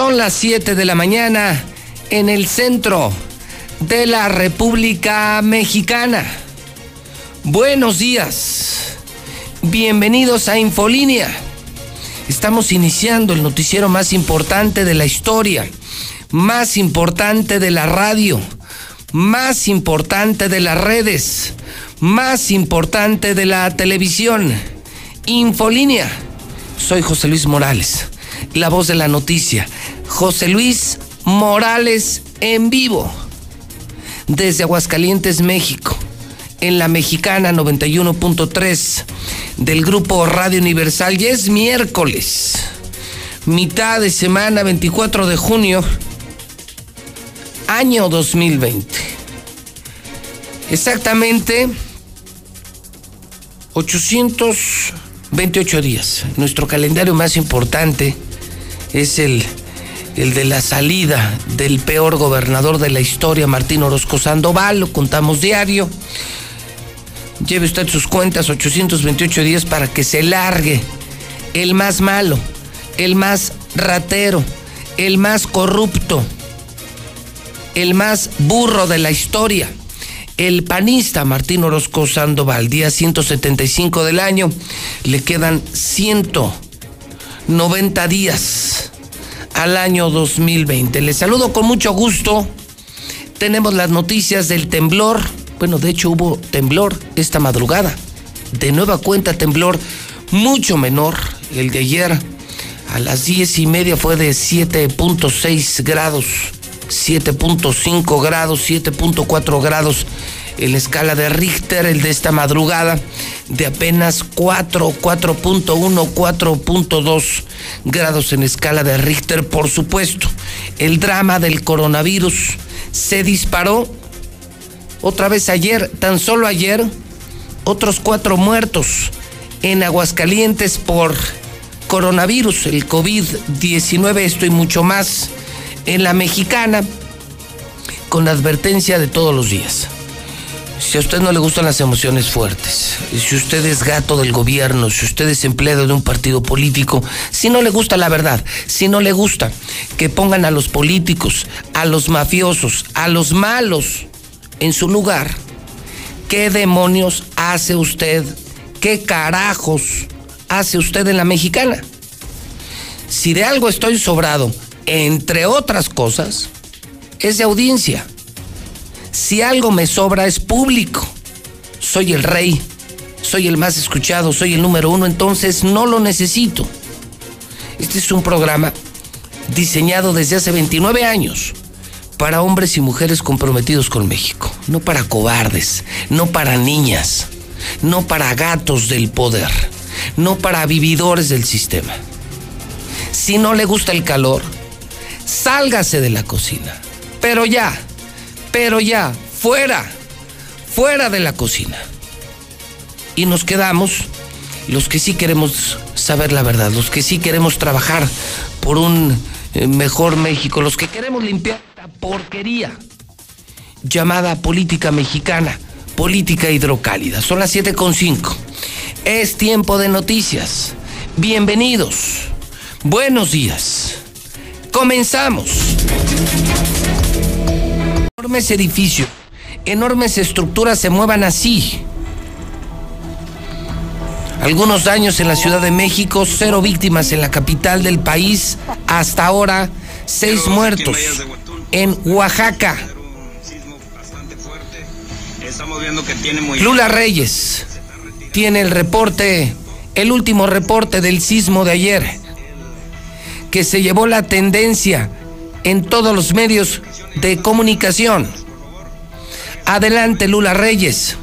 Son las 7 de la mañana en el centro de la República Mexicana. Buenos días. Bienvenidos a Infolínea. Estamos iniciando el noticiero más importante de la historia, más importante de la radio, más importante de las redes, más importante de la televisión. Infolínea. Soy José Luis Morales, la voz de la noticia. José Luis Morales en vivo. Desde Aguascalientes, México. En la mexicana 91.3 del grupo Radio Universal. Ya es miércoles. Mitad de semana, 24 de junio. Año 2020. Exactamente 828 días. Nuestro calendario más importante es el, el de la salida del peor gobernador de la historia, Martín Orozco Sandoval. Lo contamos diario. Lleve usted sus cuentas, 828 días para que se largue el más malo, el más ratero, el más corrupto, el más burro de la historia el panista Martín Orozco Sandoval, día 175 del año, le quedan 190 días al año 2020. Le saludo con mucho gusto. Tenemos las noticias del temblor. Bueno, de hecho hubo temblor esta madrugada. De nueva cuenta temblor mucho menor. El de ayer a las 10 y media fue de 7.6 grados 7.5 grados, 7.4 grados en la escala de Richter, el de esta madrugada de apenas 4, 4.1, 4.2 grados en escala de Richter, por supuesto. El drama del coronavirus se disparó otra vez ayer, tan solo ayer, otros cuatro muertos en Aguascalientes por coronavirus, el COVID-19, esto y mucho más en la mexicana con la advertencia de todos los días. Si a usted no le gustan las emociones fuertes, si usted es gato del gobierno, si usted es empleado de un partido político, si no le gusta la verdad, si no le gusta que pongan a los políticos, a los mafiosos, a los malos en su lugar, ¿qué demonios hace usted? ¿Qué carajos hace usted en la mexicana? Si de algo estoy sobrado, entre otras cosas, es de audiencia. Si algo me sobra es público. Soy el rey, soy el más escuchado, soy el número uno, entonces no lo necesito. Este es un programa diseñado desde hace 29 años para hombres y mujeres comprometidos con México, no para cobardes, no para niñas, no para gatos del poder, no para vividores del sistema. Si no le gusta el calor, sálgase de la cocina, pero ya pero ya, fuera, fuera de la cocina. Y nos quedamos los que sí queremos saber la verdad, los que sí queremos trabajar por un eh, mejor México, los que queremos limpiar la porquería llamada política mexicana, política hidrocálida. Son las 7.5. Es tiempo de noticias. Bienvenidos. Buenos días. Comenzamos enormes edificios, enormes estructuras se muevan así. Algunos daños en la Ciudad de México, cero víctimas en la capital del país, hasta ahora seis muertos en Oaxaca. Lula Reyes tiene el reporte, el último reporte del sismo de ayer, que se llevó la tendencia en todos los medios de comunicación. Adelante, Lula Reyes.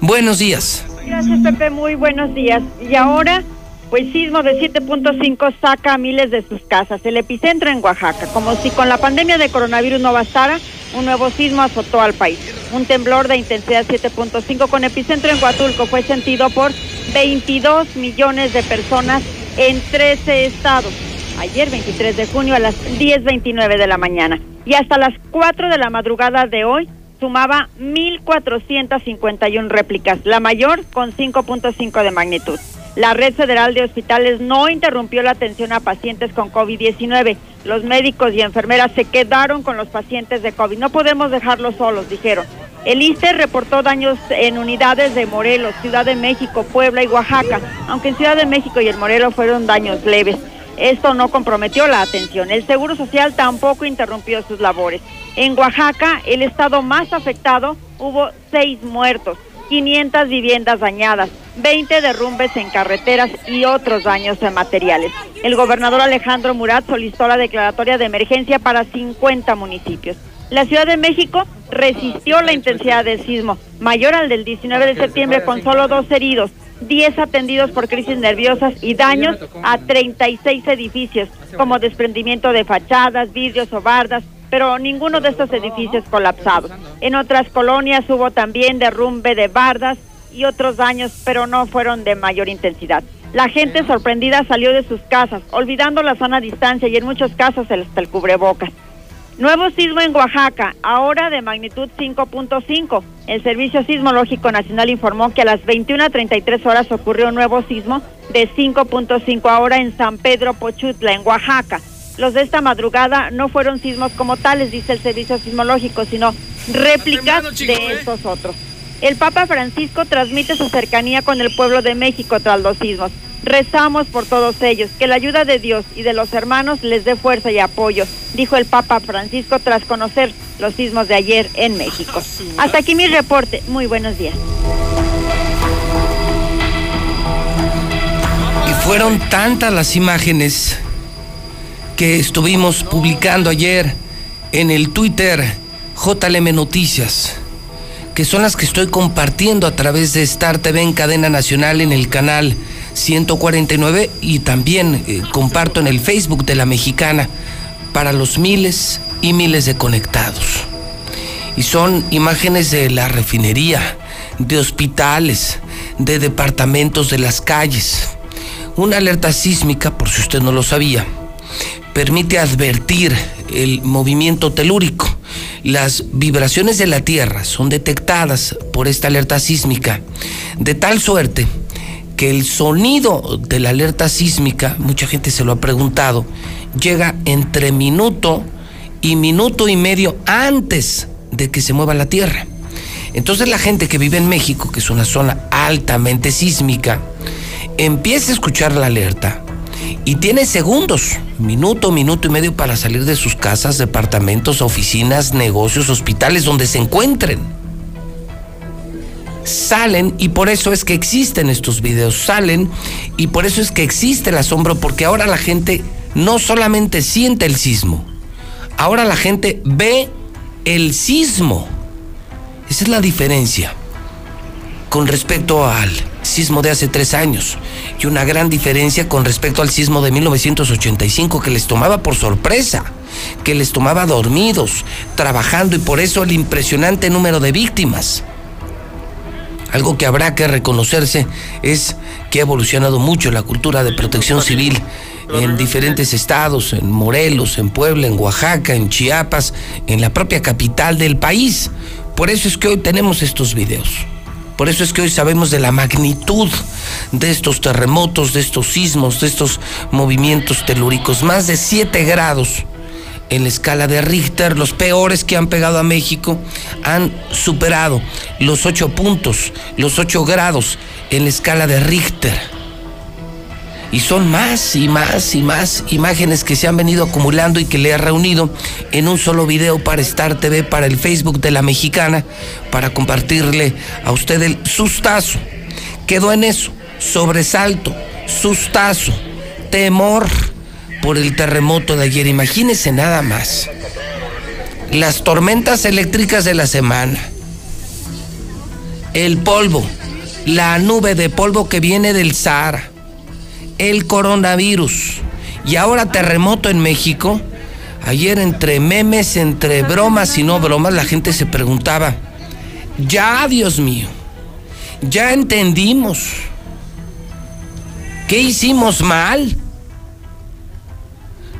Buenos días. Gracias, Pepe. Muy buenos días. Y ahora Pues sismo de 7.5 saca a miles de sus casas. El epicentro en Oaxaca. Como si con la pandemia de coronavirus no bastara, un nuevo sismo azotó al país. Un temblor de intensidad 7.5 con epicentro en Huatulco fue sentido por 22 millones de personas en 13 estados. Ayer 23 de junio a las 10.29 de la mañana. Y hasta las 4 de la madrugada de hoy sumaba 1.451 réplicas, la mayor con 5.5 de magnitud. La Red Federal de Hospitales no interrumpió la atención a pacientes con COVID-19. Los médicos y enfermeras se quedaron con los pacientes de COVID. No podemos dejarlos solos, dijeron. El ISTE reportó daños en unidades de Morelos, Ciudad de México, Puebla y Oaxaca, aunque en Ciudad de México y el Morelos fueron daños leves. Esto no comprometió la atención. El Seguro Social tampoco interrumpió sus labores. En Oaxaca, el estado más afectado, hubo seis muertos. 500 viviendas dañadas, 20 derrumbes en carreteras y otros daños en materiales. El gobernador Alejandro Murat solicitó la declaratoria de emergencia para 50 municipios. La Ciudad de México resistió la intensidad del sismo, mayor al del 19 de septiembre con solo dos heridos, 10 atendidos por crisis nerviosas y daños a 36 edificios, como desprendimiento de fachadas, vidrios o bardas, pero ninguno de estos edificios colapsados. En otras colonias hubo también derrumbe de bardas y otros daños, pero no fueron de mayor intensidad. La gente sorprendida salió de sus casas, olvidando la sana distancia y en muchos casos hasta el cubrebocas. Nuevo sismo en Oaxaca, ahora de magnitud 5.5. El Servicio Sismológico Nacional informó que a las 21.33 horas ocurrió un nuevo sismo de 5.5 ahora en San Pedro Pochutla, en Oaxaca. Los de esta madrugada no fueron sismos como tales, dice el Servicio Sismológico, sino réplicas de ¿eh? estos otros. El Papa Francisco transmite su cercanía con el pueblo de México tras los sismos. Rezamos por todos ellos, que la ayuda de Dios y de los hermanos les dé fuerza y apoyo, dijo el Papa Francisco tras conocer los sismos de ayer en México. Hasta aquí mi reporte. Muy buenos días. Y fueron tantas las imágenes que estuvimos publicando ayer en el Twitter JLM Noticias, que son las que estoy compartiendo a través de Star TV en cadena nacional en el canal 149 y también eh, comparto en el Facebook de la mexicana para los miles y miles de conectados. Y son imágenes de la refinería, de hospitales, de departamentos de las calles. Una alerta sísmica, por si usted no lo sabía, permite advertir el movimiento telúrico. Las vibraciones de la Tierra son detectadas por esta alerta sísmica de tal suerte que el sonido de la alerta sísmica, mucha gente se lo ha preguntado, llega entre minuto y minuto y medio antes de que se mueva la Tierra. Entonces la gente que vive en México, que es una zona altamente sísmica, empieza a escuchar la alerta y tiene segundos, minuto, minuto y medio para salir de sus casas, departamentos, oficinas, negocios, hospitales, donde se encuentren. Salen y por eso es que existen estos videos, salen y por eso es que existe el asombro, porque ahora la gente no solamente siente el sismo, ahora la gente ve el sismo. Esa es la diferencia con respecto al sismo de hace tres años y una gran diferencia con respecto al sismo de 1985 que les tomaba por sorpresa, que les tomaba dormidos, trabajando y por eso el impresionante número de víctimas. Algo que habrá que reconocerse es que ha evolucionado mucho la cultura de protección civil en diferentes estados, en Morelos, en Puebla, en Oaxaca, en Chiapas, en la propia capital del país. Por eso es que hoy tenemos estos videos. Por eso es que hoy sabemos de la magnitud de estos terremotos, de estos sismos, de estos movimientos telúricos. Más de 7 grados en la escala de Richter, los peores que han pegado a México, han superado los 8 puntos, los 8 grados en la escala de Richter. Y son más y más y más imágenes que se han venido acumulando y que le he reunido en un solo video para Star TV, para el Facebook de la mexicana, para compartirle a usted el sustazo. Quedó en eso, sobresalto, sustazo, temor por el terremoto de ayer. Imagínese nada más. Las tormentas eléctricas de la semana. El polvo, la nube de polvo que viene del Sahara el coronavirus. Y ahora terremoto en México. Ayer entre memes, entre bromas y no bromas, la gente se preguntaba, ya, Dios mío, ya entendimos. ¿Qué hicimos mal?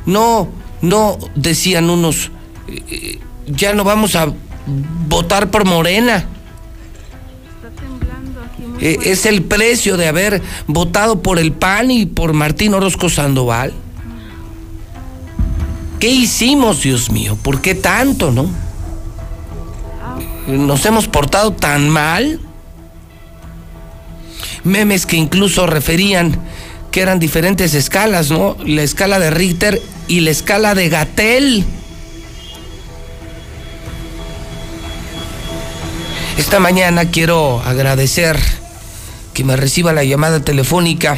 No, no, decían unos, eh, ya no vamos a votar por Morena. Eh, es el precio de haber votado por el PAN y por Martín Orozco Sandoval. ¿Qué hicimos, Dios mío? ¿Por qué tanto, no? ¿Nos hemos portado tan mal? Memes que incluso referían que eran diferentes escalas, ¿no? La escala de Richter y la escala de Gatel. Esta mañana quiero agradecer que me reciba la llamada telefónica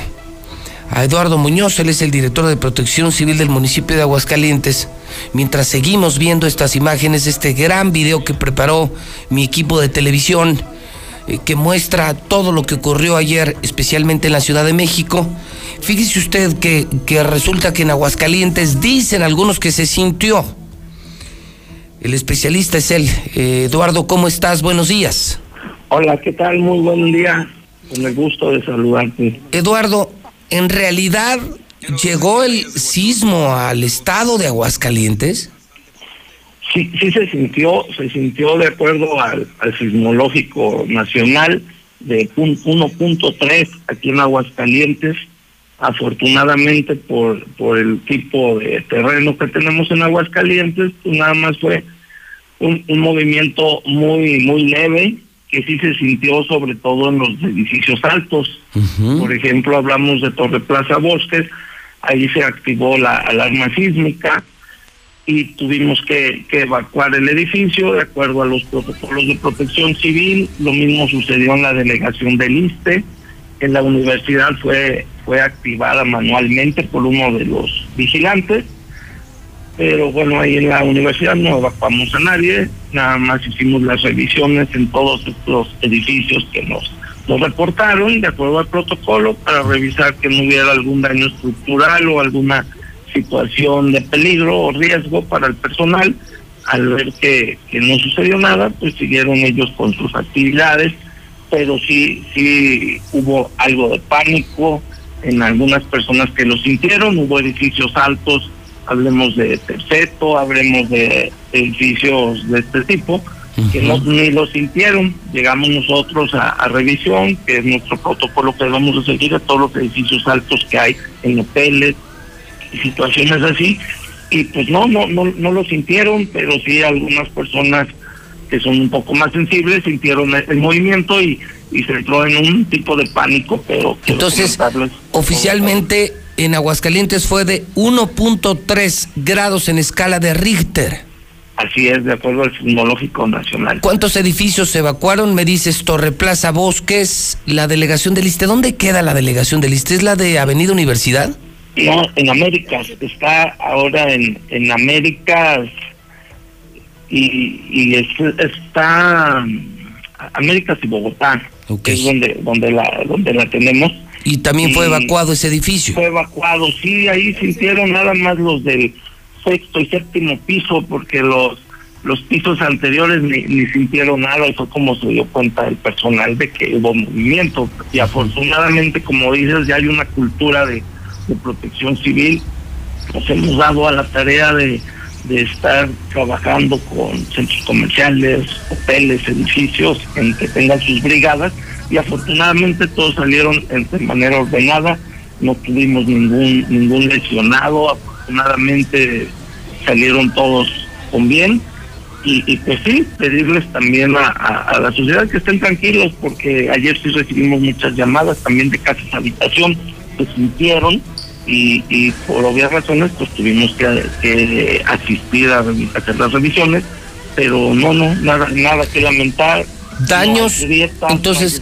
a Eduardo Muñoz, él es el director de Protección Civil del municipio de Aguascalientes, mientras seguimos viendo estas imágenes, este gran video que preparó mi equipo de televisión, eh, que muestra todo lo que ocurrió ayer, especialmente en la Ciudad de México. Fíjese usted que, que resulta que en Aguascalientes dicen algunos que se sintió. El especialista es él. Eh, Eduardo, ¿cómo estás? Buenos días. Hola, ¿qué tal? Muy buen día. Con el gusto de saludarte. Eduardo, ¿en realidad llegó el sismo al estado de Aguascalientes? Sí, sí se sintió, se sintió de acuerdo al, sismológico nacional de 1.3 aquí en Aguascalientes. Afortunadamente por, por el tipo de terreno que tenemos en Aguascalientes, pues nada más fue un, un movimiento muy, muy leve, que sí se sintió sobre todo en los edificios altos. Por ejemplo, hablamos de Torre Plaza Bosques, ahí se activó la alarma sísmica y tuvimos que, evacuar el edificio de acuerdo a los protocolos de protección civil. Lo mismo sucedió en la delegación del ISTE. En la universidad fue, fue activada manualmente por uno de los vigilantes pero bueno, ahí en la universidad no evacuamos a nadie, nada más hicimos las revisiones en todos estos edificios que nos, nos reportaron de acuerdo al protocolo para revisar que no hubiera algún daño estructural o alguna situación de peligro o riesgo para el personal. Al ver que, que no sucedió nada, pues siguieron ellos con sus actividades, pero sí, sí hubo algo de pánico en algunas personas que lo sintieron, hubo edificios altos hablemos de terceto, hablemos de edificios de este tipo, que no, ni lo sintieron. Llegamos nosotros a, revisión, que es nuestro protocolo que vamos a seguir a todos los edificios altos que hay en hoteles y situaciones así. Y pues no, no, no, no lo sintieron, pero sí algunas personas que son un poco más sensibles sintieron el, movimiento y, y se entró en un tipo de pánico, pero... Entonces, oficialmente en Aguascalientes fue de 1.3 grados en escala de Richter. Así es, de acuerdo al Sismológico Nacional. ¿Cuántos edificios se evacuaron? Me dices Torre Plaza Bosques, la delegación del ISTE. ¿Dónde queda la delegación del ISTE? ¿Es la de Avenida Universidad? No, en Américas. Está ahora en, en Américas y, y está Américas y Bogotá, que es donde, donde, la, donde la tenemos ¿Y también fue evacuado ese edificio? Fue evacuado, sí, ahí sintieron nada más los del sexto y séptimo piso, porque los los pisos anteriores ni, ni sintieron nada y fue como se dio cuenta el personal de que hubo movimiento. Y afortunadamente, como dices, ya hay una cultura de, de protección civil. Nos hemos dado a la tarea de, de estar trabajando con centros comerciales, hoteles, edificios en que tengan sus brigadas y afortunadamente todos salieron de manera ordenada, no tuvimos ningún ningún lesionado, afortunadamente salieron todos con bien y, pues sí, pedirles también a, la sociedad que estén tranquilos porque ayer sí recibimos muchas llamadas también de casas habitación que sintieron y, y por obvias razones pues tuvimos que, asistir a, a hacer las revisiones, pero no, no, nada, nada que lamentar daños, entonces,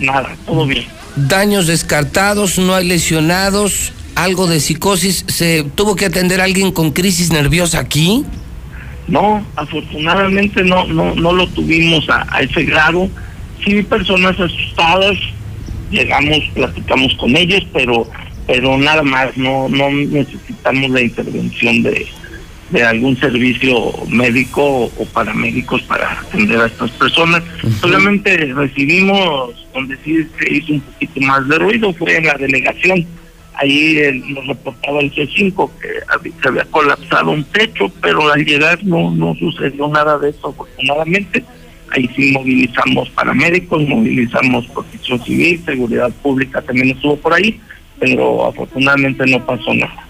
nada, todo bien. Daños descartados, no hay lesionados, algo de psicosis. ¿Se tuvo que atender a alguien con crisis nerviosa aquí? No, afortunadamente no, no, no lo tuvimos a, ese grado. Sí, personas asustadas, llegamos, platicamos con ellos, pero pero nada más, no no necesitamos la intervención de, de algún servicio médico o paramédicos para atender a estas personas. Solamente recibimos donde sí se hizo un poquito más de ruido, fue en la delegación. Ahí nos reportaba el C5 que se había colapsado un techo, pero al llegar no, no sucedió nada de eso, afortunadamente. Ahí sí movilizamos paramédicos, movilizamos protección civil, seguridad pública también estuvo por ahí, pero afortunadamente no pasó nada.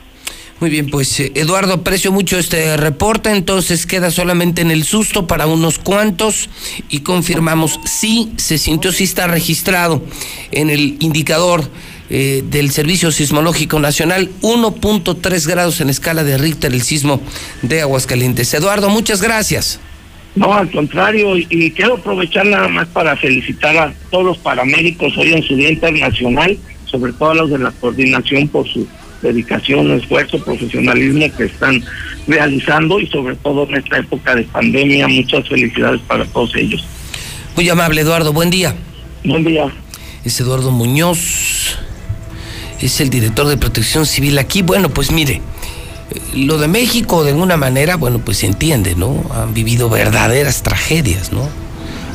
Muy bien, pues eh, Eduardo, aprecio mucho este reporte, entonces queda solamente en el susto para unos cuantos y confirmamos si se sintió, si está registrado en el indicador eh, del Servicio Sismológico Nacional, 1.3 grados en escala de Richter, el sismo de Aguascalientes. Eduardo, muchas gracias. No, al contrario, y, quiero aprovechar nada más para felicitar a todos los paramédicos hoy en su Día Internacional, sobre todo a los de la coordinación por su dedicación, esfuerzo, profesionalismo que están realizando y sobre todo en esta época de pandemia. Muchas felicidades para todos ellos. Muy amable, Eduardo. Buen día. Buen día. Es Eduardo Muñoz, es el director de Protección Civil aquí. Bueno, pues mire, lo de México de alguna manera, bueno, pues se entiende, ¿no? Han vivido verdaderas tragedias, ¿no?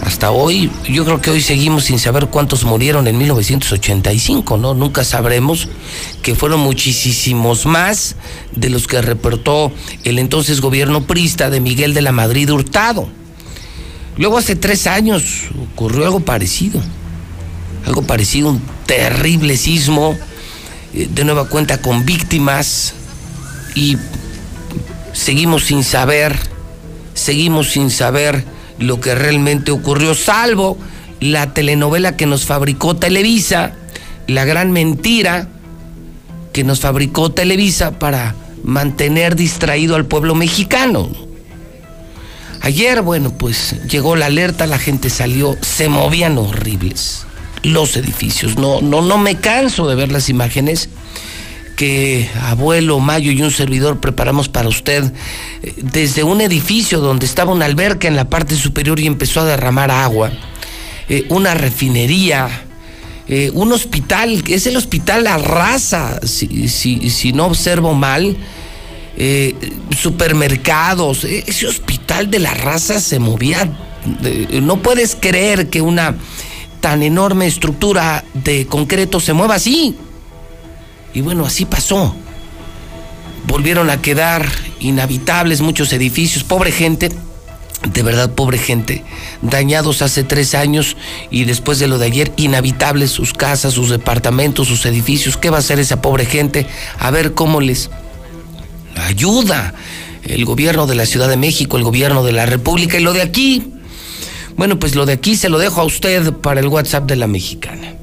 hasta hoy, yo creo que hoy seguimos sin saber cuántos murieron en 1985, ¿no? Nunca sabremos que fueron muchísimos más de los que reportó el entonces gobierno prista de Miguel de la Madrid Hurtado. Luego hace tres años ocurrió algo parecido, algo parecido, un terrible sismo, eh, de nueva cuenta con víctimas y seguimos sin saber, seguimos sin saber lo que realmente ocurrió, salvo la telenovela que nos fabricó Televisa, la gran mentira que nos fabricó Televisa para mantener distraído al pueblo mexicano. Ayer, bueno, pues llegó la alerta, la gente salió, se movían horribles los edificios. No, no, no me canso de ver las imágenes que abuelo Mayo y un servidor preparamos para usted eh, desde un edificio donde estaba una alberca en la parte superior y empezó a derramar agua, eh, una refinería, eh, un hospital, es el hospital La Raza, si, si no observo mal, supermercados, ese hospital de La Raza se movía, no puedes creer que una tan enorme estructura de concreto se mueva así. Y bueno, así pasó. Volvieron a quedar inhabitables muchos edificios, pobre gente, de verdad pobre gente, dañados hace tres años y después de lo de ayer, inhabitables sus casas, sus departamentos, sus edificios. ¿Qué va a hacer esa pobre gente? A ver cómo les ayuda el gobierno de la Ciudad de México, el gobierno de la República y lo de aquí. Bueno, pues lo de aquí se lo dejo a usted para el WhatsApp de la mexicana.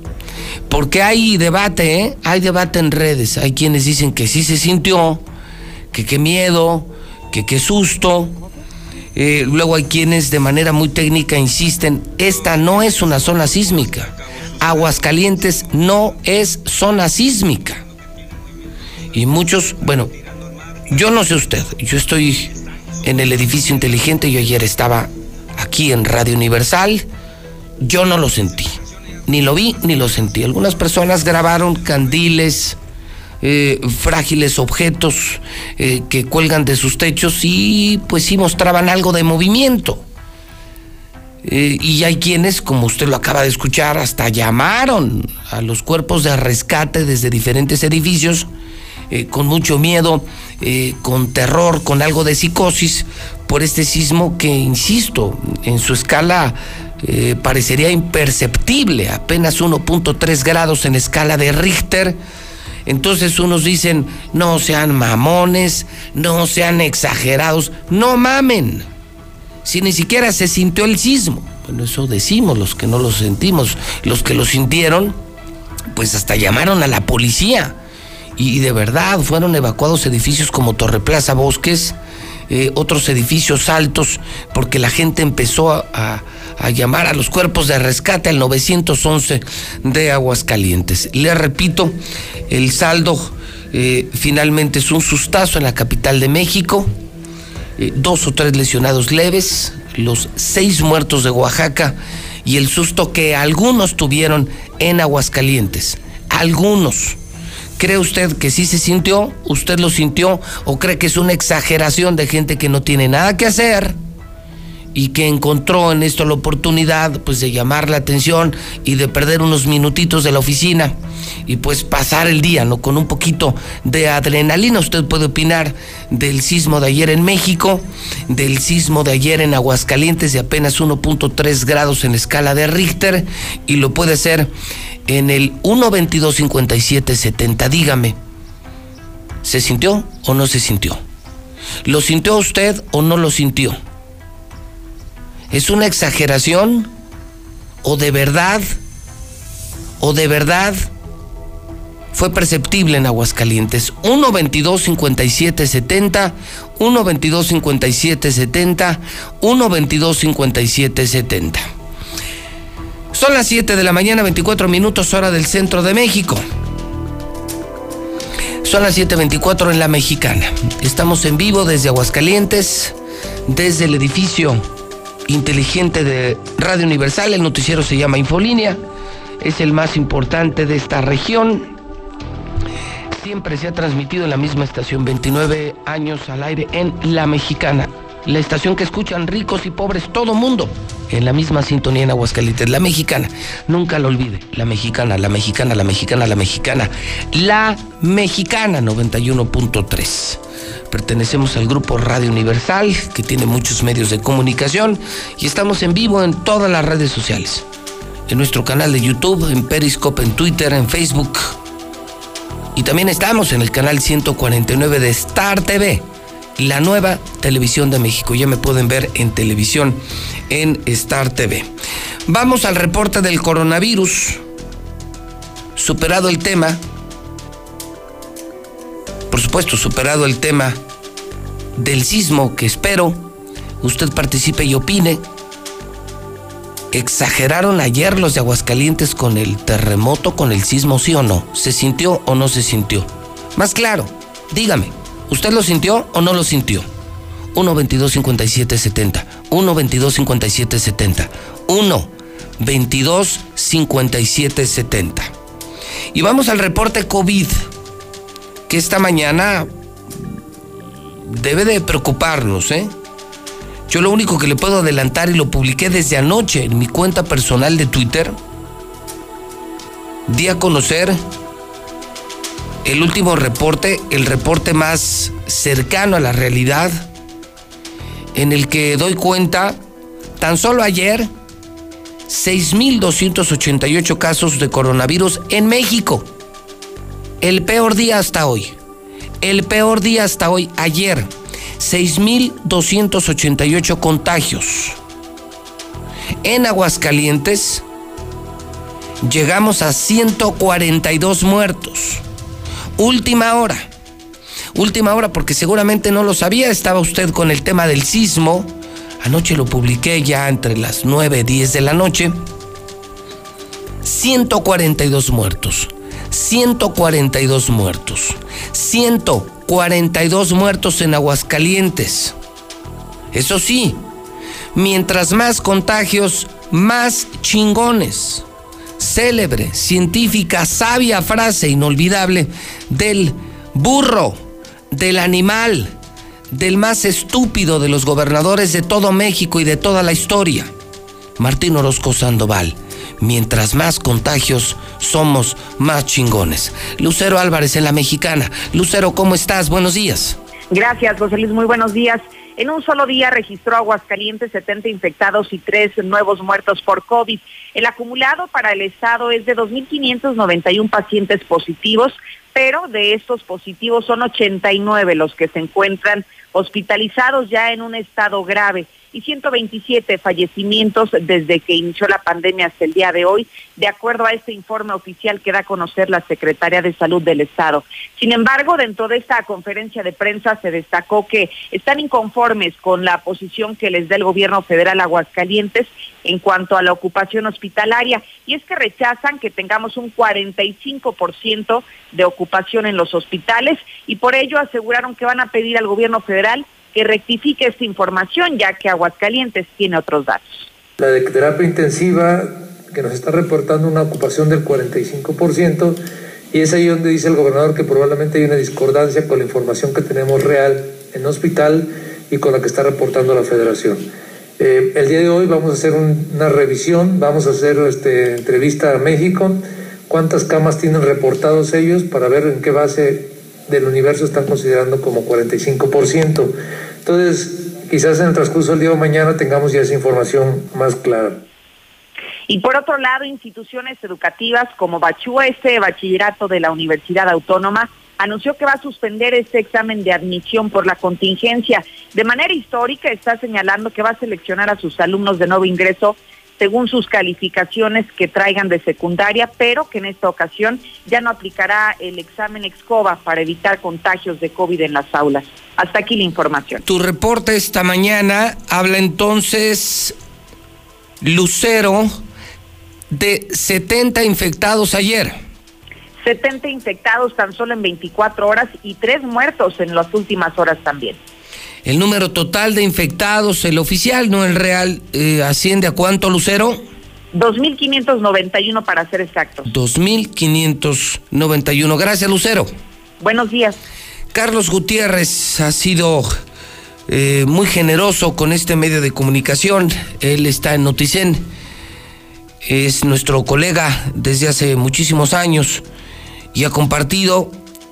Porque hay debate, ¿eh? Hay debate en redes. Hay quienes dicen que sí se sintió, que qué miedo, que qué susto. Eh, luego hay quienes de manera muy técnica insisten, esta no es una zona sísmica. Aguascalientes no es zona sísmica. Y muchos, bueno, yo no sé usted, yo estoy en el edificio inteligente, yo ayer estaba aquí en Radio Universal, yo no lo sentí ni lo vi ni lo sentí. Algunas personas grabaron candiles, eh, frágiles objetos eh, que cuelgan de sus techos y pues sí mostraban algo de movimiento. Eh, y hay quienes, como usted lo acaba de escuchar, hasta llamaron a los cuerpos de rescate desde diferentes edificios con mucho miedo, con terror, con algo de psicosis por este sismo que, insisto, en su escala eh, parecería imperceptible, apenas 1.3 grados en escala de Richter. Entonces unos dicen, no sean mamones, no sean exagerados, no mamen. Si ni siquiera se sintió el sismo. Bueno, eso decimos los que no lo sentimos. Los que lo sintieron, pues hasta llamaron a la policía. Y de verdad fueron evacuados edificios como Torre Plaza Bosques, eh, otros edificios altos, porque la gente empezó a, llamar a los cuerpos de rescate al 911 de Aguascalientes. Le repito, el saldo eh, finalmente es un sustazo en la capital de México, eh, dos o tres lesionados leves, los seis muertos de Oaxaca y el susto que algunos tuvieron en Aguascalientes. Algunos. ¿Cree usted que sí se sintió? ¿Usted lo sintió? ¿O cree que es una exageración de gente que no tiene nada que hacer? Y que encontró en esto la oportunidad pues de llamar la atención y de perder unos minutitos de la oficina y pues pasar el día no con un poquito de adrenalina usted puede opinar del sismo de ayer en México del sismo de ayer en Aguascalientes de apenas 1.3 grados en escala de Richter y lo puede hacer en el 1225770 dígame ¿se sintió o no se sintió? ¿lo sintió usted o no lo sintió? ¿Es una exageración? ¿O de verdad? ¿O de verdad? Fue perceptible en Aguascalientes. 122 57 70, 122 57 70, 122 57 70. Son las 7 de la mañana, 24 minutos, hora del centro de México. Son las 7:24 en la mexicana. Estamos en vivo desde Aguascalientes, desde el edificio inteligente de Radio Universal. El noticiero se llama Infolínea. Es el más importante de esta región. Siempre se ha transmitido en la misma estación, 29 años al aire en La Mexicana. La estación que escuchan ricos y pobres, todo mundo, en la misma sintonía en Aguascalientes. La Mexicana, nunca lo olvide. La Mexicana, la Mexicana, la Mexicana, la Mexicana. La Mexicana 91.3. Pertenecemos al grupo Radio Universal, que tiene muchos medios de comunicación, y estamos en vivo en todas las redes sociales. En nuestro canal de YouTube, en Periscope, en Twitter, en Facebook. Y también estamos en el canal 149 de Star TV, la nueva televisión de México. Ya me pueden ver en televisión en Star TV. Vamos al reporte del coronavirus. Superado el tema, por supuesto, superado el tema del sismo, que espero usted participe y opine. ¿Exageraron ayer los de Aguascalientes con el terremoto, con el sismo, sí o no? ¿Se sintió o no se sintió? Más claro, dígame, ¿usted lo sintió o no lo sintió? 1 22 57 70 1 22 57 70 1 22 57 70 y vamos al reporte COVID que esta mañana debe de preocuparnos, ¿eh? Yo lo único que le puedo adelantar y lo publiqué desde anoche en mi cuenta personal de Twitter, di a conocer el último reporte, el reporte más cercano a la realidad, en el que doy cuenta, tan solo ayer, 6.288 casos de coronavirus en México el peor día hasta hoy. El peor día hasta hoy, ayer. 6.288 contagios. En Aguascalientes llegamos a 142 muertos. Última hora. Última hora porque seguramente no lo sabía, estaba usted con el tema del sismo. Anoche lo publiqué ya entre las 9 y 10 de la noche. 142 muertos. 142 muertos. 142 muertos en Aguascalientes. Eso sí, mientras más contagios, más chingones. Célebre, científica, sabia frase inolvidable del burro, del animal, del más estúpido de los gobernadores de todo México y de toda la historia, Martín Orozco Sandoval mientras más contagios somos más chingones. Lucero Álvarez en la Mexicana. Lucero, ¿cómo estás? Buenos días. Gracias, José Luis. Muy buenos días. En un solo día registró Aguascalientes 70 infectados y 3 nuevos muertos por COVID. El acumulado para el estado es de 2.591 pacientes positivos, pero de estos positivos son 89 los que se encuentran hospitalizados ya en un estado grave y 127 fallecimientos desde que inició la pandemia hasta el día de hoy, de acuerdo a este informe oficial que da a conocer la Secretaría de Salud del Estado. Sin embargo, dentro de esta conferencia de prensa se destacó que están inconformes con la posición que les da el gobierno federal Aguascalientes en cuanto a la ocupación hospitalaria y es que rechazan que tengamos un 45% de ocupación en los hospitales y por ello aseguraron que van a pedir al gobierno federal que rectifique esta información, ya que Aguascalientes tiene otros datos. La de terapia intensiva, que nos está reportando una ocupación del 45%, y es ahí donde dice el gobernador que probablemente hay una discordancia con la información que tenemos real en hospital y con la que está reportando la federación. Eh, el día de hoy vamos a hacer una revisión, vamos a hacer este, entrevista a México, cuántas camas tienen reportados ellos para ver en qué base del universo están considerando como 45%. Entonces, quizás en el transcurso del día de mañana tengamos ya esa información más clara. Y por otro lado, instituciones educativas como Bachúa, este bachillerato de la Universidad Autónoma, anunció que va a suspender este examen de admisión por la contingencia. De manera histórica está señalando que va a seleccionar a sus alumnos de nuevo ingreso según sus calificaciones que traigan de secundaria, pero que en esta ocasión ya no aplicará el examen EXCOBA para evitar contagios de COVID en las aulas. Hasta aquí la información. Tu reporte esta mañana habla entonces Lucero de 70 infectados ayer. 70 infectados tan solo en 24 horas y tres muertos en las últimas horas también. El número total de infectados, el oficial, no el real, eh, asciende a cuánto, Lucero? 2.591 para ser exactos. 2.591. Gracias, Lucero. Buenos días. Carlos Gutiérrez ha sido eh, muy generoso con este medio de comunicación. Él está en Noticen. Es nuestro colega desde hace muchísimos años y ha compartido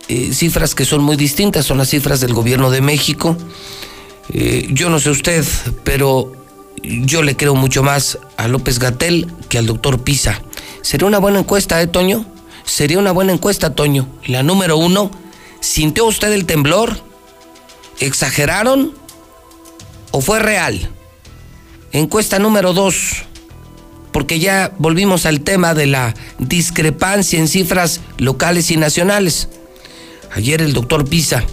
eh, cifras que son muy distintas, son las cifras del gobierno de México. Eh, yo no sé usted, pero yo le creo mucho más a López Gatel que al doctor Pisa. Sería una buena encuesta, ¿eh, Toño? Sería una buena encuesta, Toño. La número uno, ¿sintió usted el temblor? ¿Exageraron o fue real? Encuesta número dos, porque ya volvimos al tema de la discrepancia en cifras locales y nacionales. Ayer el doctor Pisa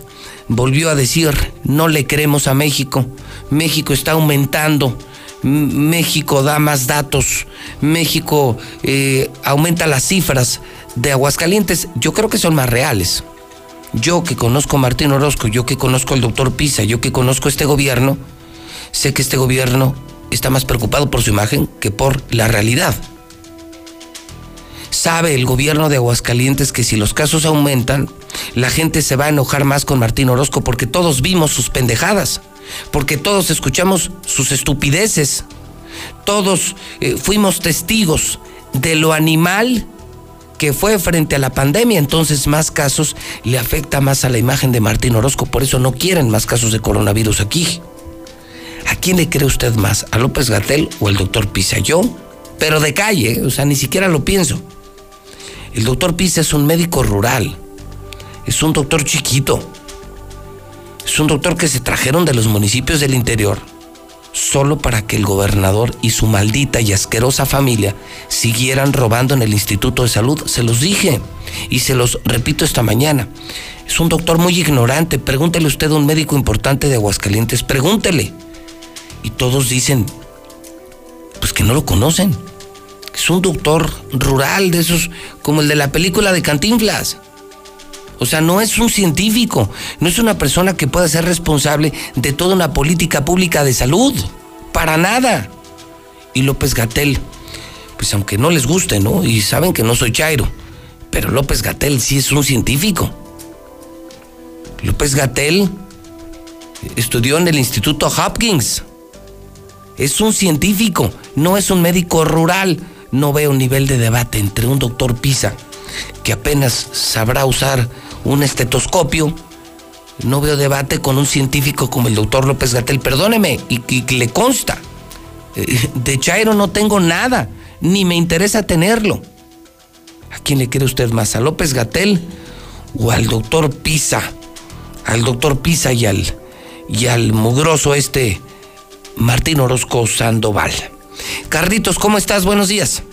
volvió a decir, no le creemos a México, México está aumentando, México da más datos, México eh, aumenta las cifras de Aguascalientes, yo creo que son más reales. Yo que conozco a Martín Orozco, yo que conozco al doctor Pisa, yo que conozco este gobierno, sé que este gobierno está más preocupado por su imagen que por la realidad. Sabe el gobierno de Aguascalientes que si los casos aumentan, la gente se va a enojar más con Martín Orozco porque todos vimos sus pendejadas, porque todos escuchamos sus estupideces, todos eh, fuimos testigos de lo animal que fue frente a la pandemia, entonces más casos le afecta más a la imagen de Martín Orozco, por eso no quieren más casos de coronavirus aquí. ¿A quién le cree usted más? ¿A López Gatel o al doctor Pisa? Yo, pero de calle, o sea, ni siquiera lo pienso. El doctor Pisa es un médico rural, es un doctor chiquito, es un doctor que se trajeron de los municipios del interior solo para que el gobernador y su maldita y asquerosa familia siguieran robando en el Instituto de Salud. Se los dije y se los repito esta mañana. Es un doctor muy ignorante. Pregúntele usted a un médico importante de Aguascalientes. Pregúntele. Y todos dicen, pues que no lo conocen es un doctor rural de esos, como el de la película de Cantinflas. O sea, no es un científico, no es una persona que pueda ser responsable de toda una política pública de salud. Para nada. Y López Gatel, pues aunque no les guste, ¿no? Y saben que no soy Chairo, pero López Gatel sí es un científico. López Gatel estudió en el Instituto Hopkins. Es un científico, no es un médico rural no veo nivel de debate entre un doctor Pisa, que apenas sabrá usar un estetoscopio, no veo debate con un científico como el doctor López Gatel, perdóneme, y, que le consta. Eh, de Chairo no tengo nada, ni me interesa tenerlo. ¿A quién le quiere usted más? ¿A López Gatel o al doctor Pisa? Al doctor Pisa y al, y al mugroso este Martín Orozco Sandoval. Carlitos, ¿cómo estás? Buenos días.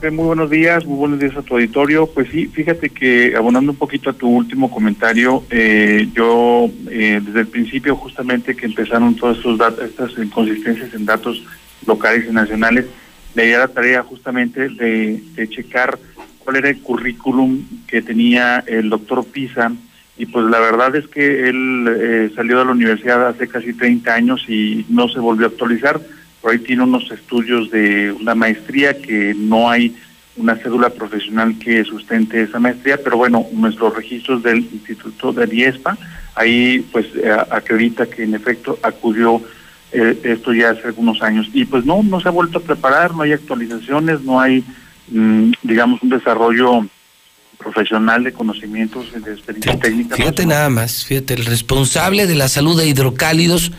¿Qué? Muy buenos días, muy buenos días a tu auditorio. Pues sí, fíjate que abonando un poquito a tu último comentario, eh, yo eh, desde el principio justamente que empezaron todas estas inconsistencias en datos locales y nacionales, le di la tarea justamente de, checar cuál era el currículum que tenía el doctor Pisa y pues la verdad es que él eh, salió de la universidad hace casi 30 años y no se volvió a actualizar por ahí tiene unos estudios de una maestría que no hay una cédula profesional que sustente esa maestría, pero bueno, nuestros registros del Instituto de IESPA, ahí pues eh, acredita que en efecto acudió eh, esto ya hace algunos años. Y pues no, no se ha vuelto a preparar, no hay actualizaciones, no hay, mm, digamos, un desarrollo profesional de conocimientos de experiencia técnica. Fíjate nada más, fíjate, el responsable de la salud de hidrocálidos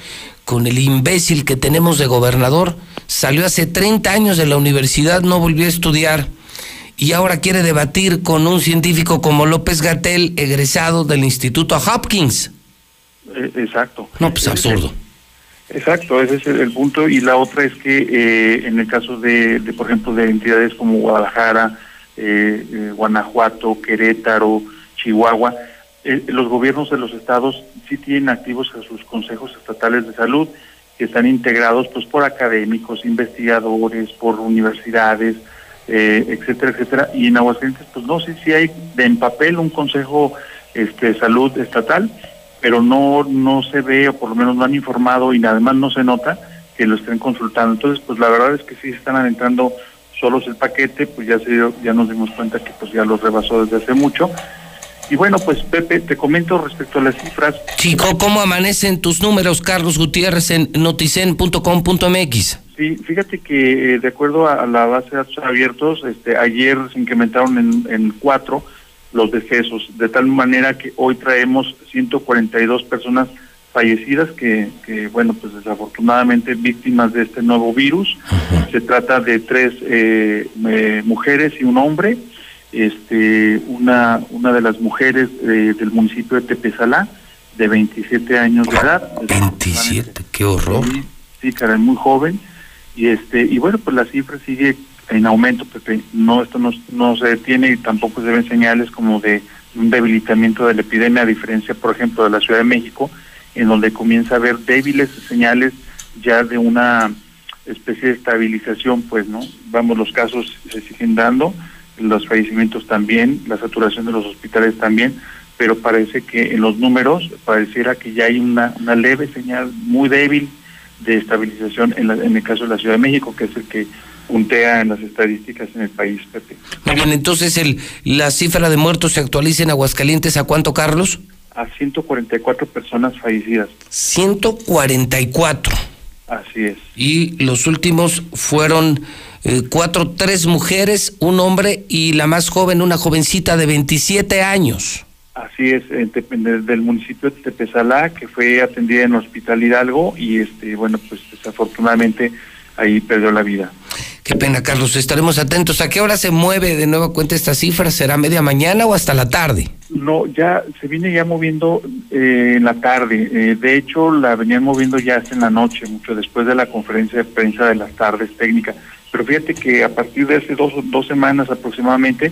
con el imbécil que tenemos de gobernador, salió hace 30 años de la universidad, no volvió a estudiar y ahora quiere debatir con un científico como López Gatel, egresado del Instituto Hopkins. Eh, exacto. No, pues absurdo. Exacto, ese es el, punto. Y la otra es que eh, en el caso de, por ejemplo, de entidades como Guadalajara, eh, Guanajuato, Querétaro, Chihuahua, los gobiernos de los estados sí tienen activos a sus consejos estatales de salud, que están integrados pues por académicos, investigadores, por universidades, eh, etcétera, etcétera. Y en Aguascalientes, pues no sé si hay en papel un consejo este, de salud estatal, pero no, no se ve, o por lo menos no han informado y además no se nota que lo estén consultando. Entonces, pues la verdad es que sí están adentrando solos el paquete, pues ya se ya nos dimos cuenta que pues ya los rebasó desde hace mucho. Y bueno, pues Pepe, te comento respecto a las cifras. Chico, ¿cómo amanecen tus números, Carlos Gutiérrez, en noticen.com.mx? Sí, fíjate que eh, de acuerdo a, la base de datos abiertos, este, ayer se incrementaron en, en cuatro los decesos, de tal manera que hoy traemos 142 personas fallecidas que, que bueno, pues desafortunadamente víctimas de este nuevo virus. Se trata de tres eh, eh, mujeres y un hombre. Este, una, una de las mujeres del municipio de Tepezalá, de 27 años de edad. 27, qué horror. Sí, sí, cara, muy joven y este y bueno pues la cifra sigue en aumento porque no esto no, no se detiene y tampoco se ven señales como de un debilitamiento de la epidemia a diferencia por ejemplo de la Ciudad de México en donde comienza a haber débiles señales ya de una especie de estabilización pues no vamos los casos se siguen dando los fallecimientos también la saturación de los hospitales también pero parece que en los números pareciera que ya hay una, una leve señal muy débil de estabilización en, en el caso de la Ciudad de México, que es el que puntea en las estadísticas en el país, Pepe. Muy bien, entonces el, la cifra de muertos se actualiza en Aguascalientes, ¿a cuánto, Carlos? A 144 personas fallecidas. 144. Así es. Y los últimos fueron eh, cuatro, tres mujeres, un hombre y la más joven, una jovencita de 27 años. Así es, del municipio de Tepezalá, que fue atendida en el Hospital Hidalgo y este bueno, pues desafortunadamente ahí perdió la vida. Qué pena, Carlos. Estaremos atentos. ¿A qué hora se mueve de nueva cuenta esta cifra? ¿Será media mañana o hasta la tarde? No, ya se viene ya moviendo eh, en la tarde. Eh, de hecho, la venían moviendo ya hasta en la noche, mucho después de la conferencia de prensa de las tardes técnicas. Pero fíjate que a partir de hace dos, dos semanas aproximadamente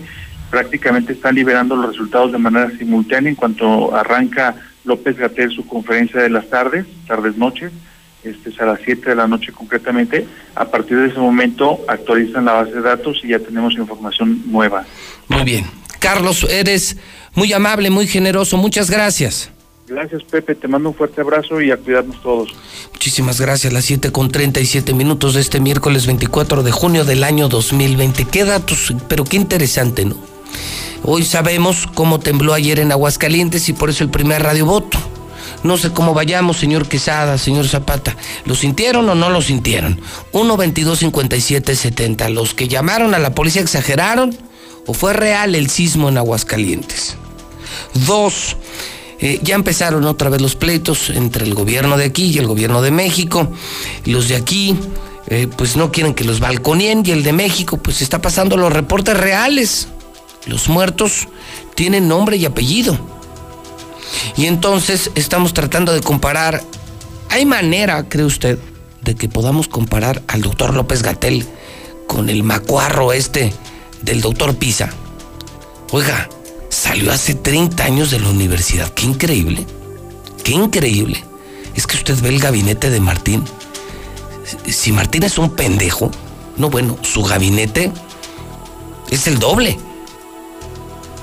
prácticamente están liberando los resultados de manera simultánea en cuanto arranca López Gatel su conferencia de las tardes, tardes-noches, este es a las 7 de la noche concretamente. A partir de ese momento actualizan la base de datos y ya tenemos información nueva. Muy bien. Carlos, eres muy amable, muy generoso. Muchas gracias. Gracias, Pepe. Te mando un fuerte abrazo y a cuidarnos todos. Muchísimas gracias. Las 7 con 37 minutos de este miércoles 24 de junio del año 2020. Qué datos, pero qué interesante, ¿no? Hoy sabemos cómo tembló ayer en Aguascalientes y por eso el primer radio voto. No sé cómo vayamos, señor Quesada, señor Zapata. ¿Lo sintieron o no lo sintieron? 1 22 57 70. ¿Los que llamaron a la policía exageraron o fue real el sismo en Aguascalientes? Dos, eh, ya empezaron otra vez los pleitos entre el gobierno de aquí y el gobierno de México. Los de aquí, eh, pues no quieren que los balconien y el de México, pues está pasando los reportes reales. Los muertos tienen nombre y apellido. Y entonces estamos tratando de comparar. ¿Hay manera, cree usted, de que podamos comparar al doctor López Gatel con el macuarro este del doctor Pisa? Oiga, salió hace 30 años de la universidad. Qué increíble. Qué increíble. Es que usted ve el gabinete de Martín. Si Martín es un pendejo, no bueno, su gabinete es el doble.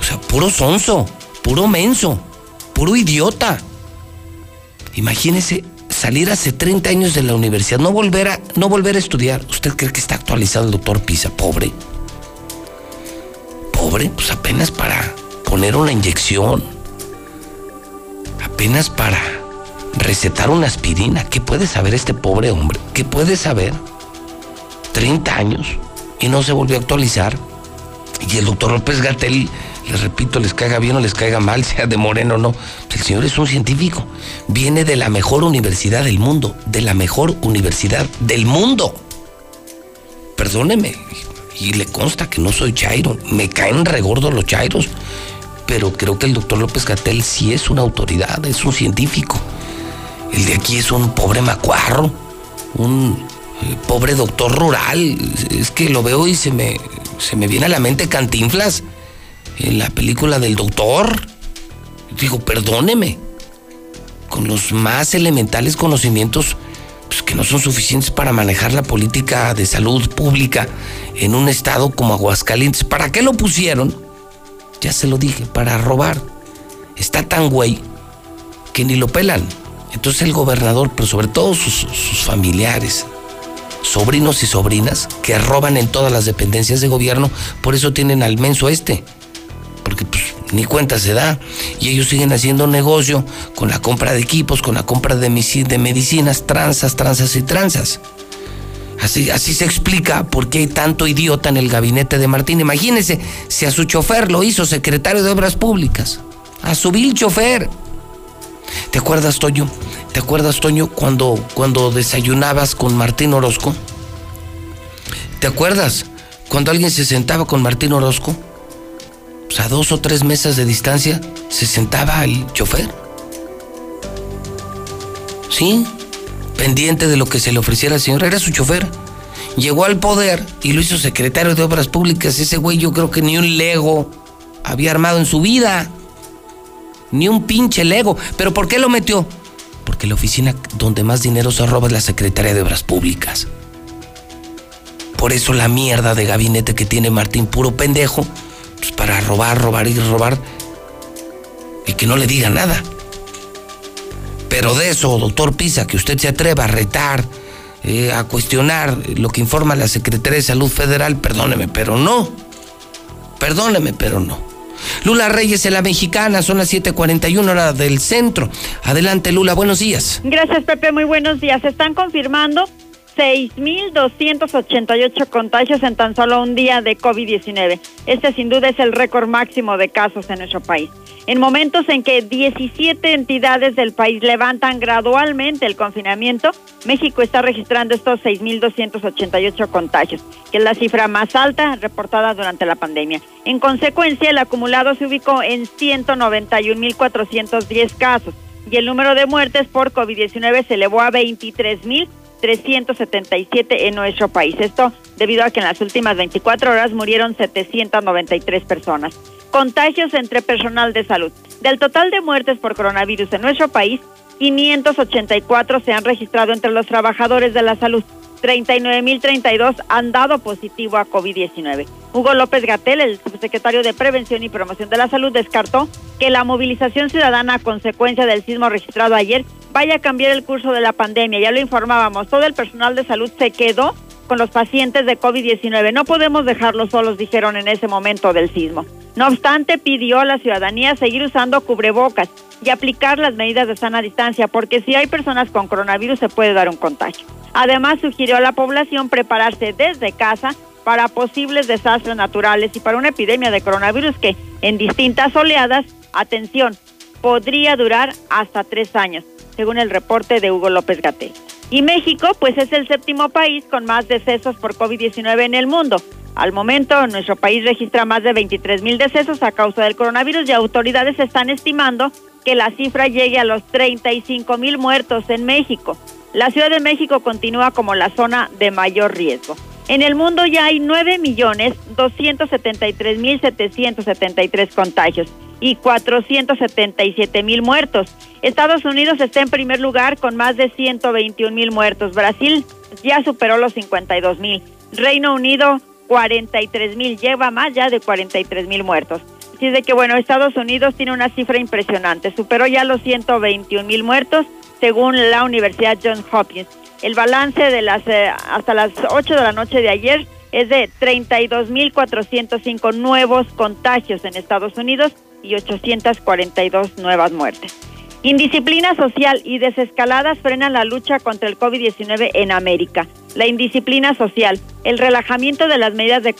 O sea, puro sonso, puro menso, puro idiota. Imagínese salir hace 30 años de la universidad, no volver a, no volver a estudiar. ¿Usted cree que está actualizado el doctor Pisa? Pobre. Pobre, pues apenas para poner una inyección. Apenas para recetar una aspirina. ¿Qué puede saber este pobre hombre? ¿Qué puede saber? 30 años y no se volvió a actualizar. Y el doctor López Gatel, les repito, les caiga bien o les caiga mal, sea de moreno o no, el señor es un científico. Viene de la mejor universidad del mundo, de la mejor universidad del mundo. Perdóneme, y le consta que no soy chairo, me caen regordos los chairos, pero creo que el doctor López Gatel sí es una autoridad, es un científico. El de aquí es un pobre macuarro, un eh, pobre doctor rural. Es que lo veo y se me, se me viene a la mente Cantinflas en la película del doctor. Digo, perdóneme, con los más elementales conocimientos pues, que no son suficientes para manejar la política de salud pública en un estado como Aguascalientes. ¿Para qué lo pusieron? Ya se lo dije, para robar. Está tan güey que ni lo pelan. Entonces el gobernador, pero sobre todo sus, familiares, sobrinos y sobrinas, que roban en todas las dependencias de gobierno, por eso tienen al menso este. Porque pues ni cuenta se da. Y ellos siguen haciendo negocio con la compra de equipos, con la compra de, de medicinas, tranzas, tranzas y tranzas. Así, así se explica por qué hay tanto idiota en el gabinete de Martín. Imagínense si a su chofer lo hizo secretario de Obras Públicas. A su vil chofer. ¿Te acuerdas, Toño? ¿Te acuerdas, Toño, cuando, cuando desayunabas con Martín Orozco? ¿Te acuerdas cuando alguien se sentaba con Martín Orozco? Pues a dos o tres mesas de distancia se sentaba el chofer. ¿Sí? Pendiente de lo que se le ofreciera al señor, era su chofer. Llegó al poder y lo hizo secretario de Obras Públicas. Ese güey yo creo que ni un Lego había armado en su vida ni un pinche Lego. ¿Pero por qué lo metió? Porque la oficina donde más dinero se roba es la Secretaría de Obras Públicas. Por eso la mierda de gabinete que tiene Martín, puro pendejo, pues para robar, robar y robar, y que no le diga nada. Pero de eso, doctor Pisa, que usted se atreva a retar, eh, a cuestionar lo que informa la Secretaría de Salud Federal, perdóneme, pero no. Perdóneme, pero no. Lula Reyes en la mexicana, son las 7:41 hora del centro. Adelante, Lula, buenos días. Gracias, Pepe, muy buenos días. Se están confirmando 6.288 contagios en tan solo un día de COVID-19. Este sin duda es el récord máximo de casos en nuestro país. En momentos en que 17 entidades del país levantan gradualmente el confinamiento, México está registrando estos 6.288 contagios, que es la cifra más alta reportada durante la pandemia. En consecuencia, el acumulado se ubicó en 191.410 casos y el número de muertes por COVID-19 se elevó a 23.000 377 en nuestro país. Esto debido a que en las últimas 24 horas murieron 793 personas. Contagios entre personal de salud. Del total de muertes por coronavirus en nuestro país, 584 se han registrado entre los trabajadores de la salud. 39.032 han dado positivo a COVID-19. Hugo López Gatel, el subsecretario de Prevención y Promoción de la Salud, descartó que la movilización ciudadana a consecuencia del sismo registrado ayer vaya a cambiar el curso de la pandemia. Ya lo informábamos, todo el personal de salud se quedó con los pacientes de COVID-19. No podemos dejarlos solos, dijeron en ese momento del sismo. No obstante, pidió a la ciudadanía seguir usando cubrebocas y aplicar las medidas de sana distancia, porque si hay personas con coronavirus se puede dar un contagio. Además, sugirió a la población prepararse desde casa para posibles desastres naturales y para una epidemia de coronavirus que en distintas oleadas, atención, podría durar hasta tres años, según el reporte de Hugo López Gatel. Y México, pues es el séptimo país con más decesos por COVID-19 en el mundo. Al momento, nuestro país registra más de 23 mil decesos a causa del coronavirus y autoridades están estimando que la cifra llegue a los 35 mil muertos en México. La Ciudad de México continúa como la zona de mayor riesgo. En el mundo ya hay 9 millones 273 mil 773 contagios y 477 mil muertos. Estados Unidos está en primer lugar con más de 121 mil muertos. Brasil ya superó los 52 mil. Reino Unido 43 mil, lleva más ya de 43 mil muertos. Así de que bueno, Estados Unidos tiene una cifra impresionante, superó ya los 121 mil muertos según la Universidad Johns Hopkins. El balance de las eh, hasta las 8 de la noche de ayer es de 32.405 nuevos contagios en Estados Unidos y 842 nuevas muertes. Indisciplina social y desescaladas frenan la lucha contra el COVID-19 en América. La indisciplina social, el relajamiento de las medidas de,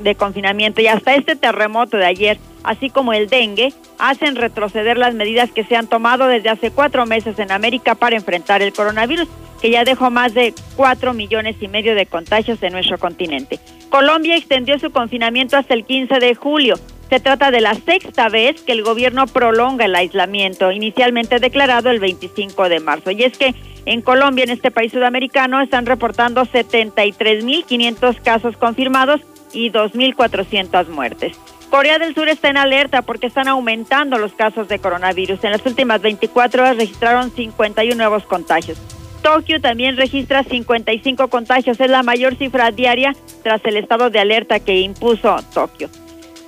de, confinamiento y hasta este terremoto de ayer, así como el dengue, hacen retroceder las medidas que se han tomado desde hace cuatro meses en América para enfrentar el coronavirus, que ya dejó más de cuatro millones y medio de contagios en nuestro continente. Colombia extendió su confinamiento hasta el 15 de julio. Se trata de la sexta vez que el gobierno prolonga el aislamiento, inicialmente declarado el 25 de marzo. Y es que en Colombia, en este país sudamericano, están reportando 73.500 casos confirmados y 2.400 muertes. Corea del Sur está en alerta porque están aumentando los casos de coronavirus. En las últimas 24 horas registraron 51 nuevos contagios. Tokio también registra 55 contagios, es la mayor cifra diaria tras el estado de alerta que impuso Tokio.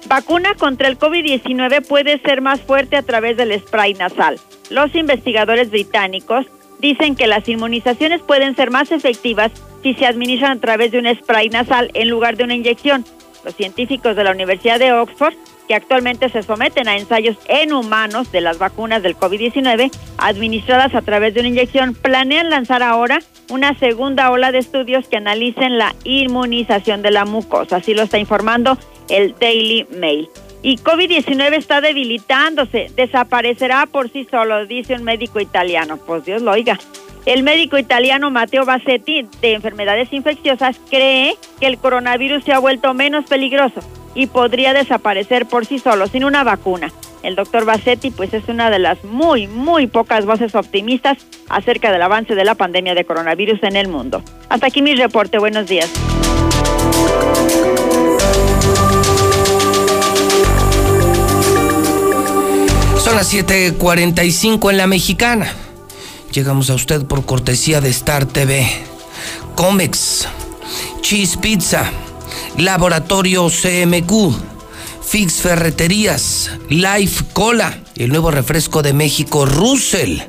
Vacuna contra el COVID-19 puede ser más fuerte a través del spray nasal. Los investigadores británicos dicen que las inmunizaciones pueden ser más efectivas si se administran a través de un spray nasal en lugar de una inyección. Los científicos de la Universidad de Oxford, que actualmente se someten a ensayos en humanos de las vacunas del COVID-19 administradas a través de una inyección, planean lanzar ahora una segunda ola de estudios que analicen la inmunización de la mucosa. Así lo está informando el Daily Mail. Y COVID-19 está debilitándose, desaparecerá por sí solo, dice un médico italiano. Pues Dios lo oiga. El médico italiano Matteo Bassetti de enfermedades infecciosas cree que el coronavirus se ha vuelto menos peligroso y podría desaparecer por sí solo sin una vacuna. El doctor Bassetti pues es una de las muy, muy pocas voces optimistas acerca del avance de la pandemia de coronavirus en el mundo. Hasta aquí mi reporte. Buenos días. Son las 7:45 en la mexicana. Llegamos a usted por cortesía de Star TV, Comex, Cheese Pizza, Laboratorio CMQ, Fix Ferreterías, Life Cola, el nuevo refresco de México, Russell.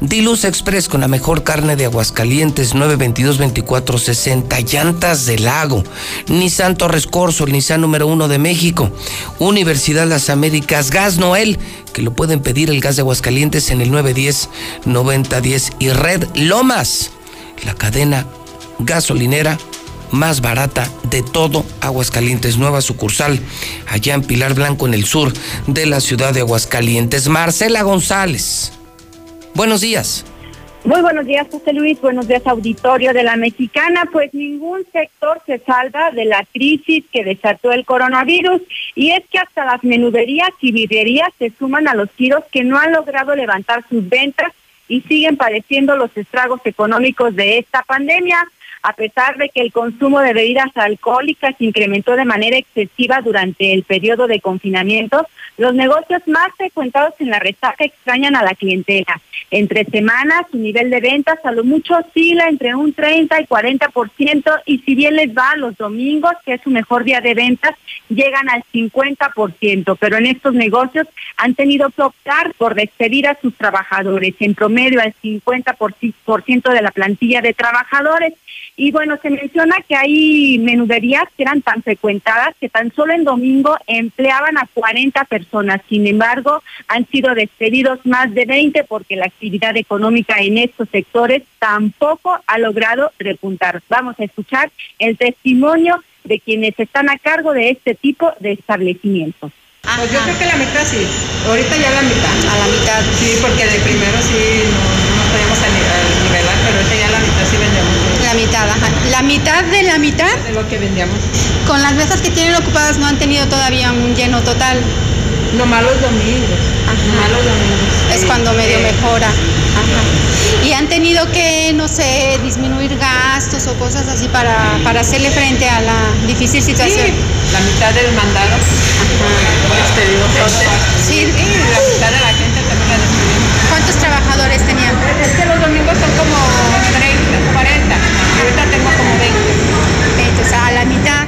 Diluz Express con la mejor carne de Aguascalientes, 922-2460. Llantas del Lago. Nissan Torres Corso, el Nissan número uno de México. Universidad Las Américas. Gas Noel, que lo pueden pedir el gas de Aguascalientes en el 910-9010. Y Red Lomas, la cadena gasolinera más barata de todo Aguascalientes. Nueva sucursal allá en Pilar Blanco, en el sur de la ciudad de Aguascalientes. Marcela González. Buenos días. Muy buenos días, José Luis. Buenos días, auditorio de la Mexicana. Pues ningún sector se salva de la crisis que desató el coronavirus. Y es que hasta las menuderías y vidrierías se suman a los tiros que no han logrado levantar sus ventas y siguen padeciendo los estragos económicos de esta pandemia a pesar de que el consumo de bebidas alcohólicas incrementó de manera excesiva durante el periodo de confinamiento, los negocios más frecuentados en la resaca extrañan a la clientela. Entre semanas, su nivel de ventas a lo mucho oscila entre un 30 y 40% y si bien les va los domingos, que es su mejor día de ventas, llegan al 50%, pero en estos negocios han tenido que optar por despedir a sus trabajadores, en promedio al 50% de la plantilla de trabajadores. Y bueno, se menciona que hay menuderías que eran tan frecuentadas que tan solo en domingo empleaban a 40 personas. Sin embargo, han sido despedidos más de 20 porque la actividad económica en estos sectores tampoco ha logrado repuntar. Vamos a escuchar el testimonio de quienes están a cargo de este tipo de establecimientos. Pues yo creo que la mitad sí, ahorita ya la mitad. A la mitad. Sí, porque de primero sí no, no podíamos nivelar, pero ahorita ya la mitad sí vendemos. La mitad, ajá. La mitad de la mitad. De lo que vendíamos. Con las mesas que tienen ocupadas no han tenido todavía un lleno total. No malos domingos. Ajá. los domingos. Es cuando medio mejora. Ajá. Y han tenido que, no sé, disminuir gastos o cosas así para, para hacerle frente a la difícil situación. Sí, la mitad del mandado. Ajá. Despedido Sí. Y la mitad de la gente también la despedimos. ¿Cuántos trabajadores tenían? Es que los domingos son como 30, 40. Y ahorita tengo como 20. 20, o sea, a la mitad.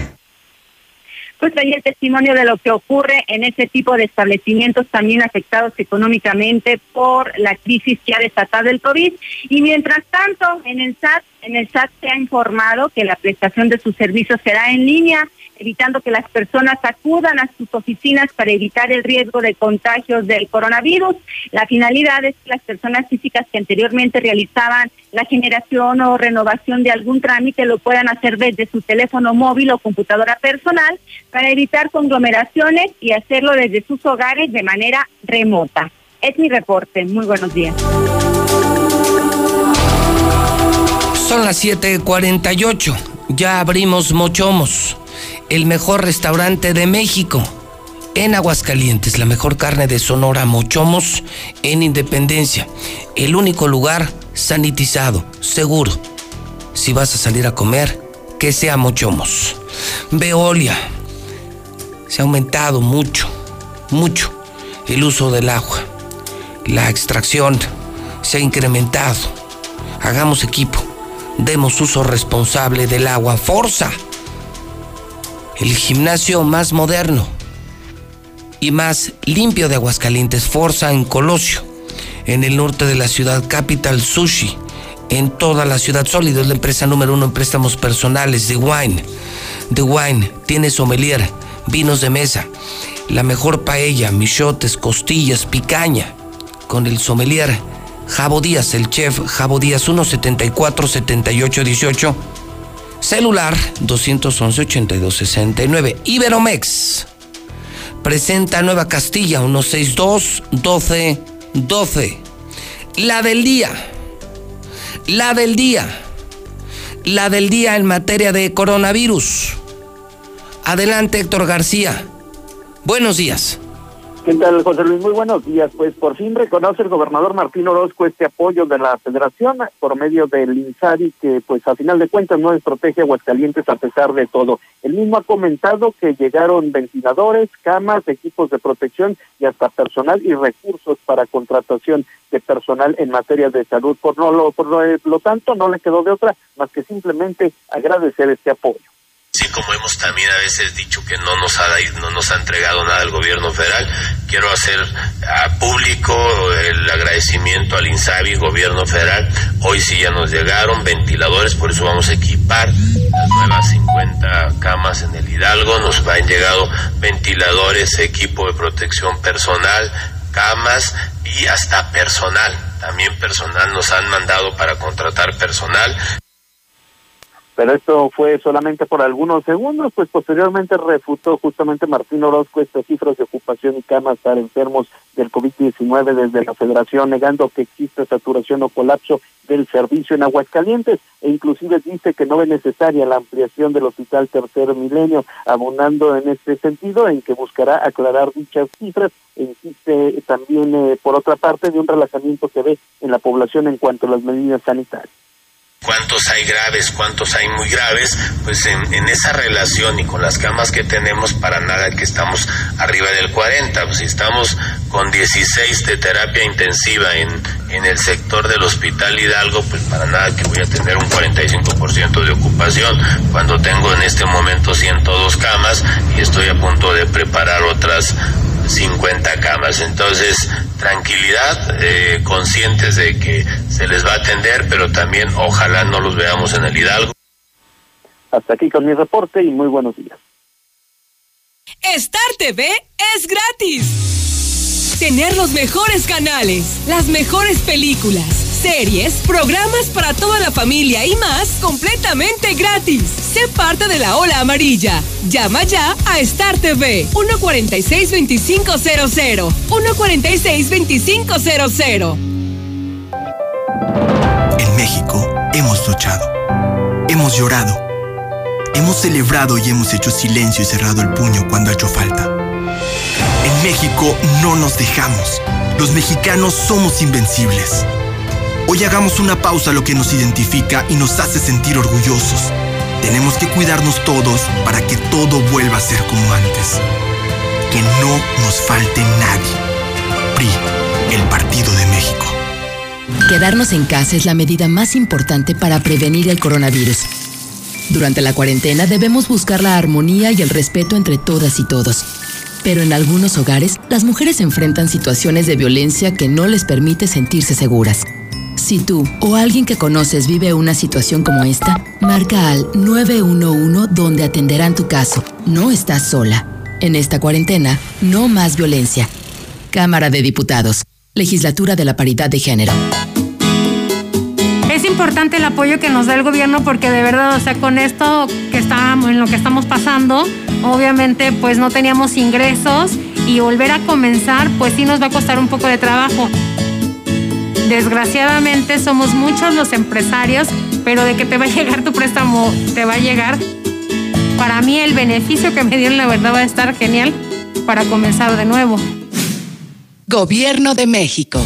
Pues ahí el testimonio de lo que ocurre en ese tipo de establecimientos también afectados económicamente por la crisis que ha desatado el COVID. Y mientras tanto, en el SAT, en el SAT se ha informado que la prestación de sus servicios será en línea evitando que las personas acudan a sus oficinas para evitar el riesgo de contagios del coronavirus. La finalidad es que las personas físicas que anteriormente realizaban la generación o renovación de algún trámite lo puedan hacer desde su teléfono móvil o computadora personal para evitar conglomeraciones y hacerlo desde sus hogares de manera remota. Es mi reporte. Muy buenos días. Son las 7:48. Ya abrimos Mochomos el mejor restaurante de México. En Aguascalientes, la mejor carne de Sonora Mochomos en Independencia. El único lugar sanitizado, seguro. Si vas a salir a comer, que sea Mochomos. Veolia. Se ha aumentado mucho, mucho el uso del agua. La extracción se ha incrementado. Hagamos equipo. Demos uso responsable del agua. Forza el gimnasio más moderno y más limpio de Aguascalientes, Forza en Colosio, en el norte de la ciudad, Capital Sushi, en toda la ciudad sólida, es la empresa número uno en préstamos personales, The Wine. The Wine tiene sommelier, vinos de mesa, la mejor paella, michotes, costillas, picaña, con el sommelier Jabo Díaz, el chef Jabo Díaz, 174 78 18 Celular 211-8269. Iberomex presenta Nueva Castilla 162-1212. La del día. La del día. La del día en materia de coronavirus. Adelante Héctor García. Buenos días. ¿Qué tal, José Luis? Muy buenos días. Pues por fin reconoce el gobernador Martín Orozco este apoyo de la federación por medio del INSARI, que pues a final de cuentas no desprotege Aguascalientes a pesar de todo. El mismo ha comentado que llegaron ventiladores, camas, equipos de protección y hasta personal y recursos para contratación de personal en materia de salud. Por, no, lo, por lo tanto, no le quedó de otra más que simplemente agradecer este apoyo. Sí, como hemos también a veces dicho que no nos ha no nos ha entregado nada el gobierno federal, quiero hacer a público el agradecimiento al INSABI, gobierno federal. Hoy sí ya nos llegaron ventiladores, por eso vamos a equipar las nuevas 50 camas en el Hidalgo. Nos han llegado ventiladores, equipo de protección personal, camas y hasta personal. También personal nos han mandado para contratar personal pero esto fue solamente por algunos segundos, pues posteriormente refutó justamente Martín Orozco estas cifras de ocupación y camas para enfermos del COVID-19 desde la federación, negando que exista saturación o colapso del servicio en Aguascalientes, e inclusive dice que no es necesaria la ampliación del hospital Tercer Milenio, abonando en este sentido en que buscará aclarar dichas cifras, e insiste también, eh, por otra parte, de un relajamiento que ve en la población en cuanto a las medidas sanitarias cuántos hay graves, cuántos hay muy graves, pues en, esa relación y con las camas que tenemos, para nada que estamos arriba del 40, pues si estamos con 16 de terapia intensiva en, en el sector del Hospital Hidalgo, pues para nada que voy a tener un 45% de ocupación, cuando tengo en este momento 102 camas y estoy a punto de preparar otras 50 camas. Entonces, tranquilidad, eh, conscientes de que se les va a atender, pero también ojalá no los veamos en el Hidalgo. Hasta aquí con mi reporte y muy buenos días. Star TV es gratis. Tener los mejores canales, las mejores películas series, programas para toda la familia y más completamente gratis. Sé parte de la ola amarilla. Llama ya a Star TV 146-2500. 146-2500. En México hemos luchado. Hemos llorado. Hemos celebrado y hemos hecho silencio y cerrado el puño cuando ha hecho falta. En México no nos dejamos. Los mexicanos somos invencibles. Hoy hagamos una pausa a lo que nos identifica y nos hace sentir orgullosos. Tenemos que cuidarnos todos para que todo vuelva a ser como antes. Que no nos falte nadie. PRI, el Partido de México. Quedarnos en casa es la medida más importante para prevenir el coronavirus. Durante la cuarentena debemos buscar la armonía y el respeto entre todas y todos. Pero en algunos hogares, las mujeres enfrentan situaciones de violencia que no les permite sentirse seguras. Si tú o alguien que conoces vive una situación como esta, marca al 911 donde atenderán tu caso. No estás sola. En esta cuarentena, no más violencia. Cámara de Diputados. Legislatura de la Paridad de Género. Es importante el apoyo que nos da el gobierno porque de verdad, o sea, con esto que estábamos, en lo que estamos pasando, obviamente pues no teníamos ingresos y volver a comenzar pues sí nos va a costar un poco de trabajo. Desgraciadamente somos muchos los empresarios, pero de que te va a llegar tu préstamo, te va a llegar. Para mí el beneficio que me dieron la verdad va a estar genial para comenzar de nuevo. Gobierno de México.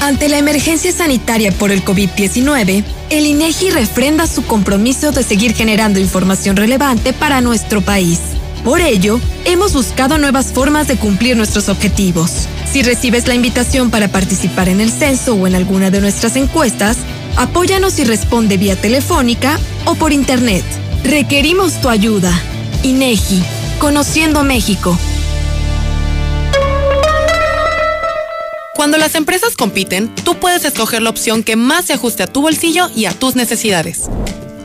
Ante la emergencia sanitaria por el COVID-19, el INEGI refrenda su compromiso de seguir generando información relevante para nuestro país. Por ello, hemos buscado nuevas formas de cumplir nuestros objetivos. Si recibes la invitación para participar en el censo o en alguna de nuestras encuestas, apóyanos y responde vía telefónica o por internet. Requerimos tu ayuda. INEGI, Conociendo México. Cuando las empresas compiten, tú puedes escoger la opción que más se ajuste a tu bolsillo y a tus necesidades.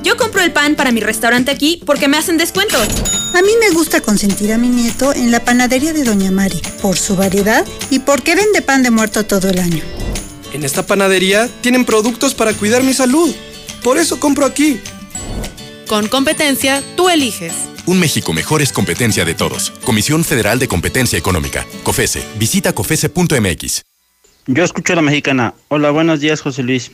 Yo compro el pan para mi restaurante aquí porque me hacen descuento. A mí me gusta consentir a mi nieto en la panadería de Doña Mari por su variedad y porque vende pan de muerto todo el año. En esta panadería tienen productos para cuidar mi salud. Por eso compro aquí. Con competencia, tú eliges. Un México mejor es competencia de todos. Comisión Federal de Competencia Económica. COFESE. Visita COFESE.mx. Yo escucho a la mexicana. Hola, buenos días, José Luis.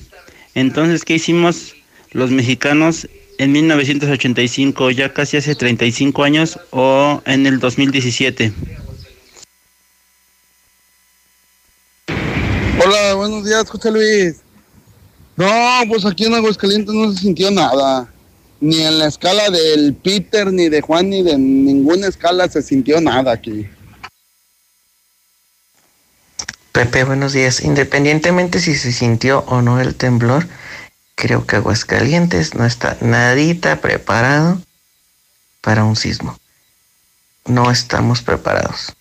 Entonces, ¿qué hicimos los mexicanos en 1985, ya casi hace 35 años, o en el 2017? Hola, buenos días, José Luis. No, pues aquí en Aguascalientes no se sintió nada. Ni en la escala del Peter, ni de Juan, ni de ninguna escala se sintió nada aquí. Pepe, buenos días. Independientemente si se sintió o no el temblor, creo que Aguascalientes no está nadita preparado para un sismo. No estamos preparados.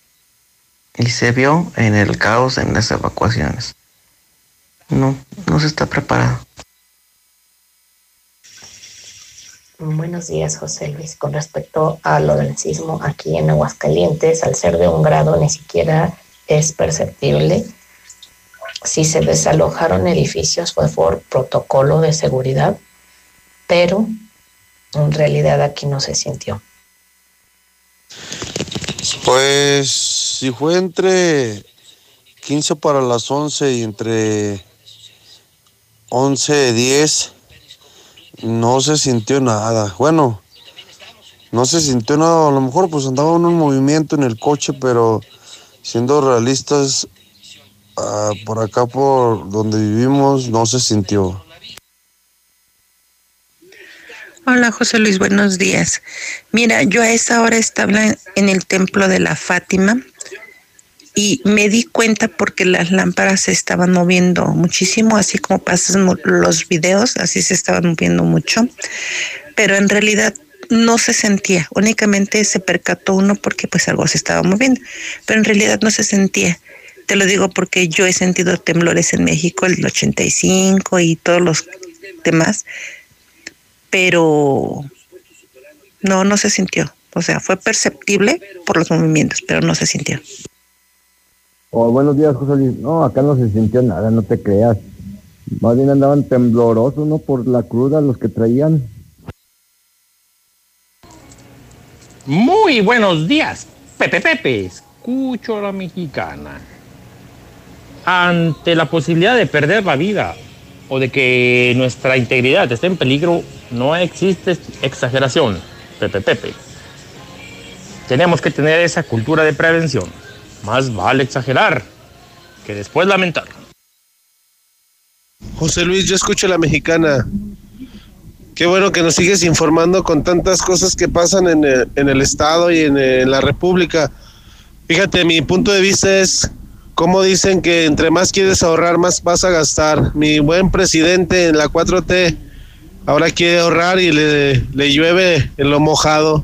Y se vio en el caos en las evacuaciones. No, no se está preparado. Buenos días, José Luis. Con respecto a lo del sismo aquí en Aguascalientes, al ser de un grado ni siquiera es perceptible. Si se desalojaron edificios fue por protocolo de seguridad, pero en realidad aquí no se sintió. Pues si fue entre 15 para las 11 y entre 11 10, no se sintió nada. Bueno, no se sintió nada. A lo mejor pues andaba en movimiento en el coche, pero siendo realistas, uh, por acá por donde vivimos no se sintió. Hola José Luis, buenos días. Mira, yo a esa hora estaba en el templo de la Fátima y me di cuenta porque las lámparas se estaban moviendo muchísimo, así como pasan los videos, así se estaban moviendo mucho, pero en realidad no se sentía, únicamente se percató uno porque pues algo se estaba moviendo, pero en realidad no se sentía. Te lo digo porque yo he sentido temblores en México, el 85 y todos los demás, pero no, no se sintió. O sea, fue perceptible por los movimientos, pero no se sintió. Oh, buenos días, José Luis. No, acá no se sintió nada, no te creas. Más bien andaban temblorosos, ¿no? Por la cruda los que traían. Muy buenos días, Pepe Pepe. Escucho a la mexicana. Ante la posibilidad de perder la vida o de que nuestra integridad esté en peligro, no existe exageración, Pepe Pepe. Tenemos que tener esa cultura de prevención. Más vale exagerar que después lamentar. José Luis, yo escucho a la mexicana. Qué bueno que nos sigues informando con tantas cosas que pasan en el, en el Estado y en, en, la República. Fíjate, mi punto de vista es como dicen que entre más quieres ahorrar, más vas a gastar. Mi buen presidente en la 4T ahora quiere ahorrar y le, le llueve en lo mojado.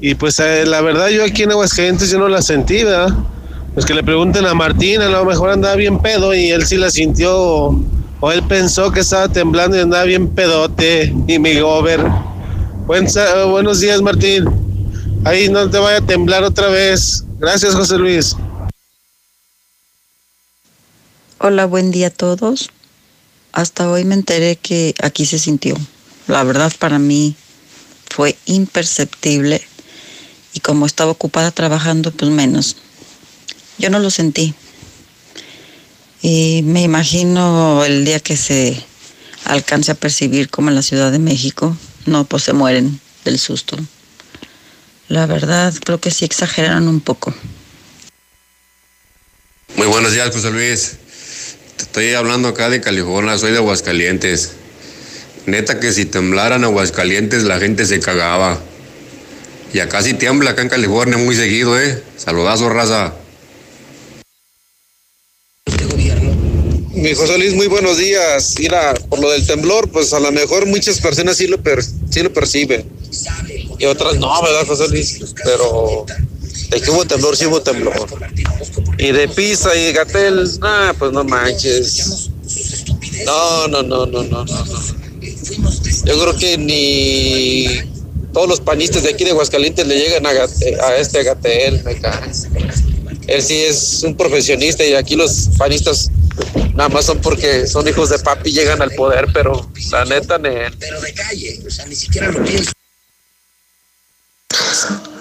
Y pues eh, la verdad yo aquí en Aguascalientes yo no la sentí, ¿verdad? Pues que le pregunten a Martín, a lo mejor andaba bien pedo y él sí la sintió o, o él pensó que estaba temblando y andaba bien pedote y mi gober. Buen buenos días Martín. Ahí no te vaya a temblar otra vez. Gracias José Luis. Hola, buen día a todos. Hasta hoy me enteré que aquí se sintió. La verdad para mí fue imperceptible y como estaba ocupada trabajando, pues menos. Yo no lo sentí. Y me imagino el día que se alcance a percibir como en la Ciudad de México, no, pues se mueren del susto. La verdad, creo que sí exageraron un poco. Muy buenos días, José Luis. Estoy hablando acá de California, soy de Aguascalientes. Neta que si temblaran Aguascalientes la gente se cagaba. Y acá sí tiembla, acá en California muy seguido, ¿eh? Saludazo, raza. Mi José Luis, muy buenos días. Mira, por lo del temblor, pues a lo mejor muchas personas sí lo, per- sí lo perciben. Y otras no, ¿verdad, José Luis? Pero de que hubo temblor, sí hubo temblor. Y de Pisa y de Gatel, pues no manches. No, no, no, no, no, no. Yo creo que ni todos los panistas de aquí de Aguascalientes le llegan a, Gate- a este Gatel, me. Él sí es un profesionista y aquí los panistas nada más son porque son hijos de papi y llegan al poder, pero la neta, ne-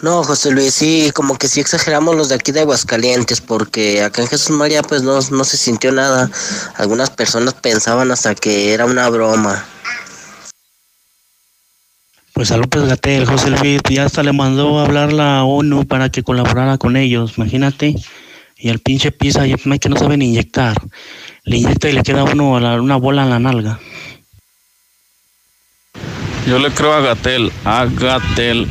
No, José Luis, sí, como que sí exageramos los de aquí de Aguascalientes, porque acá en Jesús María pues no, no se sintió nada. Algunas personas pensaban hasta que era una broma. Pues a López Gatel, José Luis, ya hasta le mandó a hablar la ONU para que colaborara con ellos, imagínate. Y al pinche Pisa, ya no hay que no saben inyectar. Le inyecta y le queda uno a la- una bola en la nalga. Yo le creo a Gatel, a Gatel.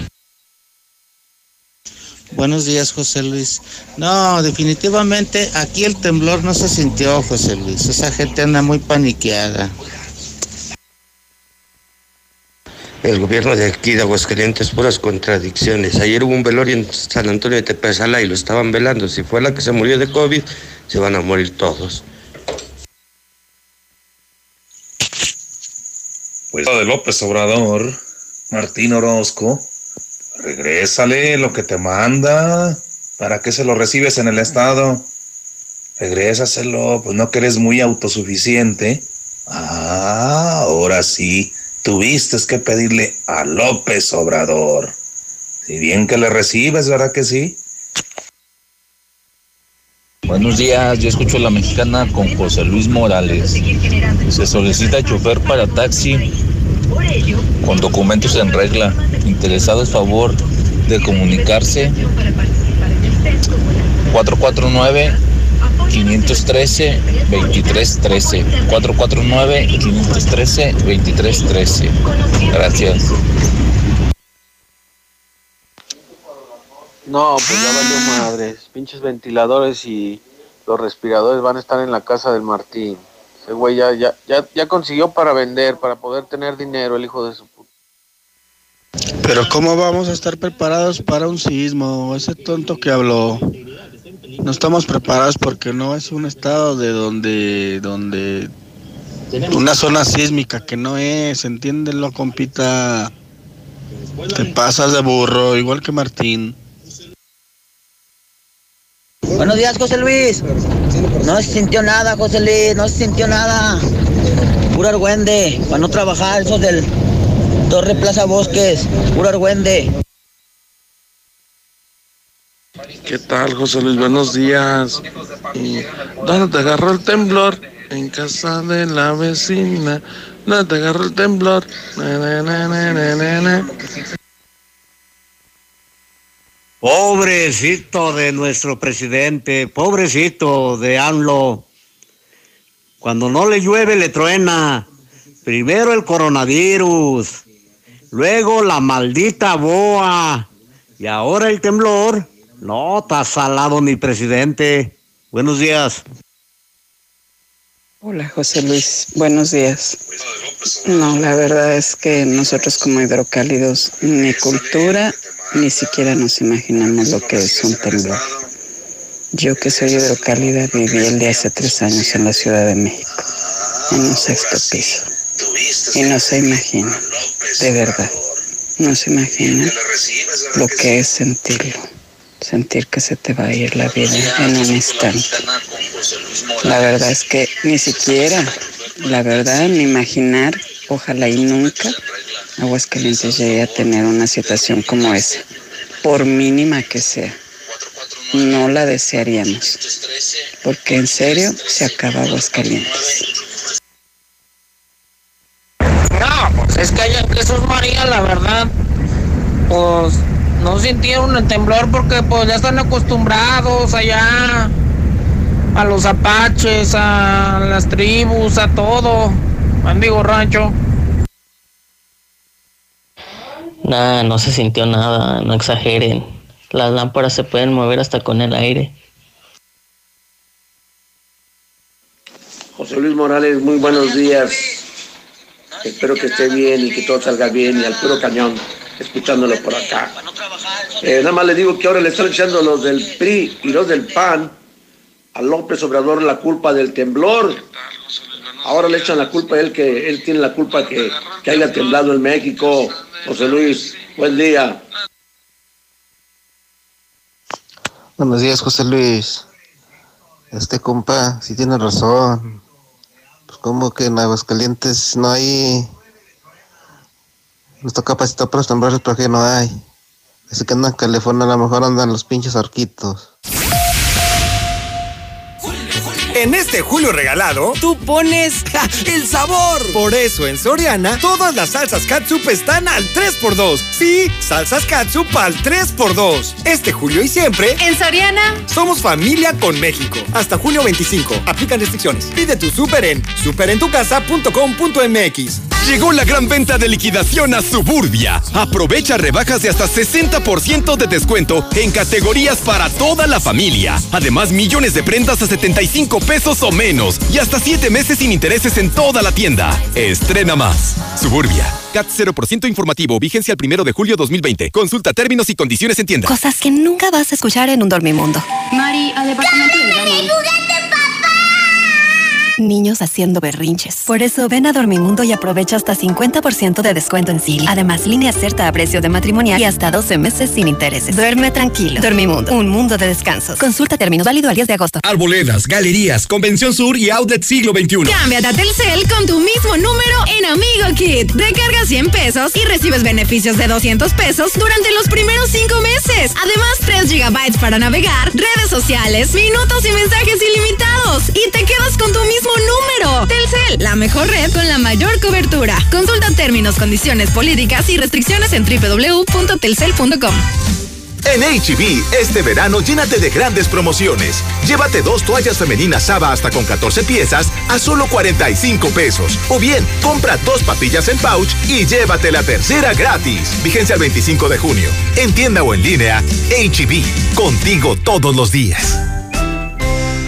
Buenos días, José Luis. No, definitivamente aquí el temblor no se sintió, José Luis. Esa gente anda muy paniqueada. El gobierno de aquí de Aguascalientes, puras contradicciones. Ayer hubo un velorio en San Antonio de Tepezala y lo estaban velando. Si fue la que se murió de COVID, se van a morir todos. Pues de López Obrador, Martín Orozco, regrésale lo que te manda. ¿Para qué se lo recibes en el Estado? Regrésaselo, pues no que eres muy autosuficiente. Ah, ahora sí, tuviste que pedirle a López Obrador. Si bien que le recibes, ¿verdad que sí? Buenos días, yo escucho la mexicana con José Luis Morales. Se solicita chofer para taxi con documentos en regla. Interesados, favor de comunicarse. 449-513-2313. 449-513-2313. Gracias. No, pues ya valió madres. Pinches ventiladores y los respiradores van a estar en la casa del Martín. Ese güey ya, ya, ya, ya consiguió para vender, para poder tener dinero, el hijo de su puta. Pero ¿cómo vamos a estar preparados para un sismo? Ese tonto que habló. No estamos preparados porque no es un estado de donde, donde, una zona sísmica que no es, entiéndelo, compita. Te pasas de burro, igual que Martín. Buenos días, José Luis. No se sintió nada, José Luis, no se sintió nada. Puro argüende, para no trabajar, esos del Torre Plaza Bosques, puro argüende. ¿Qué tal, José Luis? Buenos días. ¿Y ¿Dónde te agarró el temblor? En casa de la vecina. ¿Dónde te agarró el temblor? Pobrecito de nuestro presidente, pobrecito de AMLO. Cuando no le llueve, le truena. Primero el coronavirus, luego la maldita boa y ahora el temblor. No, está salado mi presidente. Buenos días. Hola José Luis, buenos días. No, la verdad es que nosotros como hidrocálidos, ni cultura, ni siquiera nos imaginamos lo que es un temblor. Yo que soy hidrocálida viví el de hace tres años en la Ciudad de México, en un sexto piso. Y no se imagina, de verdad, no se imagina lo que es sentirlo, sentir que se te va a ir la vida en un instante. La verdad es que ni siquiera, la verdad, ni imaginar, ojalá y nunca, Aguascalientes llegue a tener una situación como esa, por mínima que sea. No la desearíamos, porque en serio se acaba Aguascalientes. No, pues es que allá en Jesús María, la verdad, pues no sintieron el temblor porque pues ya están acostumbrados allá a los apaches, a las tribus, a todo. Mendigo rancho. Nah, no se sintió nada, no exageren. Las lámparas se pueden mover hasta con el aire. José Luis Morales, muy buenos días. Espero que esté bien y que todo salga bien y al puro cañón, escuchándolo por acá. Eh, nada más le digo que ahora le están echando los del PRI y los del PAN a López Obrador la culpa del temblor. Ahora le echan la culpa a él que él tiene la culpa que, que haya temblado en México. José Luis, buen día. Buenos días, José Luis. Este compa, sí tiene razón. Pues como que en Aguascalientes no hay... No está capacitado para temblores porque no hay. Así que andan en California, a lo mejor andan los pinches arquitos. En este julio regalado, tú pones ¡ja! el sabor. Por eso en Soriana, todas las salsas catsup están al 3x2. Sí, salsas catsup al 3x2. Este julio y siempre, En Soriana, somos familia con México. Hasta junio 25. Aplican restricciones. Pide tu súper en superentucasa.com.mx. Llegó la gran venta de liquidación a Suburbia. Aprovecha rebajas de hasta 60% de descuento en categorías para toda la familia. Además, millones de prendas a 75 pesos o menos y hasta 7 meses sin intereses en toda la tienda. Estrena más. Suburbia. CAT 0% informativo. Vigencia el primero de julio 2020. Consulta términos y condiciones en tienda. Cosas que nunca vas a escuchar en un dormimundo. Mari, al departamento baño. Niños haciendo berrinches. Por eso ven a Dormimundo y aprovecha hasta 50% de descuento en Silly. Además, línea certa a precio de matrimonial y hasta 12 meses sin intereses. Duerme tranquilo. Dormimundo, un mundo de descansos. Consulta términos válido al 10 de agosto. Arboledas, galerías, Convención Sur y Outlet Siglo XXI. cámbiate a Telcel con tu mismo número en Amigo Kit. Recarga 100 pesos y recibes beneficios de 200 pesos durante los primeros 5 meses. Además, 3 gigabytes para navegar, redes sociales, minutos y mensajes ilimitados. Y te quedas con tu mismo número. Telcel, la mejor red con la mayor cobertura. Consulta términos, condiciones, políticas y restricciones en www.telcel.com. En HB, este verano llénate de grandes promociones. Llévate dos toallas femeninas Saba hasta con 14 piezas a solo 45 pesos. O bien, compra dos papillas en pouch y llévate la tercera gratis. Vigencia el 25 de junio. En tienda o en línea, HB, contigo todos los días.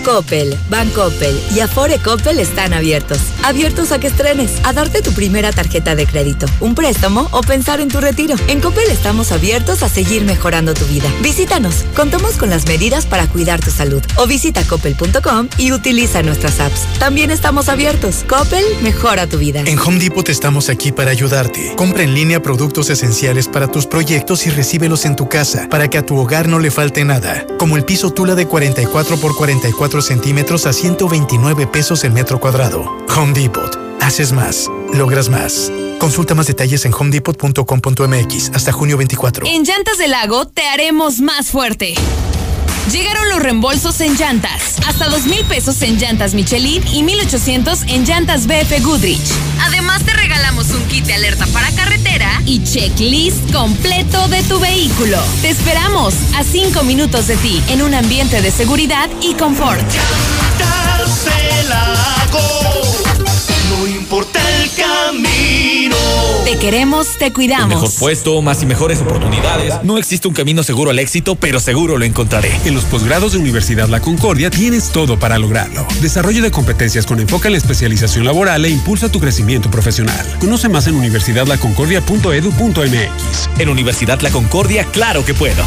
Coppel, Bancoppel y Afore Coppel están abiertos. Abiertos a que estrenes, a darte tu primera tarjeta de crédito, un préstamo o pensar en tu retiro. En Coppel estamos abiertos a seguir mejorando tu vida. Visítanos, contamos con las medidas para cuidar tu salud. O visita coppel.com y utiliza nuestras apps. También estamos abiertos. Coppel mejora tu vida. En Home Depot estamos aquí para ayudarte. Compra en línea productos esenciales para tus proyectos y recíbelos en tu casa para que a tu hogar no le falte nada. Como el piso Tula de 44 por 44 centímetros a 129 pesos el metro cuadrado. Home Depot. Haces más. Logras más. Consulta más detalles en homedepot.com.mx hasta junio 24. En Llantas del Lago te haremos más fuerte. Llegaron los reembolsos en llantas. Hasta dos mil pesos en llantas Michelin y 1800 en llantas BF Goodrich. Además te regalamos un kit de alerta para carretera y checklist completo de tu vehículo. Te esperamos a cinco minutos de ti en un ambiente de seguridad y confort. No importa el camino. Te queremos, te cuidamos. Mejor puesto, más y mejores oportunidades. No existe un camino seguro al éxito, pero seguro lo encontraré. En los posgrados de Universidad La Concordia tienes todo para lograrlo. Desarrollo de competencias con enfoque en la especialización laboral e impulsa tu crecimiento profesional. Conoce más en universidadlaconcordia.edu.mx. En Universidad La Concordia, claro que puedo.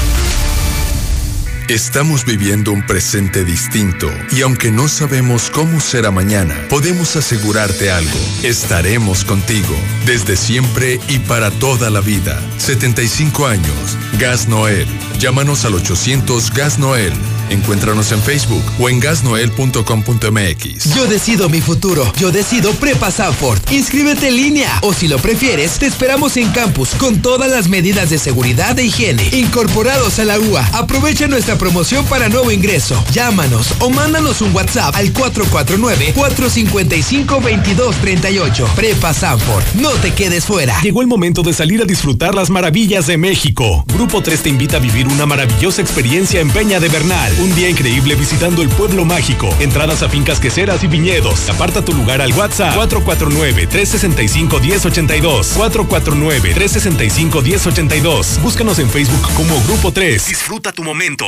Estamos viviendo un presente distinto y aunque no sabemos cómo será mañana, podemos asegurarte algo. Estaremos contigo desde siempre y para toda la vida. 75 años. Gas Noel. Llámanos al 800 Gas Noel. Encuéntranos en Facebook o en gasnoel.com.mx. Yo decido mi futuro. Yo decido Prepa Sanford. Inscríbete en línea o si lo prefieres, te esperamos en campus con todas las medidas de seguridad e higiene incorporados a la UA. Aprovecha nuestra promoción para nuevo ingreso. Llámanos o mándanos un WhatsApp al 449-455-2238. Prepa Sanford. No te quedes fuera. Llegó el momento de salir a disfrutar las maravillas de México. Grupo 3 te invita a vivir una maravillosa experiencia en Peña de Bernal. Un día increíble visitando el pueblo mágico. Entradas a fincas queseras y viñedos. Aparta tu lugar al WhatsApp 449-365-1082. 449-365-1082. Búscanos en Facebook como Grupo 3. Disfruta tu momento.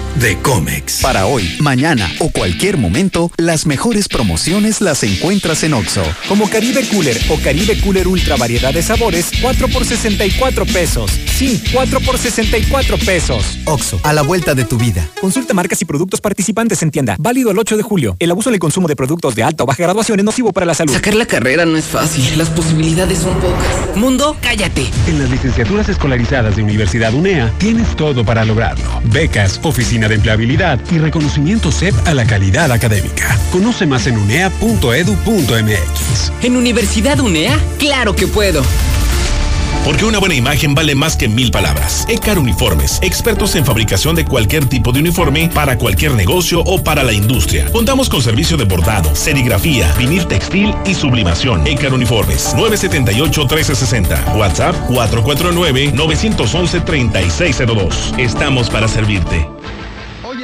de Comex. Para hoy, mañana o cualquier momento, las mejores promociones las encuentras en Oxo. Como Caribe Cooler o Caribe Cooler Ultra variedad de sabores, 4 por 64 pesos. Sí, 4 por 64 pesos. Oxo, a la vuelta de tu vida. Consulta marcas y productos participantes en tienda. Válido el 8 de julio. El abuso en el consumo de productos de alta o baja graduación es nocivo para la salud. Sacar la carrera no es fácil. Las posibilidades son pocas. Mundo, cállate. En las licenciaturas escolarizadas de Universidad UNEA tienes todo para lograrlo. Becas, oficina de empleabilidad y reconocimiento CEP a la calidad académica. Conoce más en unea.edu.mx. ¿En Universidad UNEA? ¡Claro que puedo! Porque una buena imagen vale más que mil palabras. Ecar Uniformes, expertos en fabricación de cualquier tipo de uniforme para cualquier negocio o para la industria. Contamos con servicio de bordado, serigrafía, vinil textil y sublimación. Ecar Uniformes, 978-1360. WhatsApp 449-911-3602. Estamos para servirte.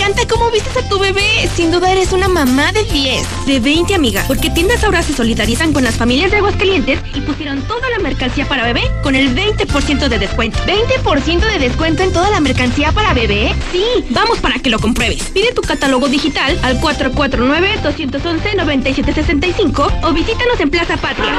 encanta cómo vistes a tu bebé. Sin duda eres una mamá de 10. De 20, amiga. Porque tiendas ahora se solidarizan con las familias de Aguascalientes y pusieron toda la mercancía para bebé con el 20% de descuento. ¿20% de descuento en toda la mercancía para bebé? Sí, vamos para que lo compruebes. Pide tu catálogo digital al 449-211-9765 o visítanos en Plaza Patria.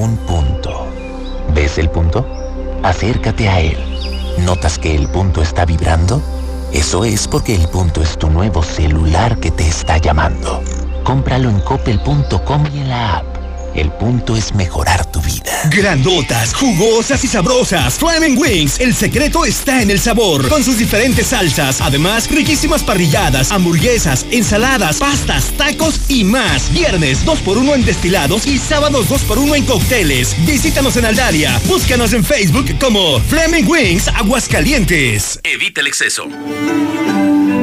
un punto. ¿Ves el punto? Acércate a él. ¿Notas que el punto está vibrando? Eso es porque el punto es tu nuevo celular que te está llamando. Cómpralo en coppel.com y en la app. El punto es mejorar tu vida. Grandotas, jugosas y sabrosas. Flaming Wings, el secreto está en el sabor. Con sus diferentes salsas. Además, riquísimas parrilladas, hamburguesas, ensaladas, pastas, tacos y más. Viernes 2x1 en destilados y sábados 2x1 en cócteles. Visítanos en Aldaria. Búscanos en Facebook como Flaming Wings Aguascalientes. Evita el exceso.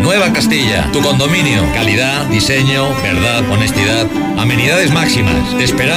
Nueva Castilla, tu condominio. Calidad, diseño, verdad, honestidad, amenidades máximas. Te esperamos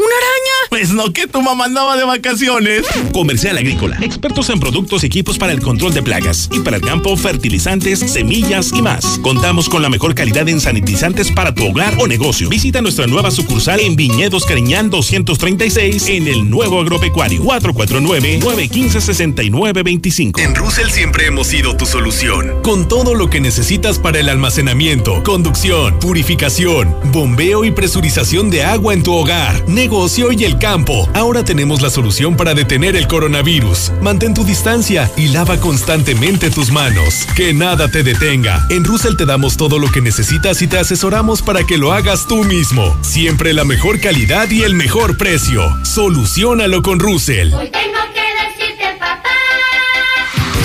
¿Una araña? Pues no, que tu mamá andaba de vacaciones. Comercial Agrícola. Expertos en productos y equipos para el control de plagas. Y para el campo, fertilizantes, semillas y más. Contamos con la mejor calidad en sanitizantes para tu hogar o negocio. Visita nuestra nueva sucursal en Viñedos Cariñán 236 en el nuevo agropecuario. 449-915-6925. En Russell siempre hemos sido tu solución. Con todo lo que necesitas para el almacenamiento, conducción, purificación, bombeo y presurización de agua en tu hogar, negocio y el campo. Ahora tenemos la solución para detener el coronavirus. Mantén tu distancia y lava constantemente tus manos. Que nada te detenga. En Russell te damos todo lo que necesitas y te asesoramos para que lo hagas tú mismo. Siempre la mejor calidad y el mejor precio. Solucionalo con Russell. Tengo que decirte, papá.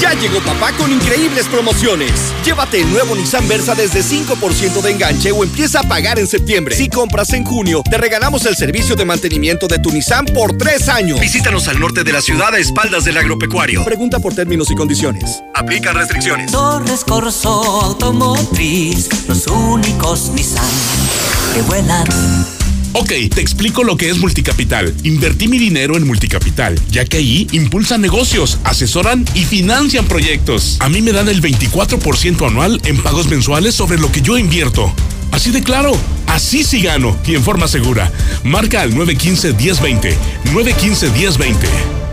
Ya llegó papá con increíbles promociones. Llévate el nuevo Nissan Versa desde 5% de enganche o empieza a pagar en septiembre. Si compras en junio, te regalamos el servicio de mantenimiento de tu Nissan por tres años. Visítanos al norte de la ciudad a espaldas del agropecuario. Pregunta por términos y condiciones. Aplican restricciones. Torres Corso Automotriz, los únicos Nissan que vuelan. Ok, te explico lo que es Multicapital. Invertí mi dinero en Multicapital, ya que ahí impulsan negocios, asesoran y financian proyectos. A mí me dan el 24% anual en pagos mensuales sobre lo que yo invierto. Así de claro, así sí gano y en forma segura. Marca al 915-1020. 915-1020.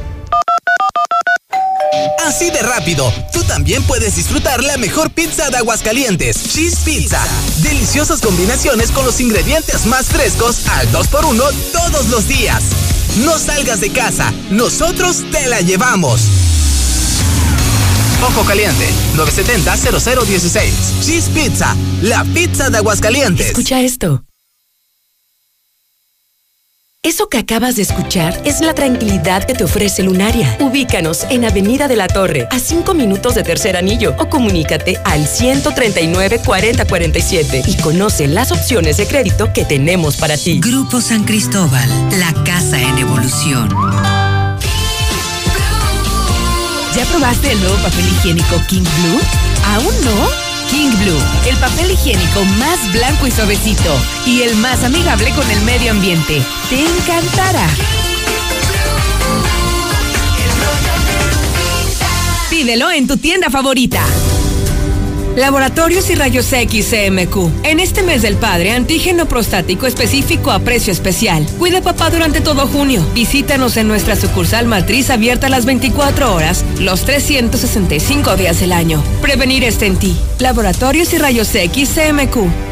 Así de rápido, tú también puedes disfrutar la mejor pizza de Aguascalientes, Cheese Pizza. Deliciosas combinaciones con los ingredientes más frescos al 2x1 todos los días. No salgas de casa, nosotros te la llevamos. Ojo caliente, 970-0016. Cheese Pizza, la pizza de Aguascalientes. Escucha esto. Eso que acabas de escuchar es la tranquilidad que te ofrece Lunaria. Ubícanos en Avenida de la Torre, a 5 minutos de Tercer Anillo, o comunícate al 139 4047 y conoce las opciones de crédito que tenemos para ti. Grupo San Cristóbal, la casa en evolución. ¿Ya probaste el nuevo papel higiénico King Blue? ¿Aún no? King Blue, el papel higiénico más blanco y suavecito y el más amigable con el medio ambiente. Te encantará. Pídelo en tu tienda favorita. Laboratorios y Rayos X CMQ. En este mes del padre, antígeno prostático específico a precio especial. Cuida papá durante todo junio. Visítanos en nuestra sucursal matriz abierta las 24 horas, los 365 días del año. Prevenir está en ti. Laboratorios y Rayos X CMQ.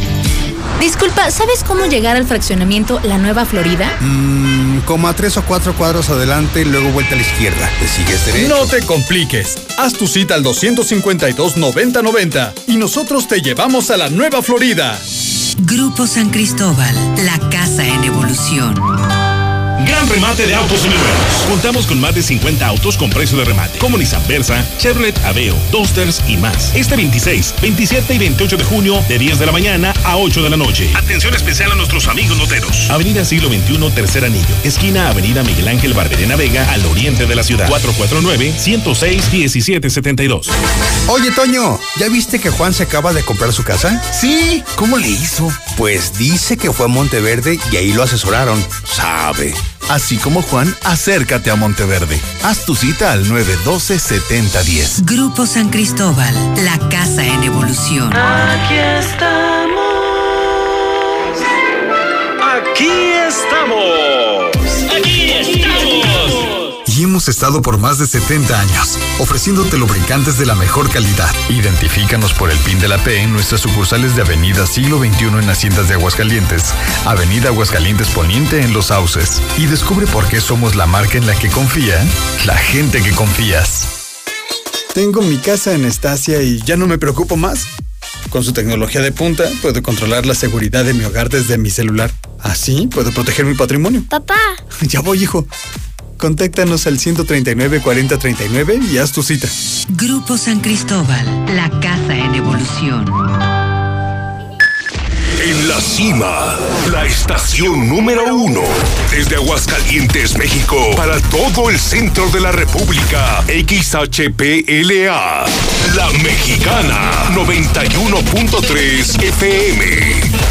Disculpa, ¿sabes cómo llegar al fraccionamiento La Nueva Florida? Mmm, como a tres o cuatro cuadros adelante y luego vuelta a la izquierda. ¿Te sigues derecho? No te compliques. Haz tu cita al 252-9090 y nosotros te llevamos a La Nueva Florida. Grupo San Cristóbal, la casa en evolución. Gran remate de autos seminuevos. Contamos con más de 50 autos con precio de remate, como Nissan Versa, Chevrolet Aveo, Toasters y más. Este 26, 27 y 28 de junio, de 10 de la mañana a 8 de la noche. Atención especial a nuestros amigos noteros. Avenida Siglo XXI, Tercer Anillo. Esquina Avenida Miguel Ángel Barberena Vega, al oriente de la ciudad. 449-106-1772. Oye, Toño, ¿ya viste que Juan se acaba de comprar su casa? Sí, ¿cómo le hizo? Pues dice que fue a Monteverde y ahí lo asesoraron. Sabe. Así como Juan, acércate a Monteverde. Haz tu cita al 912-7010. Grupo San Cristóbal, la casa en evolución. Aquí estamos. Aquí estamos. Y hemos estado por más de 70 años, ofreciéndote lubricantes de la mejor calidad. Identifícanos por el PIN de la P en nuestras sucursales de Avenida Siglo XXI en Haciendas de Aguascalientes, Avenida Aguascalientes Poniente en Los Sauces. Y descubre por qué somos la marca en la que confía la gente que confías. Tengo mi casa en Estacia y ya no me preocupo más. Con su tecnología de punta, puedo controlar la seguridad de mi hogar desde mi celular. Así puedo proteger mi patrimonio. Papá. Ya voy, hijo. Contáctanos al 139 4039 y haz tu cita. Grupo San Cristóbal, la casa en evolución. En la cima, la estación número uno. Desde Aguascalientes, México, para todo el centro de la República. XHPLA. La Mexicana, 91.3 FM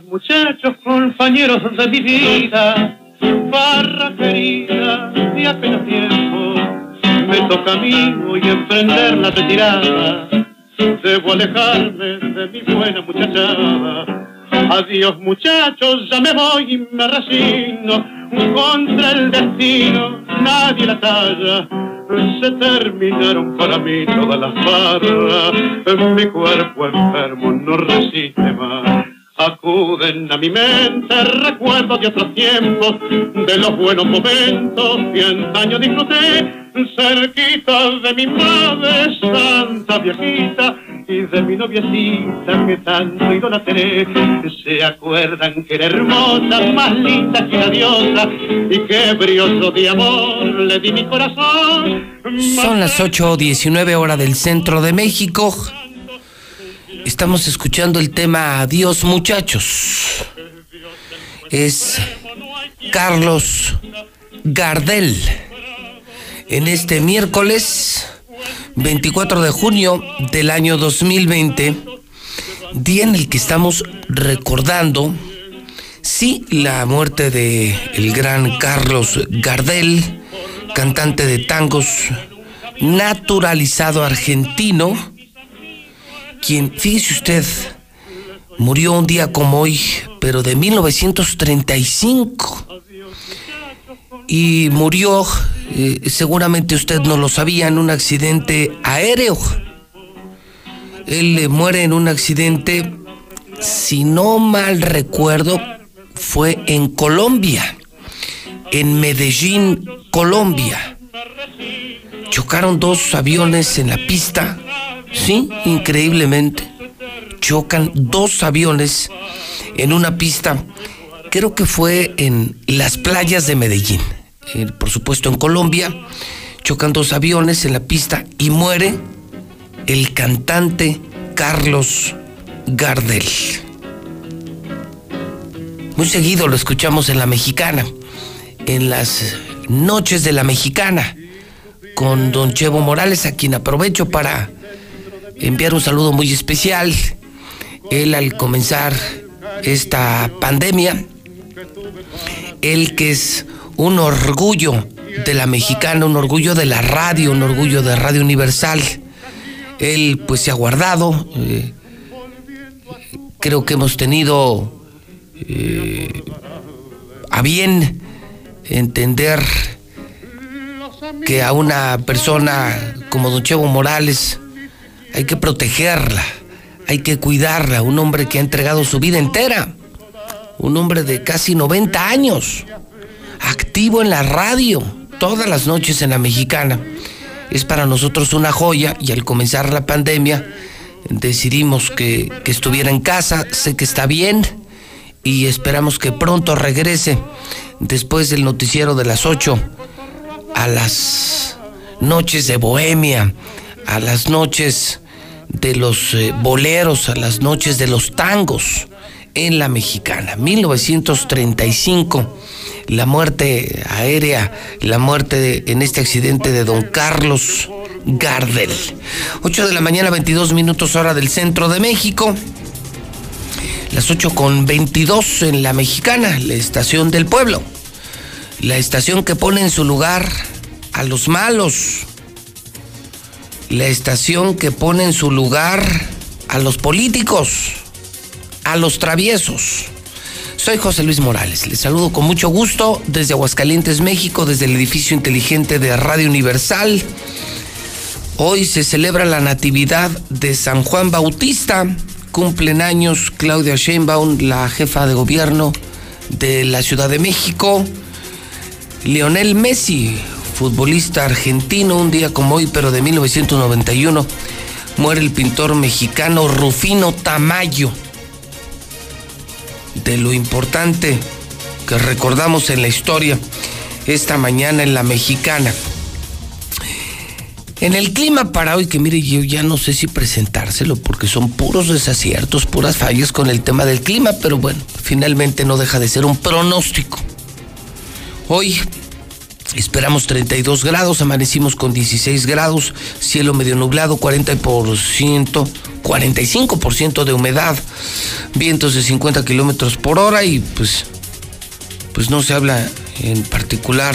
Muchachos, compañeros de mi vida, barra querida, de apenas tiempo, me toca a mí hoy emprender la retirada, debo alejarme de mi buena muchachada. Adiós muchachos, ya me voy y me resigno, contra el destino nadie la talla. Se terminaron para mí todas las barras, mi cuerpo enfermo no resiste más. Acuden a mi mente recuerdos de otros tiempos, de los buenos momentos que antaño disfruté, cerquita de mi madre santa viejita y de mi noviecita que tanto idolatré. Se acuerdan que era hermosa, más linda que la diosa, y que brioso de amor le di mi corazón. Son las 8.19 hora del centro de México. Estamos escuchando el tema Adiós muchachos. Es Carlos Gardel. En este miércoles 24 de junio del año 2020, día en el que estamos recordando, sí, la muerte de el gran Carlos Gardel, cantante de tangos, naturalizado argentino, quien, fíjese usted, murió un día como hoy, pero de 1935. Y murió, eh, seguramente usted no lo sabía, en un accidente aéreo. Él eh, muere en un accidente, si no mal recuerdo, fue en Colombia, en Medellín, Colombia. Chocaron dos aviones en la pista Sí, increíblemente. Chocan dos aviones en una pista, creo que fue en las playas de Medellín, eh, por supuesto en Colombia. Chocan dos aviones en la pista y muere el cantante Carlos Gardel. Muy seguido lo escuchamos en La Mexicana, en las noches de La Mexicana, con don Chevo Morales, a quien aprovecho para enviar un saludo muy especial. Él al comenzar esta pandemia, él que es un orgullo de la mexicana, un orgullo de la radio, un orgullo de Radio Universal. Él pues se ha guardado. Eh, creo que hemos tenido eh, a bien entender que a una persona como Don Chevo Morales hay que protegerla, hay que cuidarla, un hombre que ha entregado su vida entera, un hombre de casi 90 años, activo en la radio, todas las noches en la mexicana. Es para nosotros una joya y al comenzar la pandemia decidimos que, que estuviera en casa, sé que está bien y esperamos que pronto regrese después del noticiero de las 8 a las noches de Bohemia, a las noches de los eh, boleros, a las noches de los tangos en la mexicana. 1935, la muerte aérea, la muerte en este accidente de don Carlos Gardel. 8 de la mañana, 22 minutos hora del centro de México. Las 8 con 22 en la mexicana, la estación del pueblo. La estación que pone en su lugar a los malos, la estación que pone en su lugar a los políticos, a los traviesos. Soy José Luis Morales, les saludo con mucho gusto desde Aguascalientes, México, desde el edificio inteligente de Radio Universal. Hoy se celebra la Natividad de San Juan Bautista. Cumplen años Claudia Sheinbaum, la jefa de gobierno de la Ciudad de México. Lionel Messi, futbolista argentino, un día como hoy, pero de 1991, muere el pintor mexicano Rufino Tamayo. De lo importante que recordamos en la historia esta mañana en la mexicana. En el clima para hoy, que mire, yo ya no sé si presentárselo porque son puros desaciertos, puras fallas con el tema del clima, pero bueno, finalmente no deja de ser un pronóstico. Hoy esperamos 32 grados, amanecimos con 16 grados, cielo medio nublado, 40%, 45% de humedad, vientos de 50 kilómetros por hora y pues, pues no se habla en particular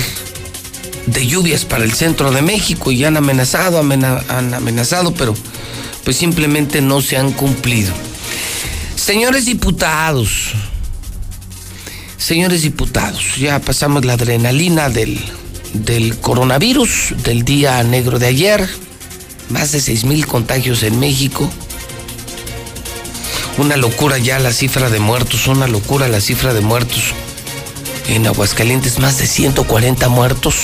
de lluvias para el centro de México y han amenazado, han amenazado, pero pues simplemente no se han cumplido. Señores diputados, señores diputados, ya pasamos la adrenalina del, del coronavirus, del día negro de ayer, más de 6 mil contagios en México. Una locura ya la cifra de muertos, una locura la cifra de muertos. En Aguascalientes más de 140 muertos.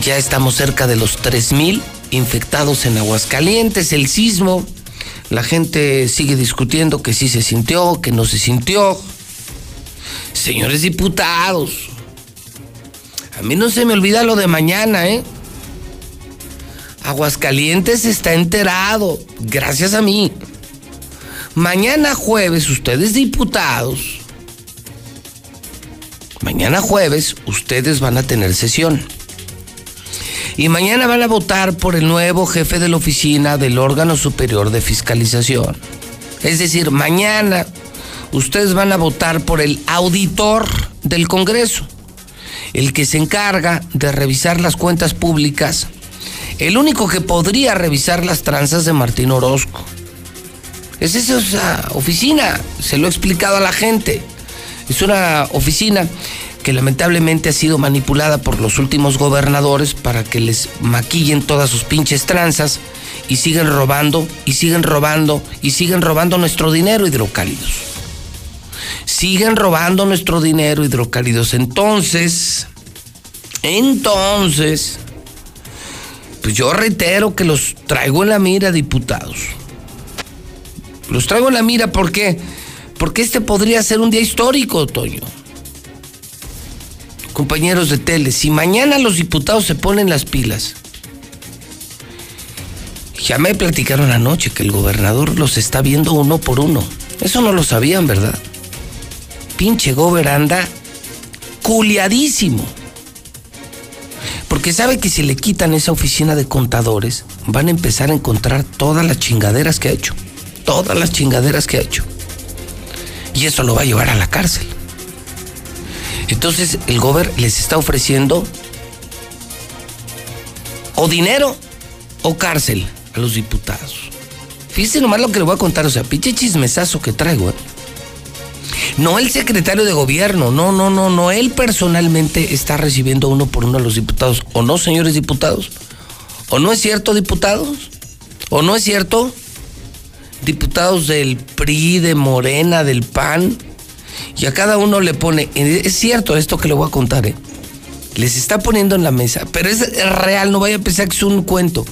Ya estamos cerca de los 3.000 infectados en Aguascalientes, el sismo. La gente sigue discutiendo que sí se sintió, que no se sintió. Señores diputados, a mí no se me olvida lo de mañana, ¿eh? Aguascalientes está enterado, gracias a mí. Mañana jueves, ustedes diputados, mañana jueves, ustedes van a tener sesión. Y mañana van a votar por el nuevo jefe de la oficina del órgano superior de fiscalización. Es decir, mañana ustedes van a votar por el auditor del Congreso, el que se encarga de revisar las cuentas públicas, el único que podría revisar las tranzas de Martín Orozco. Es esa oficina, se lo he explicado a la gente. Es una oficina que lamentablemente ha sido manipulada por los últimos gobernadores para que les maquillen todas sus pinches tranzas y siguen robando y siguen robando y siguen robando nuestro dinero hidrocálidos. Siguen robando nuestro dinero hidrocálidos. Entonces, entonces, pues yo reitero que los traigo en la mira, diputados. Los traigo en la mira, ¿por qué? Porque este podría ser un día histórico, Toño compañeros de tele, si mañana los diputados se ponen las pilas, ya me platicaron anoche que el gobernador los está viendo uno por uno. Eso no lo sabían, ¿verdad? Pinche gober anda culiadísimo. Porque sabe que si le quitan esa oficina de contadores, van a empezar a encontrar todas las chingaderas que ha hecho. Todas las chingaderas que ha hecho. Y eso lo va a llevar a la cárcel. Entonces el gobierno les está ofreciendo o dinero o cárcel a los diputados. Fíjense nomás lo que le voy a contar, o sea, pinche chismesazo que traigo. ¿eh? No el secretario de gobierno, no, no, no, no, él personalmente está recibiendo uno por uno a los diputados. ¿O no, señores diputados? ¿O no es cierto, diputados? ¿O no es cierto? Diputados del PRI, de Morena, del PAN, y a cada uno le pone, es cierto esto que le voy a contar, ¿eh? les está poniendo en la mesa, pero es real, no vaya a pensar que es un cuento,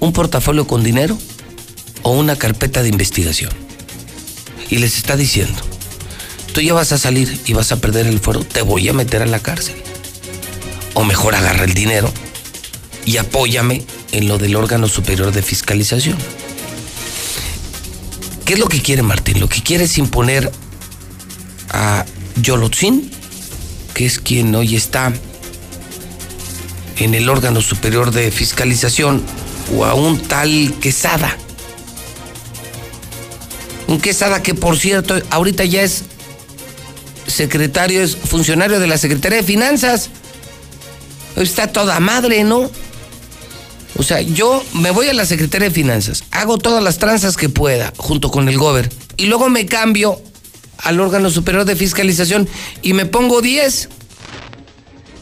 un portafolio con dinero o una carpeta de investigación. Y les está diciendo, tú ya vas a salir y vas a perder el fuero, te voy a meter a la cárcel. O mejor agarra el dinero y apóyame en lo del órgano superior de fiscalización. ¿Qué es lo que quiere Martín? Lo que quiere es imponer a Yolotzin, que es quien hoy está en el órgano superior de fiscalización, o a un tal Quesada. Un Quesada que, por cierto, ahorita ya es secretario, es funcionario de la Secretaría de Finanzas. Está toda madre, ¿no? O sea, yo me voy a la Secretaría de Finanzas, hago todas las tranzas que pueda junto con el gober y luego me cambio al órgano superior de fiscalización y me pongo 10.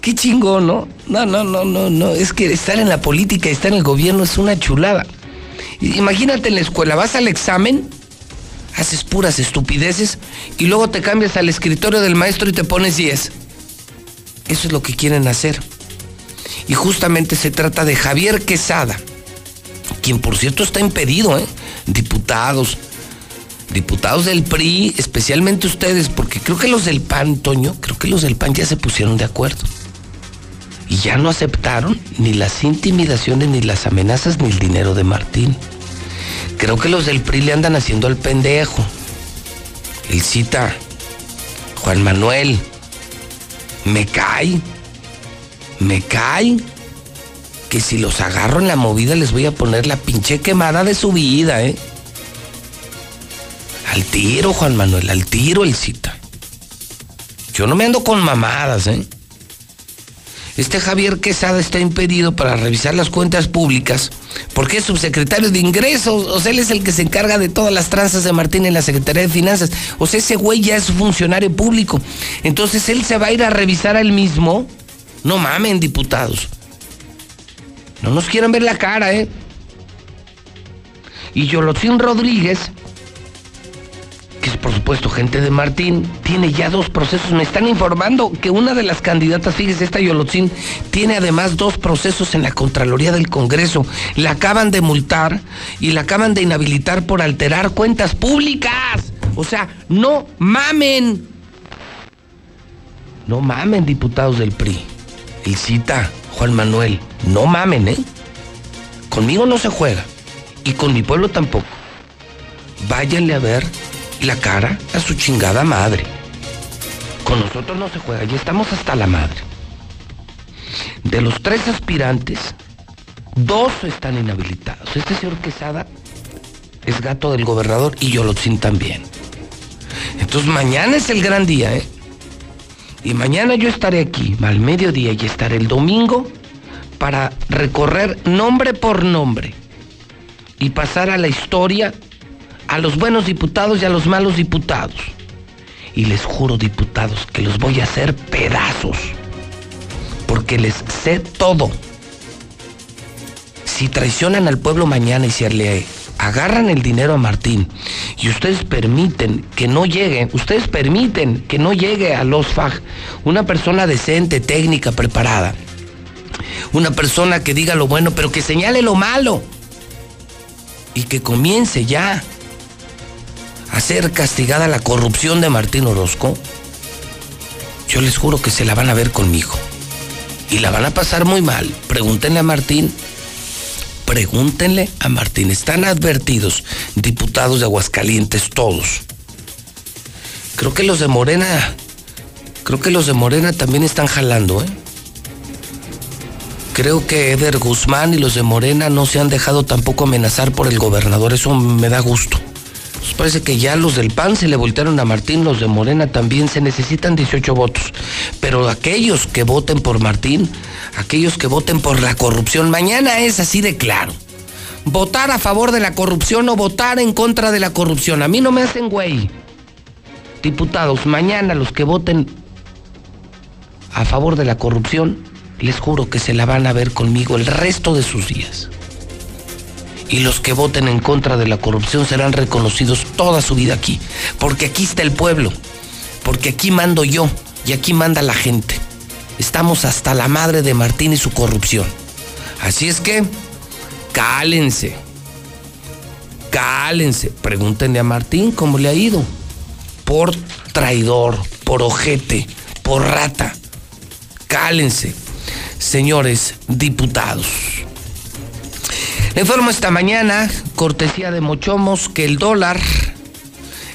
Qué chingón, ¿no? No, no, no, no, no. Es que estar en la política estar en el gobierno es una chulada. Imagínate en la escuela, vas al examen, haces puras estupideces y luego te cambias al escritorio del maestro y te pones 10. Eso es lo que quieren hacer. Y justamente se trata de Javier Quesada, quien por cierto está impedido, ¿eh? Diputados, diputados del PRI, especialmente ustedes, porque creo que los del PAN, Toño, creo que los del PAN ya se pusieron de acuerdo. Y ya no aceptaron ni las intimidaciones, ni las amenazas, ni el dinero de Martín. Creo que los del PRI le andan haciendo al pendejo. El cita, Juan Manuel, me cae, me cae que si los agarro en la movida les voy a poner la pinche quemada de su vida, ¿eh? Al tiro, Juan Manuel, al tiro el cita. Yo no me ando con mamadas, ¿eh? Este Javier Quesada está impedido para revisar las cuentas públicas porque es subsecretario de ingresos. O sea, él es el que se encarga de todas las tranzas de Martín en la Secretaría de Finanzas. O sea, ese güey ya es funcionario público. Entonces él se va a ir a revisar a él mismo. No mamen, diputados. No nos quieren ver la cara, ¿eh? Y Yolotzin Rodríguez por supuesto gente de Martín, tiene ya dos procesos. Me están informando que una de las candidatas, fíjese, esta Yolotzin, tiene además dos procesos en la Contraloría del Congreso. La acaban de multar y la acaban de inhabilitar por alterar cuentas públicas. O sea, no mamen. No mamen, diputados del PRI. El cita, Juan Manuel. No mamen, ¿eh? Conmigo no se juega. Y con mi pueblo tampoco. Váyanle a ver la cara a su chingada madre. Con nosotros no se juega, ya estamos hasta la madre. De los tres aspirantes, dos están inhabilitados. Este señor Quesada es gato del gobernador y Yolotzin también. Entonces mañana es el gran día, ¿eh? Y mañana yo estaré aquí, al mediodía, y estaré el domingo para recorrer nombre por nombre y pasar a la historia a los buenos diputados y a los malos diputados. Y les juro, diputados, que los voy a hacer pedazos. Porque les sé todo. Si traicionan al pueblo mañana y se le agarran el dinero a Martín y ustedes permiten que no llegue, ustedes permiten que no llegue a los FAG una persona decente, técnica, preparada, una persona que diga lo bueno, pero que señale lo malo y que comience ya a ser castigada la corrupción de Martín Orozco, yo les juro que se la van a ver conmigo. Y la van a pasar muy mal. Pregúntenle a Martín. Pregúntenle a Martín. Están advertidos, diputados de Aguascalientes, todos. Creo que los de Morena, creo que los de Morena también están jalando, ¿eh? Creo que Eder Guzmán y los de Morena no se han dejado tampoco amenazar por el gobernador. Eso me da gusto. Parece que ya los del PAN se le voltearon a Martín, los de Morena también se necesitan 18 votos. Pero aquellos que voten por Martín, aquellos que voten por la corrupción, mañana es así de claro. Votar a favor de la corrupción o votar en contra de la corrupción. A mí no me hacen güey. Diputados, mañana los que voten a favor de la corrupción, les juro que se la van a ver conmigo el resto de sus días y los que voten en contra de la corrupción serán reconocidos toda su vida aquí. Porque aquí está el pueblo, porque aquí mando yo y aquí manda la gente. Estamos hasta la madre de Martín y su corrupción. Así es que, cálense. Cálense. Pregúntenle a Martín cómo le ha ido. Por traidor, por ojete, por rata. Cálense, señores diputados. Le informo esta mañana, cortesía de Mochomos, que el dólar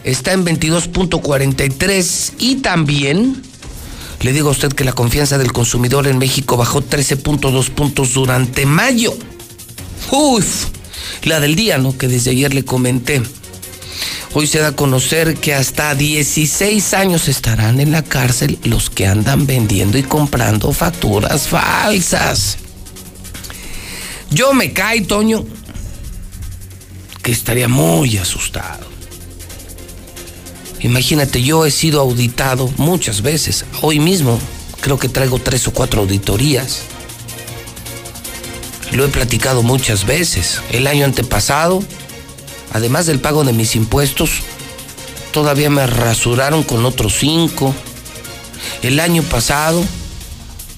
está en 22.43 y también le digo a usted que la confianza del consumidor en México bajó 13.2 puntos durante mayo. Uf, la del día, ¿no? Que desde ayer le comenté. Hoy se da a conocer que hasta 16 años estarán en la cárcel los que andan vendiendo y comprando facturas falsas. Yo me cae, Toño, que estaría muy asustado. Imagínate, yo he sido auditado muchas veces. Hoy mismo Creo que traigo tres o cuatro auditorías. Lo he platicado muchas veces. El año antepasado, además del pago de mis impuestos, todavía me rasuraron con otros cinco. El año pasado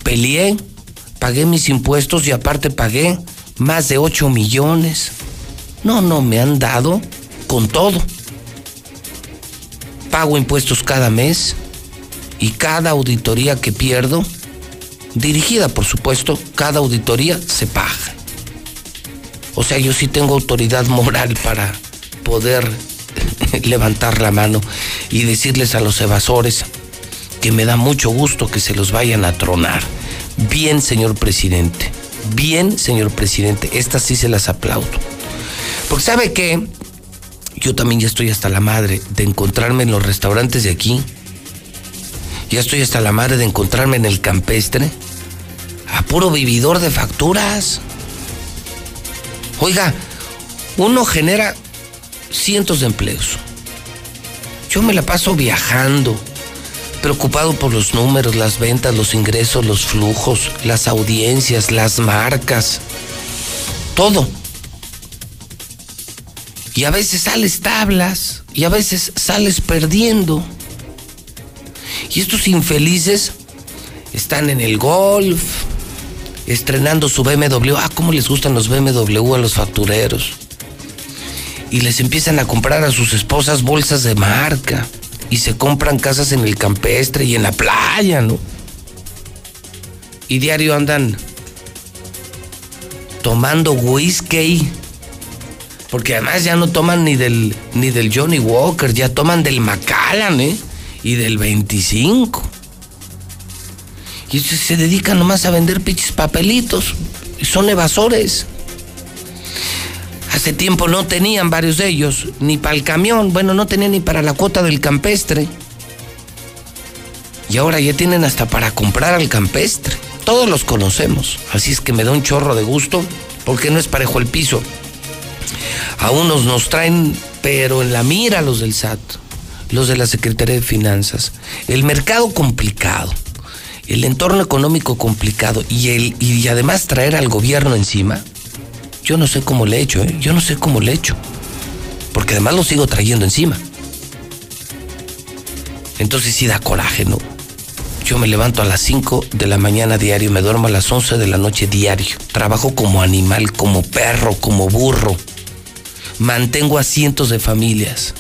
peleé, pagué mis impuestos y aparte pagué más de 8 millones. No, no, me han dado con todo. Pago impuestos cada mes y cada auditoría que pierdo, dirigida por supuesto, cada auditoría se paga. O sea, yo sí tengo autoridad moral para poder levantar la mano y decirles a los evasores que me da mucho gusto que se los vayan a tronar. Bien, señor presidente. Bien, señor presidente. Estas sí se las aplaudo. Porque sabe que yo también ya estoy hasta la madre de encontrarme en los restaurantes de aquí. Ya estoy hasta la madre de encontrarme en el campestre. A puro vividor de facturas. Oiga, uno genera cientos de empleos. Yo me la paso viajando, preocupado por los números, las ventas, los ingresos, los flujos, las audiencias, las marcas, todo. Y a veces sales tablas y a veces sales perdiendo. Y estos infelices están en el golf, estrenando su BMW. Ah, cómo les gustan los BMW a los factureros. Y les empiezan a comprar a sus esposas bolsas de marca. Y se compran casas en el campestre y en la playa, ¿no? Y diario andan tomando whisky. Porque además ya no toman ni del, ni del Johnny Walker, ya toman del Macallan, ¿eh? Y del 25. Y se dedican nomás a vender pinches papelitos. Son evasores. Hace tiempo no tenían varios de ellos, ni para el camión, bueno, no tenían ni para la cuota del campestre. Y ahora ya tienen hasta para comprar al campestre. Todos los conocemos, así es que me da un chorro de gusto, porque no es parejo el piso. A unos nos traen, pero en la mira los del SAT, los de la Secretaría de Finanzas. El mercado complicado, el entorno económico complicado y, el, y además traer al gobierno encima. Yo no sé cómo le he hecho, ¿eh? yo no sé cómo le he hecho. Porque además lo sigo trayendo encima. Entonces sí da coraje, ¿no? Yo me levanto a las 5 de la mañana diario, me duermo a las 11 de la noche diario. Trabajo como animal, como perro, como burro. Mantengo a cientos de familias.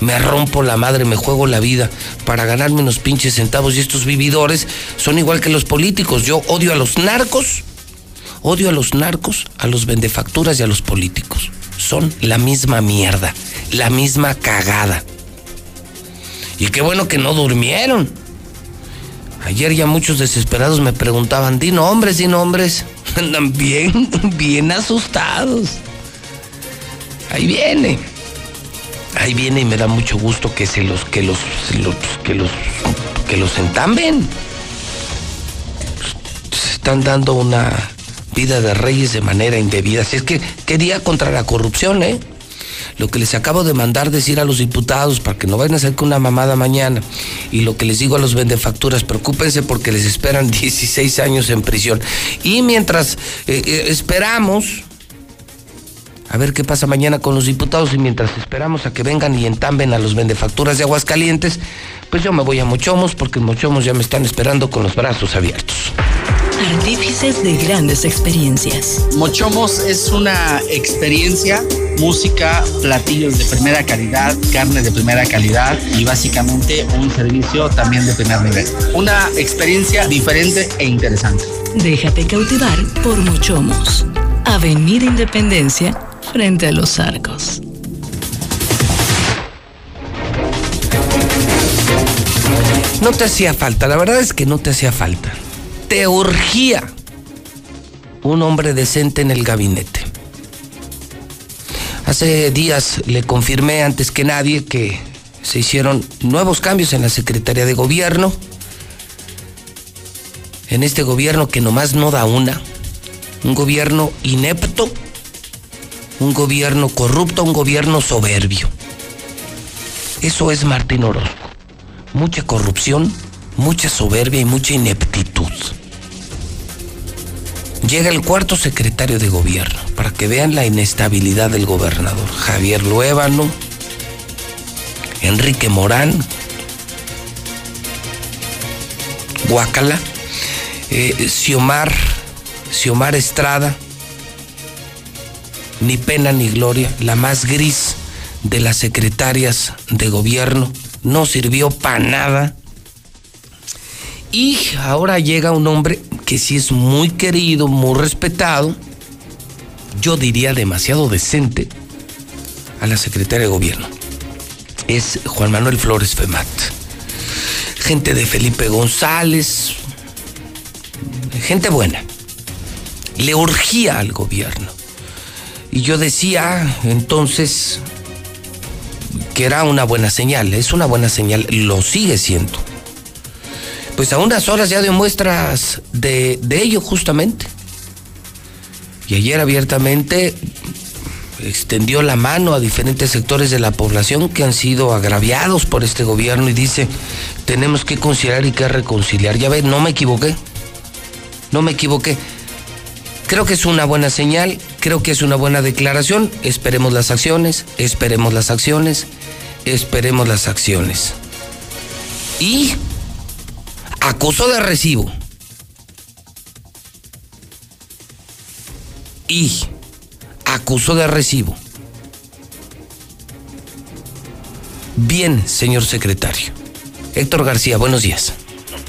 Me rompo la madre, me juego la vida para ganarme unos pinches centavos. Y estos vividores son igual que los políticos. Yo odio a los narcos, odio a los narcos, a los vendefacturas y a los políticos. Son la misma mierda, la misma cagada. Y qué bueno que no durmieron. Ayer ya muchos desesperados me preguntaban, di nombres, di nombres. Andan bien, bien asustados. Ahí viene. Ahí viene y me da mucho gusto que se los, que los, los que los, que los entamben. Se están dando una vida de reyes de manera indebida. Así es que, ¿qué día contra la corrupción, eh? Lo que les acabo de mandar decir a los diputados para que no vayan a hacer con una mamada mañana. Y lo que les digo a los vendefacturas, preocúpense porque les esperan 16 años en prisión. Y mientras eh, eh, esperamos a ver qué pasa mañana con los diputados y mientras esperamos a que vengan y entamben a los vendefacturas de Aguascalientes, pues yo me voy a Mochomos porque Mochomos ya me están esperando con los brazos abiertos. Artífices de grandes experiencias. Mochomos es una experiencia, música, platillos de primera calidad, carne de primera calidad y básicamente un servicio también de primer nivel. Una experiencia diferente e interesante. Déjate cautivar por Mochomos. Avenida Independencia, frente a los arcos. No te hacía falta, la verdad es que no te hacía falta. Te urgía un hombre decente en el gabinete. Hace días le confirmé antes que nadie que se hicieron nuevos cambios en la Secretaría de Gobierno. En este gobierno que nomás no da una. Un gobierno inepto, un gobierno corrupto, un gobierno soberbio. Eso es Martín Orozco. Mucha corrupción, mucha soberbia y mucha ineptitud. Llega el cuarto secretario de gobierno para que vean la inestabilidad del gobernador. Javier Luébano, Enrique Morán, Guacala, eh, Xiomar, Xiomar Estrada, ni pena ni gloria, la más gris de las secretarias de gobierno, no sirvió para nada. Y ahora llega un hombre que sí es muy querido, muy respetado, yo diría demasiado decente, a la secretaria de gobierno. Es Juan Manuel Flores Femat. Gente de Felipe González, gente buena. Le urgía al gobierno. Y yo decía entonces que era una buena señal, es una buena señal, lo sigue siendo. Pues a unas horas ya de muestras de, de ello justamente. Y ayer abiertamente extendió la mano a diferentes sectores de la población que han sido agraviados por este gobierno y dice, tenemos que conciliar y que reconciliar. Ya ve, no me equivoqué. No me equivoqué. Creo que es una buena señal, creo que es una buena declaración. Esperemos las acciones, esperemos las acciones, esperemos las acciones. Y acusó de recibo. Y acusó de recibo. Bien, señor secretario. Héctor García, buenos días.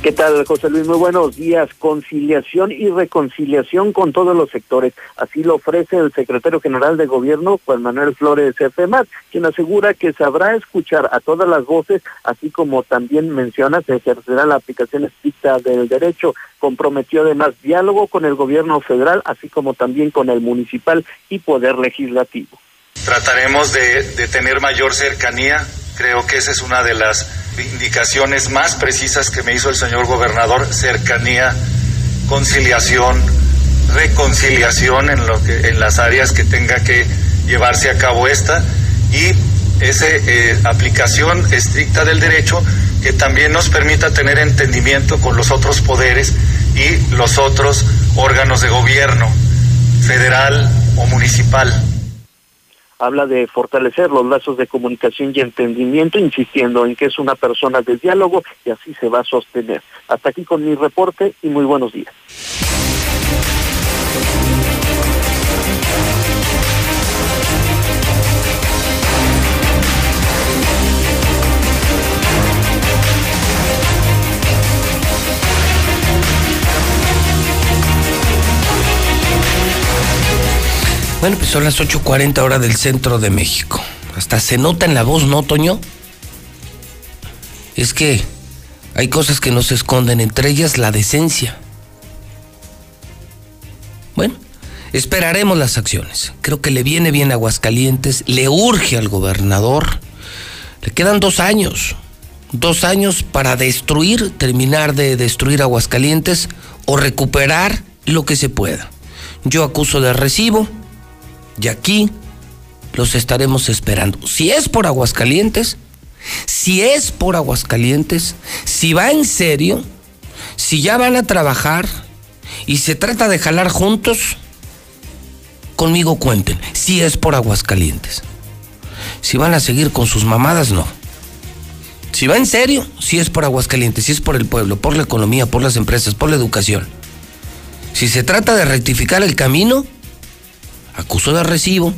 ¿Qué tal, José Luis? Muy buenos días. Conciliación y reconciliación con todos los sectores. Así lo ofrece el secretario general de Gobierno, Juan Manuel Flores FEMAT, quien asegura que sabrá escuchar a todas las voces, así como también menciona, se ejercerá la aplicación estricta del derecho. Comprometió además diálogo con el gobierno federal, así como también con el municipal y poder legislativo. Trataremos de, de tener mayor cercanía. Creo que esa es una de las indicaciones más precisas que me hizo el señor gobernador, cercanía, conciliación, reconciliación en, lo que, en las áreas que tenga que llevarse a cabo esta y esa eh, aplicación estricta del derecho que también nos permita tener entendimiento con los otros poderes y los otros órganos de gobierno, federal o municipal habla de fortalecer los lazos de comunicación y entendimiento, insistiendo en que es una persona de diálogo y así se va a sostener. Hasta aquí con mi reporte y muy buenos días. Bueno, pues son las 8.40 horas del centro de México. Hasta se nota en la voz, ¿no, Toño? Es que hay cosas que no se esconden, entre ellas la decencia. Bueno, esperaremos las acciones. Creo que le viene bien Aguascalientes, le urge al gobernador. Le quedan dos años, dos años para destruir, terminar de destruir Aguascalientes o recuperar lo que se pueda. Yo acuso de recibo y aquí los estaremos esperando. Si es por Aguascalientes, si es por Aguascalientes, si va en serio, si ya van a trabajar y se trata de jalar juntos, conmigo cuenten. Si es por Aguascalientes. Si van a seguir con sus mamadas, no. Si va en serio, si es por Aguascalientes, si es por el pueblo, por la economía, por las empresas, por la educación. Si se trata de rectificar el camino, acusó de recibo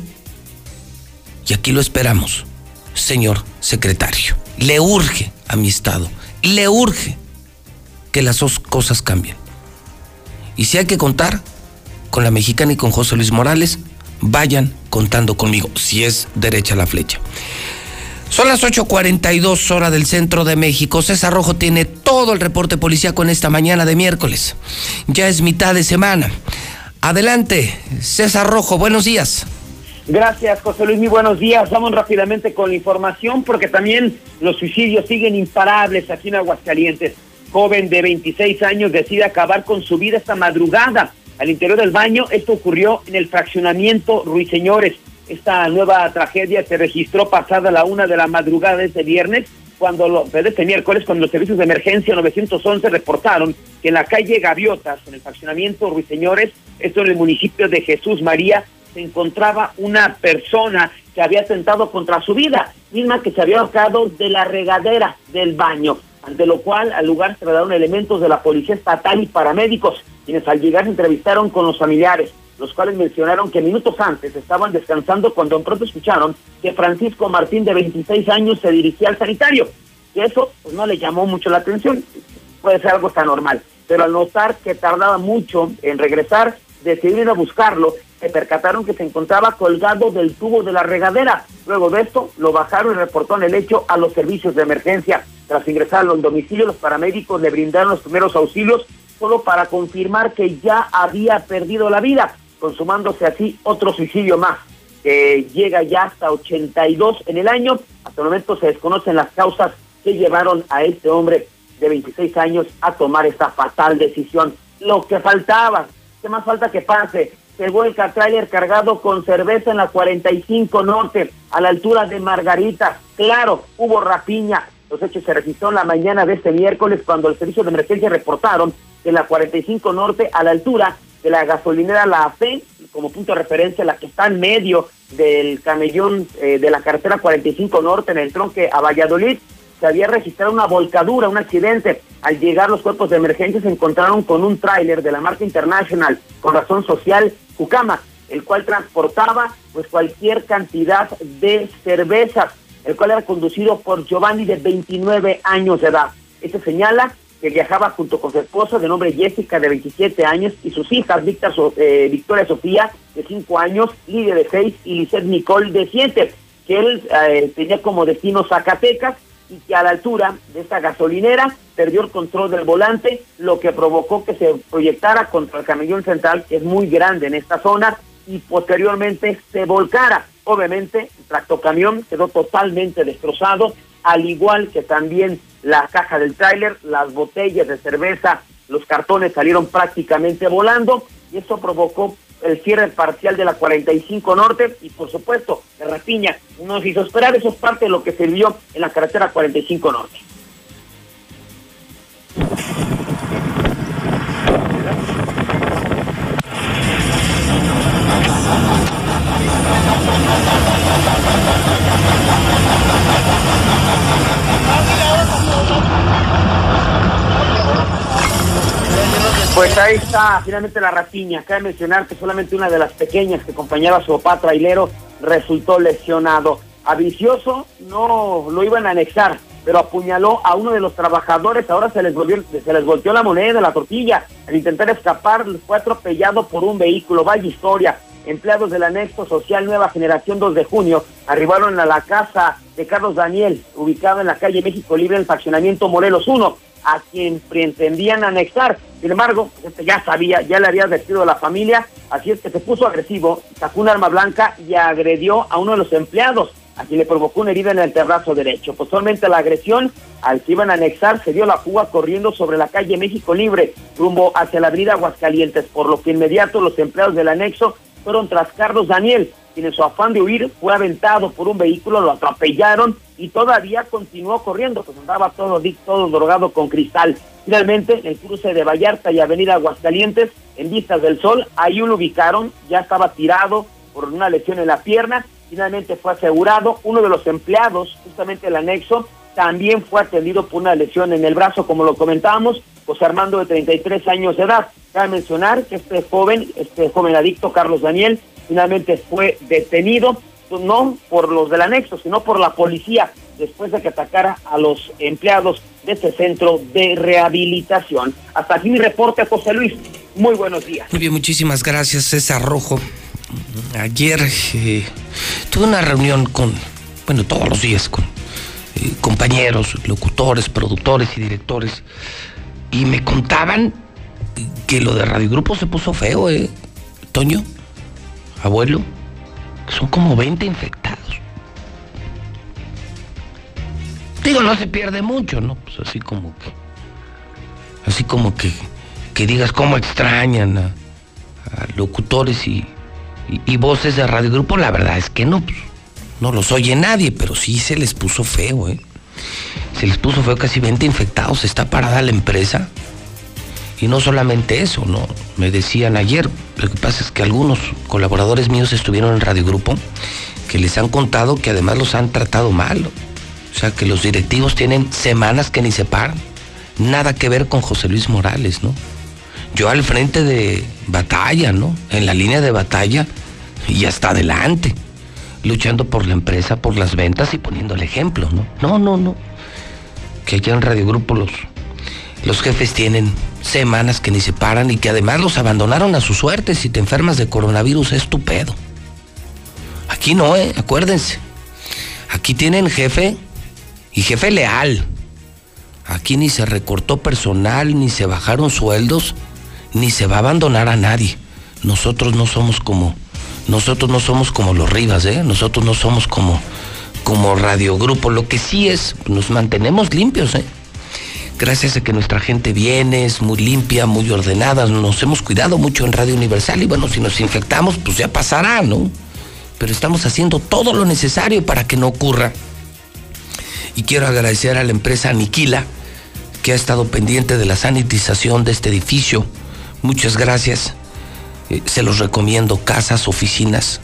y aquí lo esperamos, señor secretario. Le urge a mi Estado, le urge que las dos cosas cambien. Y si hay que contar con la mexicana y con José Luis Morales, vayan contando conmigo, si es derecha la flecha. Son las 8.42 horas del centro de México. César Rojo tiene todo el reporte policíaco en esta mañana de miércoles. Ya es mitad de semana. Adelante, César Rojo, buenos días. Gracias, José Luis, muy buenos días. Vamos rápidamente con la información porque también los suicidios siguen imparables aquí en Aguascalientes. Joven de 26 años decide acabar con su vida esta madrugada al interior del baño. Esto ocurrió en el fraccionamiento Ruiseñores. Esta nueva tragedia se registró pasada la una de la madrugada de este viernes cuando lo, este miércoles, cuando los servicios de emergencia 911 reportaron que en la calle Gaviotas, en el fraccionamiento Ruiseñores, esto en el municipio de Jesús María, se encontraba una persona que había atentado contra su vida, misma que se había ahorcado de la regadera del baño, ante lo cual al lugar se trasladaron elementos de la Policía Estatal y paramédicos, quienes al llegar se entrevistaron con los familiares, los cuales mencionaron que minutos antes estaban descansando cuando en pronto escucharon que Francisco Martín, de 26 años, se dirigía al sanitario. Y eso pues, no le llamó mucho la atención, puede ser algo tan normal, pero al notar que tardaba mucho en regresar, decidieron a buscarlo se percataron que se encontraba colgado del tubo de la regadera. Luego de esto, lo bajaron y reportaron el hecho a los servicios de emergencia. Tras ingresarlo al domicilio, los paramédicos le brindaron los primeros auxilios solo para confirmar que ya había perdido la vida, consumándose así otro suicidio más, que llega ya hasta 82 en el año. Hasta el momento se desconocen las causas que llevaron a este hombre de 26 años a tomar esta fatal decisión. Lo que faltaba, ¿qué más falta que pase? se vuelca tráiler cargado con cerveza en la 45 Norte, a la altura de Margarita. Claro, hubo rapiña. Los hechos se registraron la mañana de este miércoles cuando el servicio de emergencia reportaron que en la 45 Norte, a la altura de la gasolinera La Fe, como punto de referencia, la que está en medio del camellón eh, de la carretera 45 Norte en el tronque a Valladolid, se había registrado una volcadura, un accidente. Al llegar los cuerpos de emergencia se encontraron con un tráiler de la marca International con razón social Cucama, el cual transportaba pues cualquier cantidad de cervezas, el cual era conducido por Giovanni de 29 años de edad. Este señala que viajaba junto con su esposa de nombre Jessica de 27 años y sus hijas eh, Victoria Sofía de 5 años, Lidia de 6 y Lisette Nicole de 7, que él eh, tenía como destino Zacatecas y que a la altura de esta gasolinera perdió el control del volante, lo que provocó que se proyectara contra el camellón central, que es muy grande en esta zona, y posteriormente se volcara. Obviamente, el tractocamión quedó totalmente destrozado, al igual que también la caja del tráiler, las botellas de cerveza, los cartones salieron prácticamente volando, y eso provocó el cierre parcial de la 45 Norte y por supuesto la rapiña nos hizo esperar, eso es parte de lo que se vio en la carretera 45 Norte. Pues ahí está finalmente la rapiña. Cabe mencionar que solamente una de las pequeñas que acompañaba a su papá trailero resultó lesionado. A Vicioso no lo iban a anexar, pero apuñaló a uno de los trabajadores. Ahora se les, volvió, se les volteó la moneda, la tortilla. Al intentar escapar, fue atropellado por un vehículo. Vaya historia. Empleados del anexo social Nueva Generación 2 de junio arribaron a la casa de Carlos Daniel, ubicado en la calle México Libre, en el fraccionamiento Morelos 1 a quien pretendían anexar. Sin embargo, este ya sabía, ya le había advertido a la familia, así es que se puso agresivo, sacó un arma blanca y agredió a uno de los empleados, a quien le provocó una herida en el terrazo derecho. Posteriormente la agresión, al que iban a anexar, se dio la fuga corriendo sobre la calle México Libre, rumbo hacia la avenida Aguascalientes, por lo que inmediato los empleados del anexo fueron tras Carlos Daniel, quien en su afán de huir fue aventado por un vehículo, lo atropellaron y todavía continuó corriendo, pues andaba todo, todo drogado con cristal. Finalmente, en el cruce de Vallarta y Avenida Aguascalientes, en vistas del sol, ahí lo ubicaron, ya estaba tirado por una lesión en la pierna, finalmente fue asegurado, uno de los empleados, justamente el anexo, también fue atendido por una lesión en el brazo, como lo comentábamos, José Armando de 33 años de edad. Cabe mencionar que este joven, este joven adicto, Carlos Daniel, finalmente fue detenido, no por los del anexo, sino por la policía, después de que atacara a los empleados de este centro de rehabilitación. Hasta aquí mi reporte, José Luis. Muy buenos días. Muy bien, muchísimas gracias, César Rojo. Ayer eh, tuve una reunión con, bueno, todos los días con eh, compañeros, locutores, productores y directores, y me contaban que lo de Radio Grupo se puso feo, ¿eh? Toño abuelo, son como 20 infectados. Digo, no se pierde mucho, ¿no? Pues así como que. Así como que, que digas cómo extrañan a, locutores y, voces de Radio Grupo, la verdad es que no, pues, no los oye nadie, pero sí se les puso feo, ¿eh? Se les puso feo casi 20 infectados. Está parada la empresa. Y no solamente eso, ¿no? Me decían ayer, lo que pasa es que algunos colaboradores míos estuvieron en Radio Grupo que les han contado que además los han tratado mal. O sea, que los directivos tienen semanas que ni se paran. Nada que ver con José Luis Morales, ¿no? Yo al frente de batalla, ¿no? En la línea de batalla y hasta adelante, luchando por la empresa, por las ventas y poniendo el ejemplo, ¿no? No, no, no. Que allá en Radio Grupo los, los jefes tienen semanas que ni se paran y que además los abandonaron a su suerte. Si te enfermas de coronavirus es tu pedo. Aquí no, ¿eh? Acuérdense. Aquí tienen jefe y jefe leal. Aquí ni se recortó personal, ni se bajaron sueldos, ni se va a abandonar a nadie. Nosotros no somos como, nosotros no somos como los Rivas, ¿eh? Nosotros no somos como, como Radio Grupo. Lo que sí es, nos mantenemos limpios, ¿eh? Gracias a que nuestra gente viene, es muy limpia, muy ordenada, nos hemos cuidado mucho en Radio Universal y bueno, si nos infectamos, pues ya pasará, ¿no? Pero estamos haciendo todo lo necesario para que no ocurra. Y quiero agradecer a la empresa Aniquila, que ha estado pendiente de la sanitización de este edificio. Muchas gracias. Eh, se los recomiendo, casas, oficinas.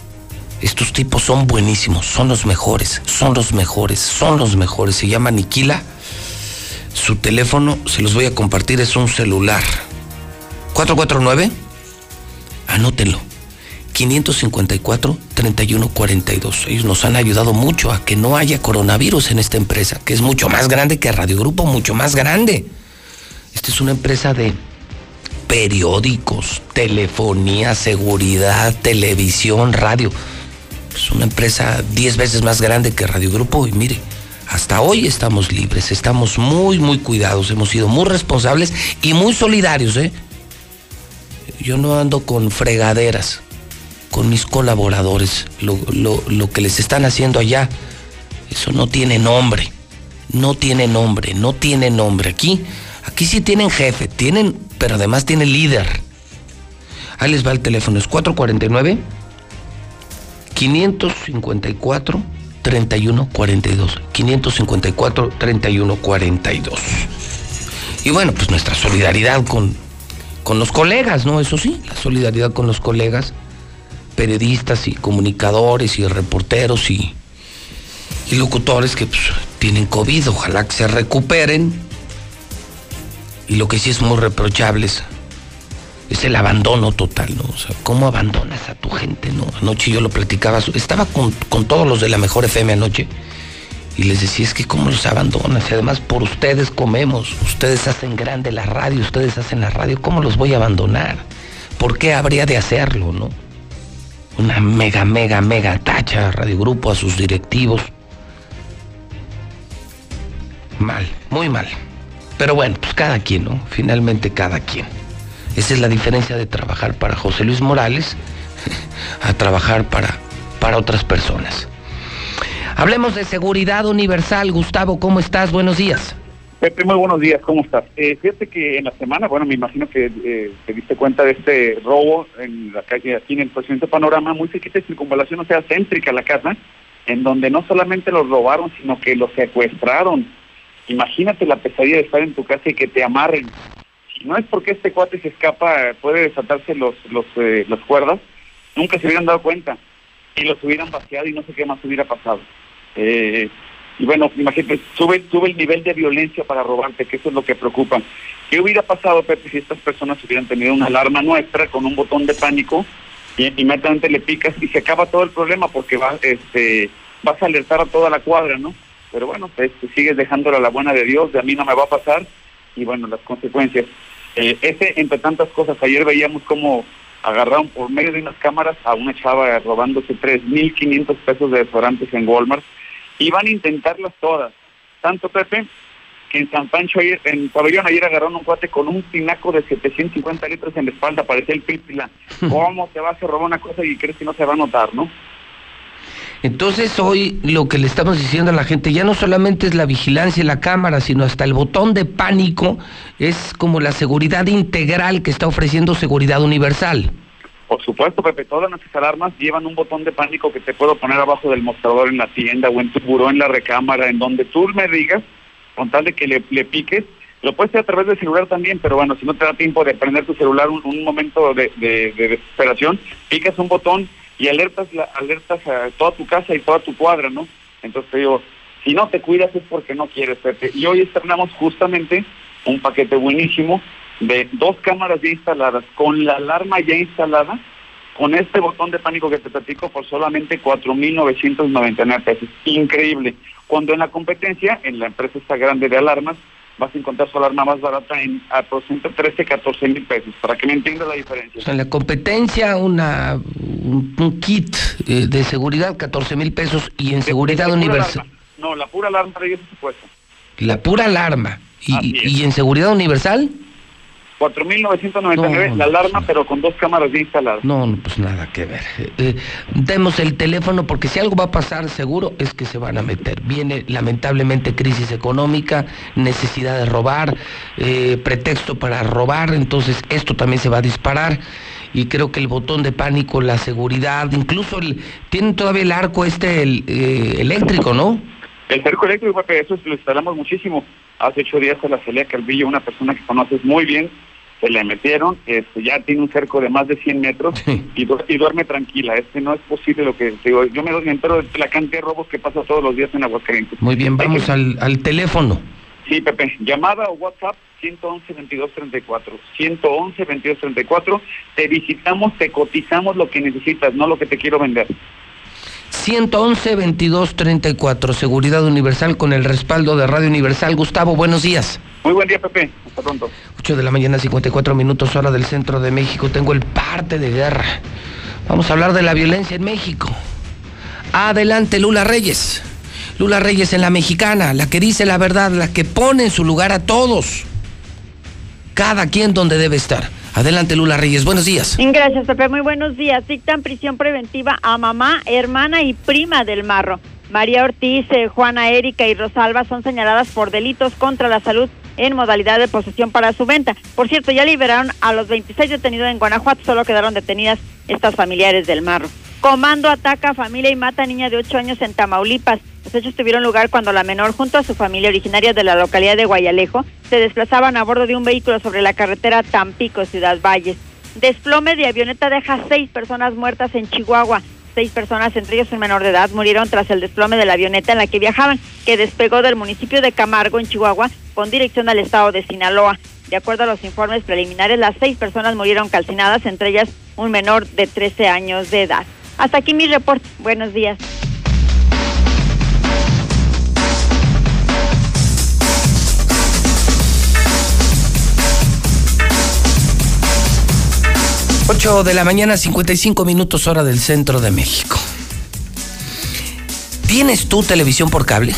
Estos tipos son buenísimos, son los mejores, son los mejores, son los mejores. Se llama Aniquila. Su teléfono, se los voy a compartir, es un celular. 449, anótenlo. 554-3142. Ellos nos han ayudado mucho a que no haya coronavirus en esta empresa, que es mucho más grande que Radio Grupo, mucho más grande. Esta es una empresa de periódicos, telefonía, seguridad, televisión, radio. Es una empresa 10 veces más grande que Radio Grupo y mire, hasta hoy estamos libres, estamos muy, muy cuidados, hemos sido muy responsables y muy solidarios, ¿eh? Yo no ando con fregaderas con mis colaboradores. Lo, lo, lo, que les están haciendo allá, eso no tiene nombre. No tiene nombre, no tiene nombre. Aquí, aquí sí tienen jefe, tienen, pero además tienen líder. Ahí les va el teléfono, es 449 554 3142. 554 3142. Y bueno, pues nuestra solidaridad con, con los colegas, ¿no? Eso sí, la solidaridad con los colegas periodistas y comunicadores y reporteros y, y locutores que pues, tienen COVID, ojalá que se recuperen. Y lo que sí es muy reprochable es, es el abandono total, ¿no? O sea, ¿cómo abandonas a tu gente, no? Anoche yo lo platicaba, estaba con, con todos los de la Mejor FM anoche y les decía, es que cómo los abandonas, y además por ustedes comemos, ustedes hacen grande la radio, ustedes hacen la radio, ¿cómo los voy a abandonar? ¿Por qué habría de hacerlo, no? una mega, mega, mega tacha a Radio Grupo, a sus directivos. Mal, muy mal. Pero bueno, pues cada quien, ¿no? Finalmente cada quien. Esa es la diferencia de trabajar para José Luis Morales a trabajar para, para otras personas. Hablemos de seguridad universal. Gustavo, ¿cómo estás? Buenos días. Pepe, muy buenos días, ¿cómo estás? Eh, fíjate que en la semana, bueno, me imagino que eh, te diste cuenta de este robo en la calle, aquí en el presidente Panorama, muy cerquita de circunvalación, o sea, céntrica la casa, en donde no solamente los robaron, sino que los secuestraron. Imagínate la pesadilla de estar en tu casa y que te amarren. No es porque este cuate se escapa, puede desatarse los, los, eh, las cuerdas, nunca se hubieran dado cuenta y los hubieran vaciado y no sé qué más hubiera pasado. Eh, y bueno, imagínate, sube, sube el nivel de violencia para robarte, que eso es lo que preocupa. ¿Qué hubiera pasado, Pepe, si estas personas hubieran tenido una alarma nuestra con un botón de pánico y inmediatamente le picas y se acaba todo el problema porque va, este, vas a alertar a toda la cuadra, ¿no? Pero bueno, este, sigues dejándole a la buena de Dios, de a mí no me va a pasar y bueno, las consecuencias. Eh, ese, entre tantas cosas, ayer veíamos cómo agarraron por medio de unas cámaras a una chava robándose 3.500 pesos de restaurantes en Walmart y van a intentarlas todas. Tanto Pepe, que en San Pancho, ayer, en Pabellón, ayer agarraron un cuate con un tinaco de 750 litros en la espalda, parecía el Pípila. ¿Cómo te vas a robar una cosa y crees que no se va a notar, no? Entonces hoy lo que le estamos diciendo a la gente ya no solamente es la vigilancia y la cámara, sino hasta el botón de pánico es como la seguridad integral que está ofreciendo seguridad universal. Por supuesto, Pepe, todas nuestras alarmas llevan un botón de pánico que te puedo poner abajo del mostrador en la tienda o en tu buró en la recámara, en donde tú me digas, con tal de que le, piques. Lo puedes hacer a través del celular también, pero bueno, si no te da tiempo de prender tu celular un, un momento de, de, de desesperación, picas un botón y alertas la, alertas a toda tu casa y toda tu cuadra, ¿no? Entonces te digo, si no te cuidas es porque no quieres, Pepe. Y hoy estrenamos justamente un paquete buenísimo de dos cámaras ya instaladas, con la alarma ya instalada, con este botón de pánico que te platico por solamente 4.999 pesos. Increíble. Cuando en la competencia, en la empresa esta grande de alarmas, vas a encontrar su alarma más barata en aproximadamente 13, 14 mil pesos, para que me entiendas la diferencia. O sea, en la competencia, una, un, un kit eh, de seguridad, 14 mil pesos, y en seguridad universal. No, la pura alarma de ese supuesto. La pura alarma. Y, y en seguridad universal, 4.999 No, la alarma, pero con dos cámaras ya instaladas. no, no, pues nada que ver. Eh, eh, demos el teléfono porque si algo va a pasar, seguro es que se van a meter. Viene lamentablemente crisis económica, necesidad de robar, eh, pretexto para robar, entonces esto también se va a disparar. Y creo que el botón de pánico, la seguridad, incluso el, tienen todavía el arco este el, eh, eléctrico, ¿no? El cerco eléctrico, eso lo instalamos muchísimo. Hace ocho días a la Celia Calvillo, una persona que conoces muy bien, se le metieron, este, ya tiene un cerco de más de 100 metros y, du- y duerme tranquila. Este no es posible lo que digo. Yo me doy entero de la cantidad de robos que pasa todos los días en Aguascalientes. Muy bien, vamos al, al teléfono. Sí, Pepe, llamada o WhatsApp 111 22 34. 111 22 34. Te visitamos, te cotizamos lo que necesitas, no lo que te quiero vender. 111 22 34, Seguridad Universal con el respaldo de Radio Universal. Gustavo, buenos días. Muy buen día, Pepe. Hasta pronto. 8 de la mañana, 54 minutos, hora del centro de México. Tengo el parte de guerra. Vamos a hablar de la violencia en México. Adelante, Lula Reyes. Lula Reyes en la mexicana, la que dice la verdad, la que pone en su lugar a todos. Cada quien donde debe estar. Adelante, Lula Reyes. Buenos días. Gracias, Pepe. Muy buenos días. Dictan prisión preventiva a mamá, hermana y prima del marro. María Ortiz, eh, Juana Erika y Rosalba son señaladas por delitos contra la salud en modalidad de posesión para su venta. Por cierto, ya liberaron a los 26 detenidos en Guanajuato, solo quedaron detenidas estas familiares del marro. Comando ataca a familia y mata a niña de 8 años en Tamaulipas. Los hechos tuvieron lugar cuando la menor, junto a su familia originaria de la localidad de Guayalejo, se desplazaban a bordo de un vehículo sobre la carretera Tampico-Ciudad Valles. Desplome de avioneta deja seis personas muertas en Chihuahua. Seis personas, entre ellos un menor de edad, murieron tras el desplome de la avioneta en la que viajaban, que despegó del municipio de Camargo, en Chihuahua, con dirección al estado de Sinaloa. De acuerdo a los informes preliminares, las seis personas murieron calcinadas, entre ellas un menor de 13 años de edad. Hasta aquí mi reporte. Buenos días. 8 de la mañana, 55 minutos hora del centro de México. ¿Tienes tú televisión por cable?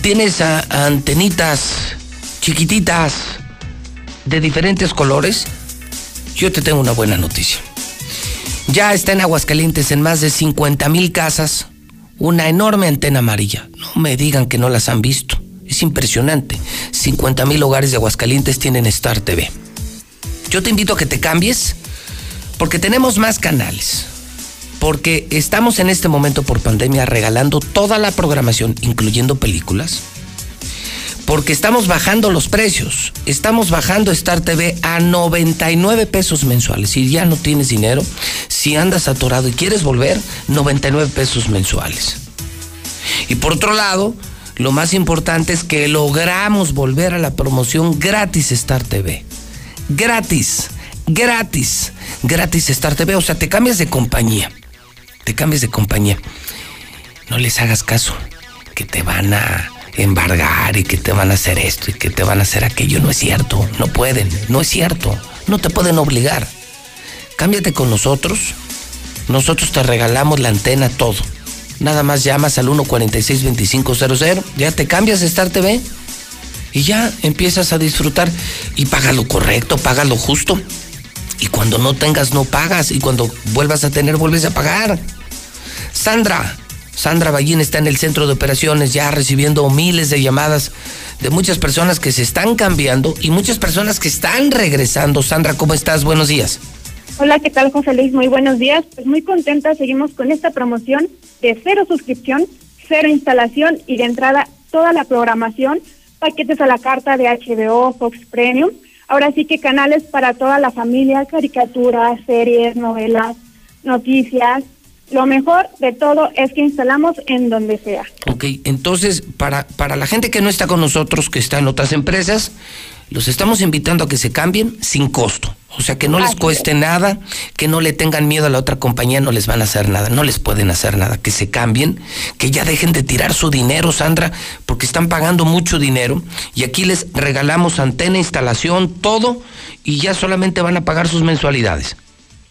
¿Tienes antenitas chiquititas de diferentes colores? Yo te tengo una buena noticia. Ya está en Aguascalientes en más de 50 mil casas una enorme antena amarilla. No me digan que no las han visto. Es impresionante. 50 mil hogares de Aguascalientes tienen Star TV. Yo te invito a que te cambies porque tenemos más canales. Porque estamos en este momento por pandemia regalando toda la programación, incluyendo películas. Porque estamos bajando los precios. Estamos bajando Star TV a 99 pesos mensuales. Si ya no tienes dinero, si andas atorado y quieres volver, 99 pesos mensuales. Y por otro lado, lo más importante es que logramos volver a la promoción gratis Star TV. Gratis, gratis, gratis Star TV. O sea, te cambias de compañía. Te cambias de compañía. No les hagas caso, que te van a embargar y que te van a hacer esto y que te van a hacer aquello. No es cierto, no pueden, no es cierto. No te pueden obligar. Cámbiate con nosotros. Nosotros te regalamos la antena, todo. Nada más llamas al 146-2500, ya te cambias de Star TV y ya empiezas a disfrutar y paga lo correcto, paga lo justo. Y cuando no tengas, no pagas. Y cuando vuelvas a tener, vuelves a pagar. Sandra, Sandra Ballín está en el centro de operaciones ya recibiendo miles de llamadas de muchas personas que se están cambiando y muchas personas que están regresando. Sandra, ¿cómo estás? Buenos días. Hola, ¿qué tal, José Luis? Muy buenos días. Pues muy contenta, seguimos con esta promoción de cero suscripción, cero instalación y de entrada toda la programación, paquetes a la carta de HBO, Fox Premium. Ahora sí que canales para toda la familia, caricaturas, series, novelas, noticias. Lo mejor de todo es que instalamos en donde sea. Ok, entonces, para, para la gente que no está con nosotros, que está en otras empresas, los estamos invitando a que se cambien sin costo. O sea, que no les cueste nada, que no le tengan miedo a la otra compañía, no les van a hacer nada, no les pueden hacer nada, que se cambien, que ya dejen de tirar su dinero, Sandra, porque están pagando mucho dinero y aquí les regalamos antena, instalación, todo y ya solamente van a pagar sus mensualidades.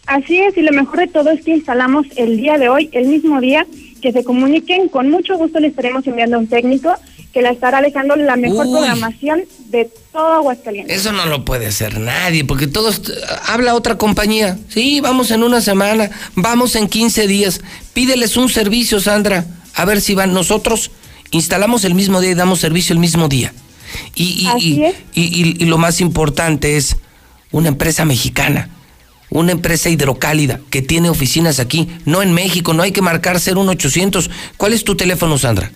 Así es, y lo mejor de todo es que instalamos el día de hoy, el mismo día, que se comuniquen, con mucho gusto le estaremos enviando a un técnico que la estará dejando la mejor Uy. programación de todo Aguascalientes. Eso no lo puede hacer nadie, porque todos habla otra compañía. Sí, vamos en una semana, vamos en 15 días. Pídeles un servicio, Sandra, a ver si van. Nosotros instalamos el mismo día y damos servicio el mismo día. Y, y, y, y- y- y lo más importante es una empresa mexicana, una empresa hidrocálida que tiene oficinas aquí, no en México, no hay que marcar 01800. ¿Cuál es tu teléfono, Sandra?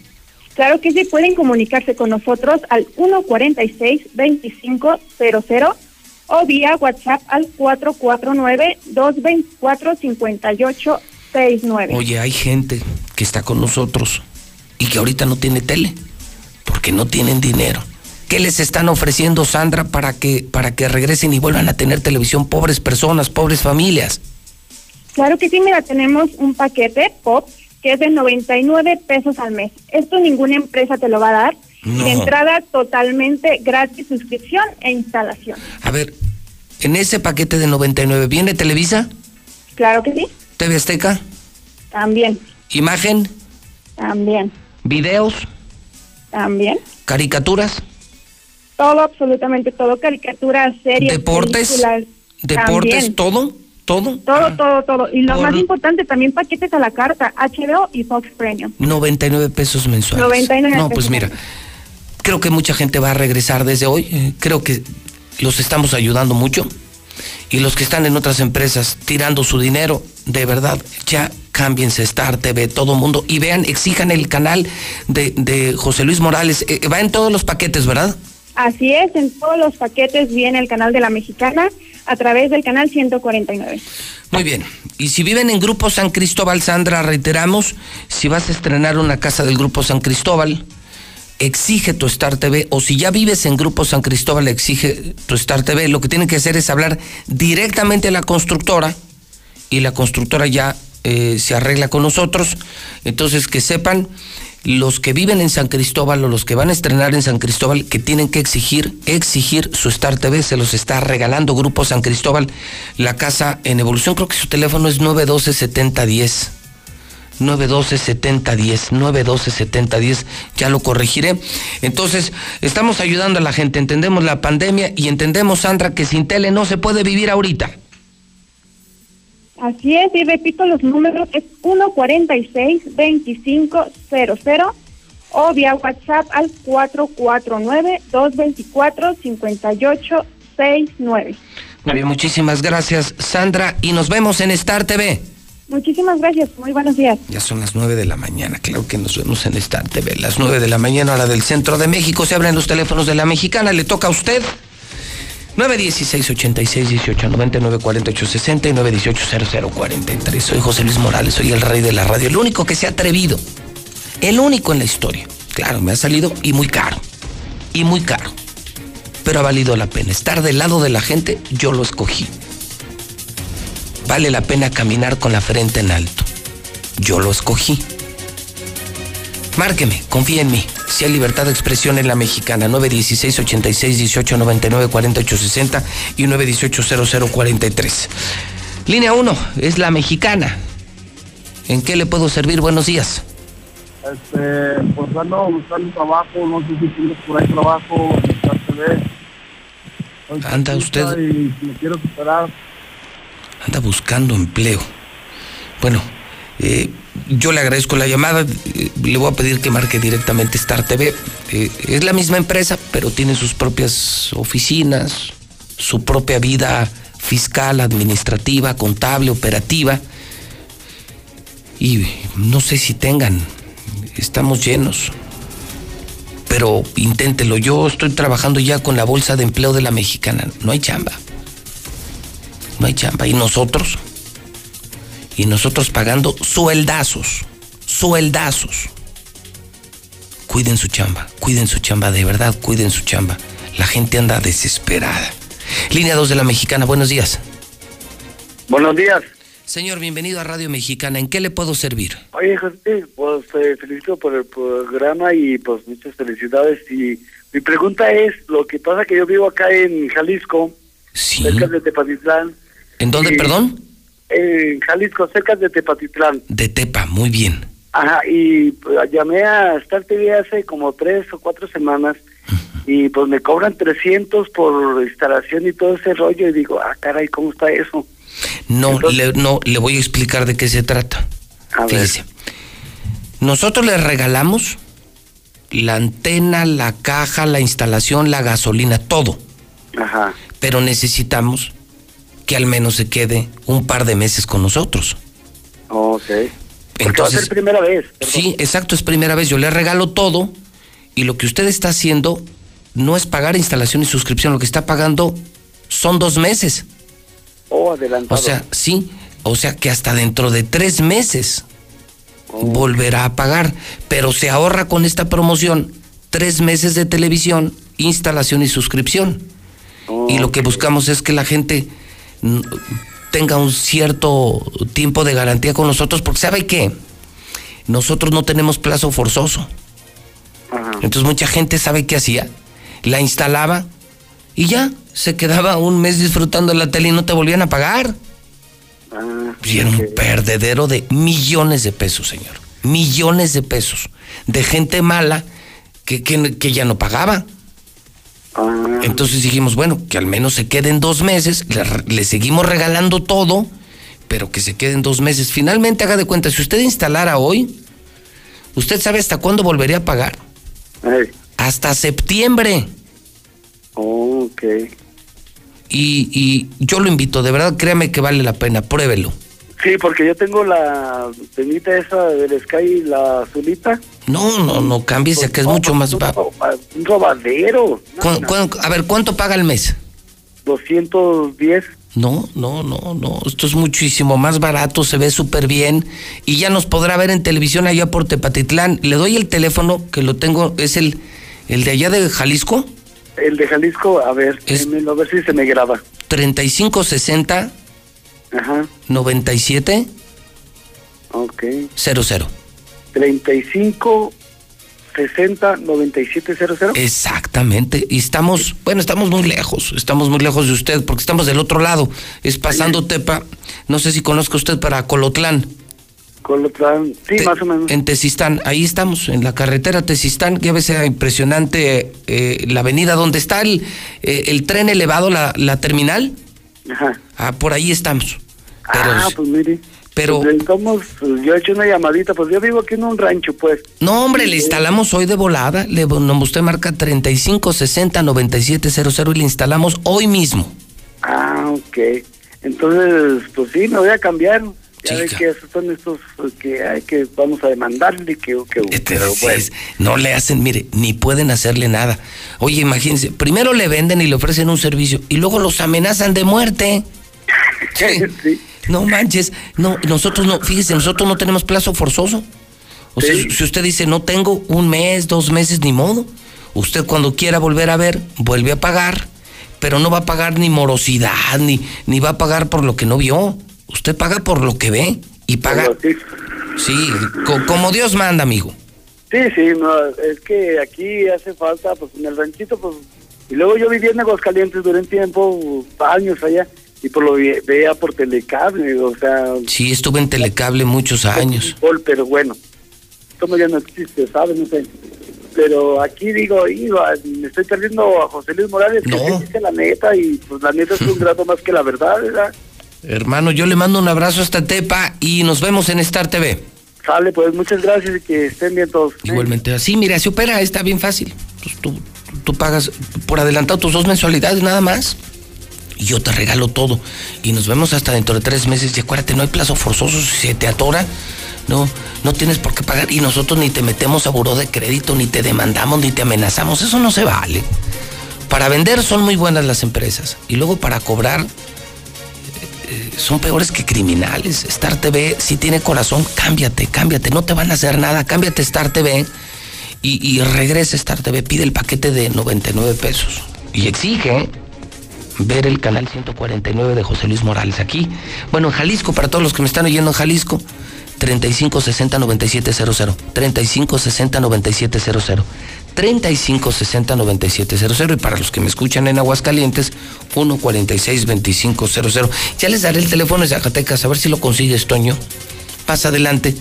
Claro que sí, pueden comunicarse con nosotros al 146-2500 o vía WhatsApp al 449-224-5869. Oye, hay gente que está con nosotros y que ahorita no tiene tele porque no tienen dinero. ¿Qué les están ofreciendo, Sandra, para que, para que regresen y vuelvan a tener televisión? Pobres personas, pobres familias. Claro que sí, mira, tenemos un paquete POP que es de 99 pesos al mes. Esto ninguna empresa te lo va a dar. No. De entrada totalmente gratis suscripción e instalación. A ver, en ese paquete de 99, ¿viene Televisa? Claro que sí, ¿TV Azteca? también, ¿Imagen? también, ¿Videos? también. ¿Caricaturas? Todo, absolutamente todo, caricaturas, series, ¿Deportes? películas, ¿Deportes? también. ¿Todo? ¿Todo? Todo, todo, todo. Y lo Por- más importante, también paquetes a la carta, HBO y Fox Premium. 99 pesos mensuales. 99 No, pesos pues mira, creo que mucha gente va a regresar desde hoy. Eh, Creo que los estamos ayudando mucho. Y los que están en otras empresas tirando su dinero, de verdad, ya cámbiense Star TV, todo mundo. Y vean, exijan el canal de, de José Luis Morales. Eh, va en todos los paquetes, ¿verdad? Así es, en todos los paquetes viene el canal de la mexicana a través del canal 149. Muy bien. Y si viven en Grupo San Cristóbal, Sandra, reiteramos, si vas a estrenar una casa del Grupo San Cristóbal, exige tu Star TV, o si ya vives en Grupo San Cristóbal, exige tu Star TV. Lo que tienen que hacer es hablar directamente a la constructora y la constructora ya eh, se arregla con nosotros. Entonces, que sepan los que viven en San Cristóbal o los que van a estrenar en San Cristóbal que tienen que exigir, exigir su Star TV, se los está regalando Grupo San Cristóbal, la casa en evolución, creo que su teléfono es 912-7010. 912-7010, 912-7010, ya lo corregiré. Entonces, estamos ayudando a la gente, entendemos la pandemia y entendemos, Sandra, que sin tele no se puede vivir ahorita. Así es, y repito los números, es 146-2500 o vía WhatsApp al 449-224-5869. Muy bien, muchísimas gracias, Sandra, y nos vemos en Star TV. Muchísimas gracias, muy buenos días. Ya son las 9 de la mañana, claro que nos vemos en Star TV. Las 9 de la mañana, hora del centro de México. Se abren los teléfonos de la mexicana. Le toca a usted. 916-86-18-99-48-60 y 918-0043. Soy José Luis Morales, soy el rey de la radio. El único que se ha atrevido. El único en la historia. Claro, me ha salido y muy caro. Y muy caro. Pero ha valido la pena. Estar del lado de la gente, yo lo escogí. Vale la pena caminar con la frente en alto. Yo lo escogí. Márqueme, confía en mí. Si hay libertad de expresión en la mexicana, 916 86 18 99 48 60 y 918 0043. Línea 1 es la mexicana. ¿En qué le puedo servir? Buenos días. Este, pues ando buscando trabajo, no sé si tienes por ahí trabajo. Soy Anda usted- Y me quiero superar. Anda buscando empleo. Bueno, eh, yo le agradezco la llamada. eh, le voy a pedir que marque directamente Star TV. Eh, es la misma empresa, pero tiene sus propias oficinas, su propia vida fiscal, administrativa, contable, operativa. Y no sé si tengan. Estamos llenos. pero inténtelo. Yo estoy trabajando ya con la bolsa de empleo de la mexicana. No hay chamba. No hay chamba. Y nosotros, y nosotros pagando sueldazos, sueldazos. Cuiden su chamba, cuiden su chamba, de verdad, cuiden su chamba. La gente anda desesperada. Línea 2 de la Mexicana, buenos días. Buenos días. Señor, bienvenido a Radio Mexicana. ¿En qué le puedo servir? Oye, José, pues te felicito por el programa y pues muchas felicidades. Y mi pregunta es, lo que pasa que yo vivo acá en Jalisco, cerca de Tepatitlán. ¿En dónde, y- perdón? En Jalisco, cerca de Tepatitlán. De Tepa, muy bien. Ajá, y pues, llamé a Star TV hace como tres o cuatro semanas y pues me cobran 300 por instalación y todo ese rollo y digo, ah, caray, ¿cómo está eso? No, le, no, le voy a explicar de qué se trata. A ver. Fíjese. Nosotros le regalamos la antena, la caja, la instalación, la gasolina, todo. Ajá. Pero necesitamos que al menos se quede un par de meses con nosotros. Ok. Va a Entonces, ser primera vez. Sí, exacto, es primera vez. Yo le regalo todo y lo que usted está haciendo no es pagar instalación y suscripción, lo que está pagando son dos meses. Oh, adelantado. O sea, sí, o sea que hasta dentro de tres meses volverá a pagar, pero se ahorra con esta promoción tres meses de televisión, instalación y suscripción. y lo que buscamos es que la gente tenga un cierto tiempo de garantía con nosotros, porque ¿sabe qué? Nosotros no tenemos plazo forzoso. Entonces mucha gente sabe qué hacía. La instalaba y ya se quedaba un mes disfrutando de la tele y no te volvían a pagar. Ah, Y era un perdedero de millones de pesos, señor. Millones de pesos. De gente mala que, que, que ya no pagaba. Ah. Entonces dijimos, bueno, que al menos se queden dos meses, le, seguimos regalando todo, pero que se queden dos meses. Finalmente, haga de cuenta, si usted instalara hoy, ¿usted sabe hasta cuándo volvería a pagar? Hasta septiembre. ok. Y, y yo lo invito, de verdad, créame que vale la pena, pruébelo. Sí, porque yo tengo la tenita esa del Sky, la azulita. No, no, no cambies, que es mucho más bajo. Un robadero. ¿Cu- cu- a ver, ¿cuánto paga al mes? 210. No, no, no, no. Esto es muchísimo más barato, se ve súper bien y ya nos podrá ver en televisión allá por Tepatitlán. Le doy el teléfono que lo tengo, es el, el de allá de Jalisco, El de Jalisco, a ver, démelo, a ver si se me graba. 3560 Ajá, 97 ok. 00. 35 60 97 00. Exactamente. Y estamos, bueno, estamos muy lejos, estamos muy lejos de usted porque estamos del otro lado. Es pasando Tepa, no sé si conozca usted para Colotlán. Colotlán, sí, más o menos. En Tezistán, ahí estamos, en la carretera Tezistán, que a veces es impresionante eh, la avenida donde está el, eh, el tren elevado, la, la terminal. Ajá. Ah, por ahí estamos. Pero, ah, pues mire. pero- Pues, estamos, pues, yo he hecho una llamadita, pues yo vivo aquí en un rancho, pues. no, hombre, le instalamos hoy de volada. Le, usted marca 3560-9700 y le instalamos hoy mismo. Ah, ok. Entonces, pues sí, me voy a cambiar. Ya ve que son estos que hay que vamos a demandarle que, que pero bueno. Es- no le hacen, mire, ni pueden hacerle nada. Oye, imagínense, primero le venden y le ofrecen un servicio y luego los amenazan de muerte. Sí. No manches, no, nosotros no, fíjese, nosotros no tenemos plazo forzoso. O sea, si usted dice no tengo un mes, dos meses, ni modo. Usted cuando quiera volver a ver, vuelve a pagar, pero no va a pagar ni morosidad, ni, ni va a pagar por lo que no vio. Usted paga por lo que ve y paga. Sí, co- como Dios manda, amigo. Sí, sí, no, es que aquí hace falta, pues en el ranchito, pues. Y luego yo viví en Aguascalientes durante un tiempo, años allá, y por lo ve- veía por telecable, o sea, Sí, estuve en Telecable muchos años. gol, pero bueno, como ya no existe, ¿sabes? No sé. Pero aquí digo, iba, me estoy perdiendo a José Luis Morales, que sí dice la neta, y pues la neta es un grato más que la verdad, ¿verdad? Hermano, yo le mando un abrazo hasta Tepa y nos vemos en Star TV. Sale, pues muchas gracias y que estén bien todos. Igualmente, así, mira, se opera, está bien fácil. Pues tú, tú pagas por adelantado tus dos mensualidades nada más. Y yo te regalo todo. Y nos vemos hasta dentro de tres meses. Y acuérdate, no hay plazo forzoso. Si se te atora, No, no tienes por qué pagar y nosotros ni te metemos a buró de crédito, ni te demandamos, ni te amenazamos. Eso no se vale. Para vender son muy buenas las empresas y luego para cobrar son peores que criminales. Star TV, si tiene corazón, cámbiate, cámbiate. No te van a hacer nada. Cámbiate Star TV y, y regresa Star TV. Pide el paquete de 99 pesos y exige ver el canal 149 de José Luis Morales aquí. Bueno, en Jalisco, para todos los que me están oyendo en Jalisco, 3560 9700 3560 9700 3560 9700 y para los que me escuchan en Aguascalientes 146 2500 ya les daré el teléfono de Zacatecas a ver si lo consigues Toño. Pasa adelante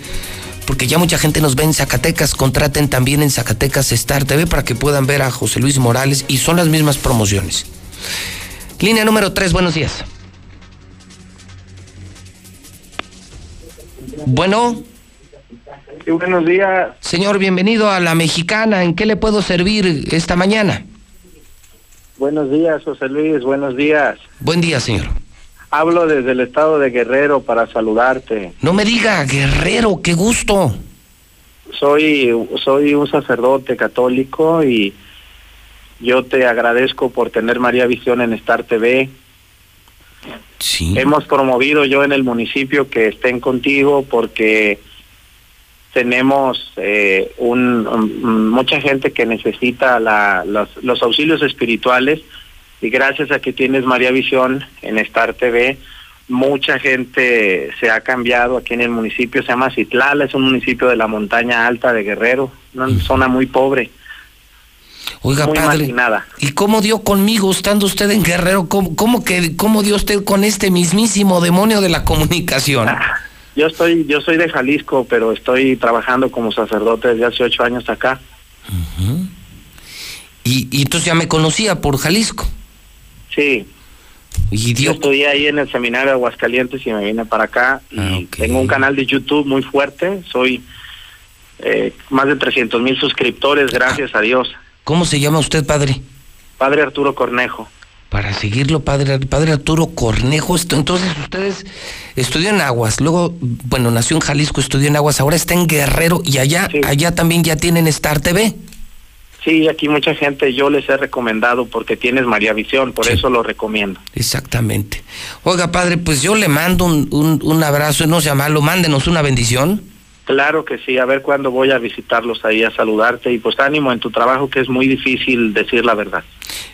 porque ya mucha gente nos ve en Zacatecas. Contraten también en Zacatecas Star TV para que puedan ver a José Luis Morales y son las mismas promociones. Línea número 3 buenos días. Bueno. Sí, buenos días. Señor, bienvenido a la mexicana. ¿En qué le puedo servir esta mañana? Buenos días, José Luis. Buenos días. Buen día, señor. Hablo desde el estado de Guerrero para saludarte. No me diga, Guerrero, qué gusto. Soy, soy un sacerdote católico y yo te agradezco por tener María Visión en Star TV. Sí. Hemos promovido yo en el municipio que estén contigo porque tenemos eh, un, un- mucha gente que necesita la, los, los auxilios espirituales y gracias a que tienes María Visión en Star TV, mucha gente se ha cambiado aquí en el municipio, se llama Citlala, es un municipio de la montaña alta de Guerrero, una zona muy pobre. Oiga, muy padre. marginada. ¿Y cómo dio conmigo estando usted en Guerrero? ¿Cómo, cómo que, cómo dio usted con este mismísimo demonio de la comunicación? Yo estoy, yo soy de Jalisco, pero estoy trabajando como sacerdote desde hace ocho años acá. Y, y entonces ya me conocía por Jalisco. Sí. Y Yo estudié ahí en el seminario de Aguascalientes y me vine para acá. Y tengo un canal de YouTube muy fuerte. Soy eh, más de 300 mil suscriptores, gracias a Dios. ¿Cómo se llama usted, padre? Padre Arturo Cornejo. Para seguirlo, padre, padre Arturo Cornejo. Entonces, ustedes estudió en Aguas, luego, bueno, nació en Jalisco, estudió en Aguas, ahora está en Guerrero y allá, allá también ya tienen Star TV. Sí, aquí mucha gente yo les he recomendado porque tienes María Visión, por eso lo recomiendo. Exactamente. Oiga, padre, pues yo le mando un, un, un abrazo, no sea malo, mándenos una bendición. Claro que sí, a ver cuándo voy a visitarlos ahí a saludarte y pues ánimo en tu trabajo que es muy difícil decir la verdad.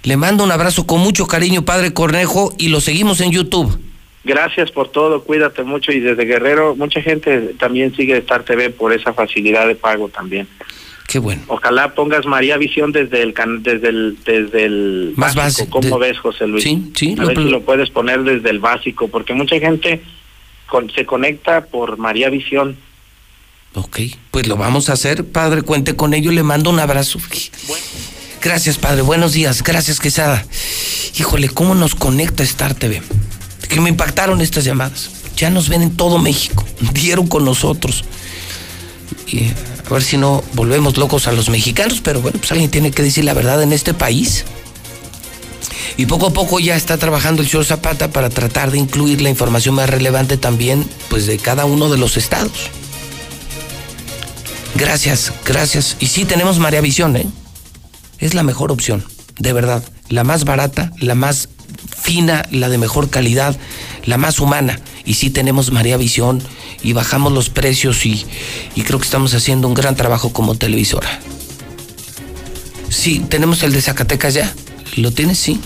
Le mando un abrazo con mucho cariño, padre Cornejo, y lo seguimos en YouTube. Gracias por todo, cuídate mucho y desde Guerrero mucha gente también sigue Star TV por esa facilidad de pago también. Qué bueno. Ojalá pongas María Visión desde el can- desde el desde el Más básico. ¿Cómo de- ves, José Luis? Sí, sí, A lo- ver si lo puedes poner desde el básico porque mucha gente con- se conecta por María Visión. Ok, pues lo vamos a hacer, padre, cuente con ello, le mando un abrazo. Gracias, padre, buenos días, gracias, Quesada. Híjole, ¿cómo nos conecta Star TV? Que me impactaron estas llamadas. Ya nos ven en todo México, dieron con nosotros. Y a ver si no volvemos locos a los mexicanos, pero bueno, pues alguien tiene que decir la verdad en este país. Y poco a poco ya está trabajando el señor Zapata para tratar de incluir la información más relevante también, pues de cada uno de los estados. Gracias, gracias. Y sí tenemos María Visión, ¿eh? Es la mejor opción, de verdad. La más barata, la más fina, la de mejor calidad, la más humana. Y sí tenemos María Visión y bajamos los precios y, y creo que estamos haciendo un gran trabajo como televisora. Sí, tenemos el de Zacatecas ya. ¿Lo tienes? Sí.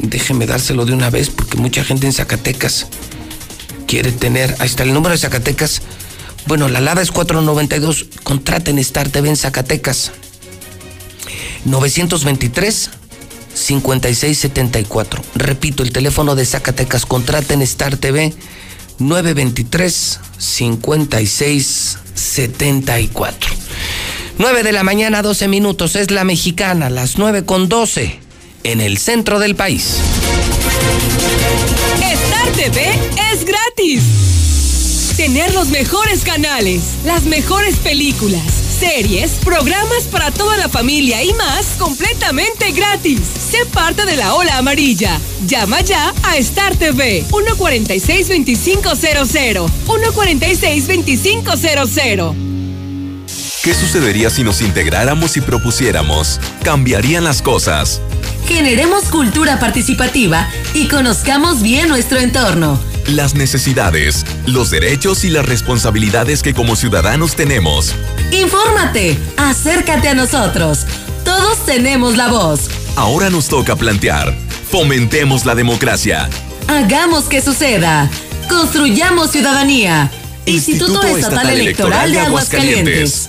Déjeme dárselo de una vez porque mucha gente en Zacatecas quiere tener. Ahí está el número de Zacatecas. Bueno, la Lada es 492. Contraten Star TV en Zacatecas. 923 5674. Repito, el teléfono de Zacatecas. Contraten Star TV 923 5674. 9 de la mañana, 12 minutos. Es la mexicana, las 9 con 12 en el centro del país. Star TV es gratis. Tener los mejores canales, las mejores películas, series, programas para toda la familia y más completamente gratis. Sé parte de la ola amarilla. Llama ya a Star TV 146-2500. 146-2500. ¿Qué sucedería si nos integráramos y propusiéramos? Cambiarían las cosas. Generemos cultura participativa y conozcamos bien nuestro entorno. Las necesidades, los derechos y las responsabilidades que como ciudadanos tenemos. Infórmate, acércate a nosotros. Todos tenemos la voz. Ahora nos toca plantear. Fomentemos la democracia. Hagamos que suceda. Construyamos ciudadanía. Instituto, Estatal, Electoral de Aguascalientes.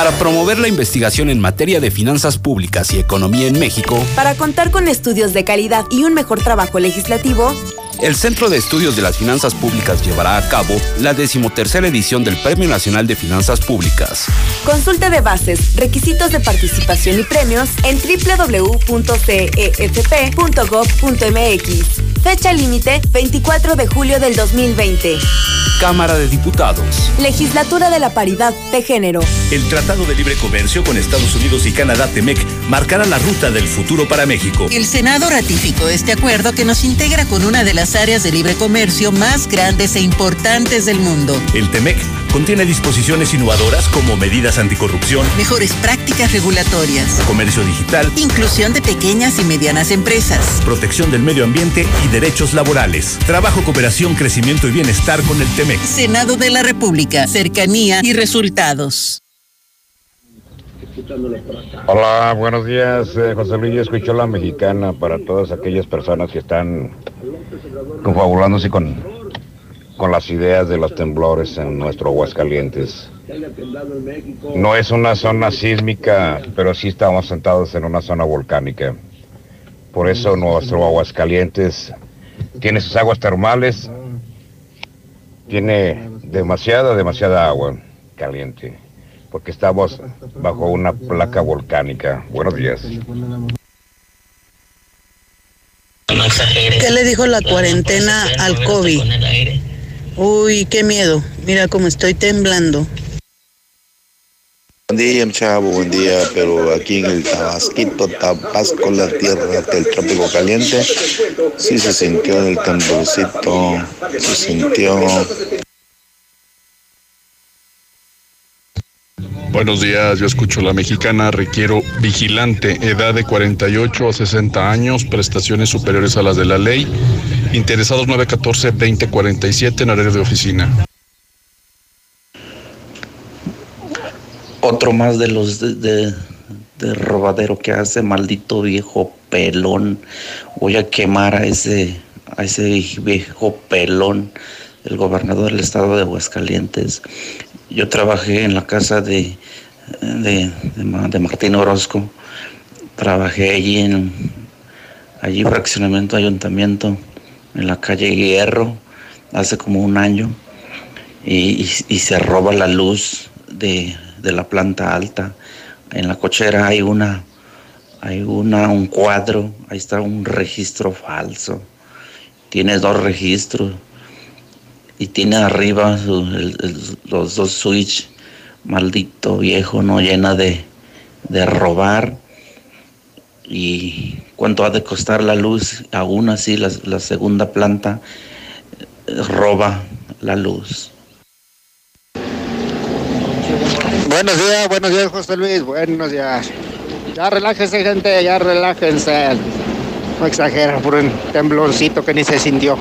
Para promover la investigación en materia de finanzas públicas y economía en México, Para contar con estudios de calidad y un mejor trabajo legislativo, el Centro de Estudios de las Finanzas Públicas llevará a cabo la decimotercera edición del Premio Nacional de Finanzas Públicas. consulta de bases, requisitos de participación y premios en www.cefp.gov.mx. Fecha límite 24 de julio del 2020. Cámara de Diputados. Legislatura de la Paridad de Género. El Tratado de Libre Comercio con Estados Unidos y Canadá, TEMEC, marcará la ruta del futuro para México. El Senado ratificó este acuerdo que nos integra con una de las áreas de libre comercio más grandes e importantes del mundo. El TEMEC contiene disposiciones innovadoras como medidas anticorrupción, Mejores prácticas regulatorias. comercio digital, Inclusión de pequeñas y medianas empresas. protección del medio ambiente y derechos laborales. Trabajo, cooperación, crecimiento y bienestar con el TEMEC. Senado de la República. Cercanía y resultados. Hola, buenos días. eh, José Luis, yo escucho la mexicana para todas aquellas personas que están confabulándose con, con las ideas de los temblores en nuestro Aguascalientes. No es una zona sísmica, pero sí estamos sentados en una zona volcánica. Por eso nuestro Aguascalientes tiene sus aguas termales, tiene demasiada, demasiada agua caliente, porque estamos bajo una placa volcánica. Buenos días. ¿Qué le dijo la cuarentena al COVID? Uy, qué miedo. Mira cómo estoy temblando. Buen día, chavo, buen día, pero aquí en el Tabasquito, Tabasco, la tierra del trópico caliente, sí se sintió el temblorcito, se sintió. Buenos días, yo escucho la mexicana, requiero vigilante, edad de 48 a 60 años, prestaciones superiores a las de la ley, interesados 914-2047 en horario de oficina. Otro más de los de, de- de robadero que hace, maldito viejo pelón. Voy a quemar a ese, a ese viejo pelón, el gobernador del estado de Aguascalientes. Yo trabajé en la casa de, de, de Martín Orozco. Trabajé allí en allí fraccionamiento ayuntamiento en la calle Hierro hace como un año y, se roba la luz de, de la planta alta. En la cochera hay una, hay una, un cuadro, ahí está un registro falso. Tiene dos registros y tiene arriba los dos switch. Maldito viejo, no llena de, de robar. Y cuánto ha de costar la luz, aún así la, segunda planta eh, roba la luz. Buenos días, buenos días, José Luis. Buenos días. Ya relájense, gente, ya relájense. No exagera por un temblorcito que ni se sintió.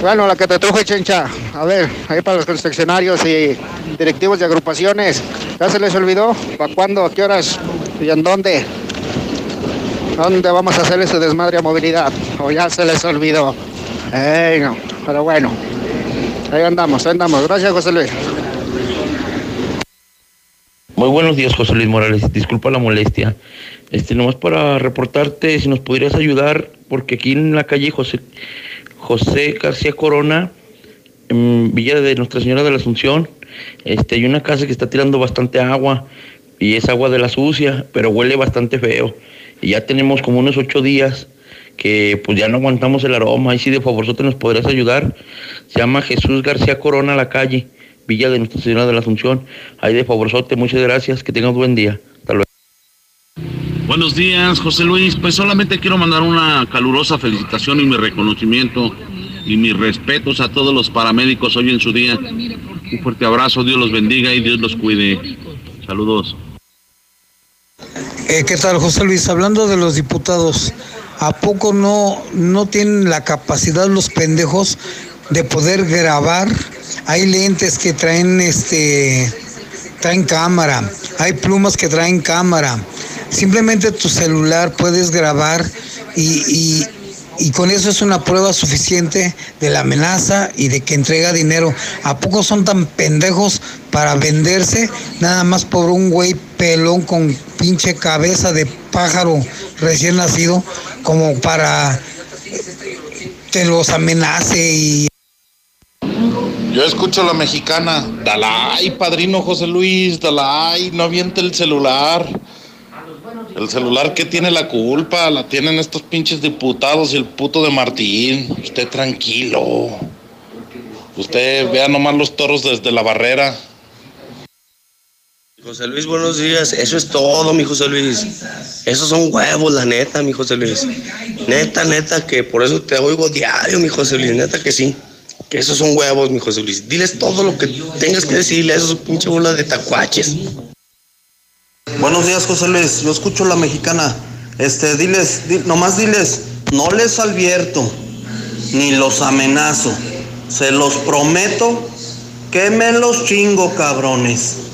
Bueno, la que te truje, chencha. A ver, ahí para los confeccionarios y directivos de agrupaciones. ¿Ya se les olvidó? ¿Para cuándo? ¿A qué horas? ¿Y en dónde? ¿Dónde vamos a hacer ese desmadre a movilidad? ¿O ya se les olvidó? No. Pero bueno, ahí andamos, ahí andamos. Gracias, José Luis. Muy buenos días, José Luis Morales. Disculpa la molestia. Este, nomás para reportarte, si nos podrías ayudar, porque aquí en la calle José, José García Corona, en Villa de Nuestra Señora de la Asunción, este, hay una casa que está tirando bastante agua y es agua de la sucia, pero huele bastante feo. Y ya tenemos como unos ocho días que pues ya no aguantamos el aroma. Ahí sí de favor nos podrías ayudar. Se llama Jesús García Corona la calle, Villa de Nuestra Señora de la Asunción. Ahí de favorzote, muchas gracias, que tengas buen día. Hasta luego. Buenos días, José Luis. Pues solamente quiero mandar una calurosa felicitación y mi reconocimiento y mis respetos a todos los paramédicos hoy en su día. Un fuerte abrazo, Dios los bendiga y Dios los cuide. Saludos. Eh, ¿Qué tal, José Luis? Hablando de los diputados, ¿a poco no, no tienen la capacidad los pendejos de poder grabar? Hay lentes que traen este traen cámara, hay plumas que traen cámara, Simplemente tu celular puedes grabar y, con eso es una prueba suficiente de la amenaza y de que entrega dinero. ¿A poco son tan pendejos para venderse nada más por un güey pelón con pinche cabeza de pájaro recién nacido como para que los amenace y... Yo escucho la mexicana, Dalai, padrino José Luis, Dalai, no aviente el celular. El celular que tiene la culpa, la tienen estos pinches diputados y el puto de Martín. Usted tranquilo. Usted vea nomás los toros desde la barrera. José Luis, buenos días. Eso es todo, mi José Luis. Esos son huevos, la neta, mi José Luis. Neta, neta, que por eso te oigo diario, mi José Luis. Neta que sí. Que esos son huevos, mi José Luis. Diles todo lo que tengas que decirle a esos pinches bolas de tacuaches. Buenos días, José Luis. Yo escucho la mexicana. Este, diles, nomás diles, no les advierto, ni los amenazo. Se los prometo que me los chingo, cabrones.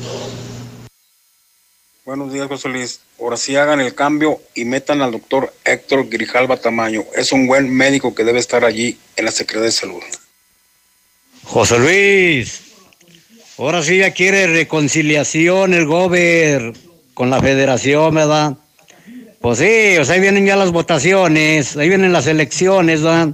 Buenos días, José Luis. Ahora sí hagan el cambio y metan al doctor Héctor Grijalva Tamaño. Es un buen médico que debe estar allí en la Secretaría de Salud. José Luis, ahora sí ya quiere reconciliación el gober con la federación, ¿verdad? Pues sí, o sea, ahí vienen ya las votaciones, ahí vienen las elecciones, ¿verdad?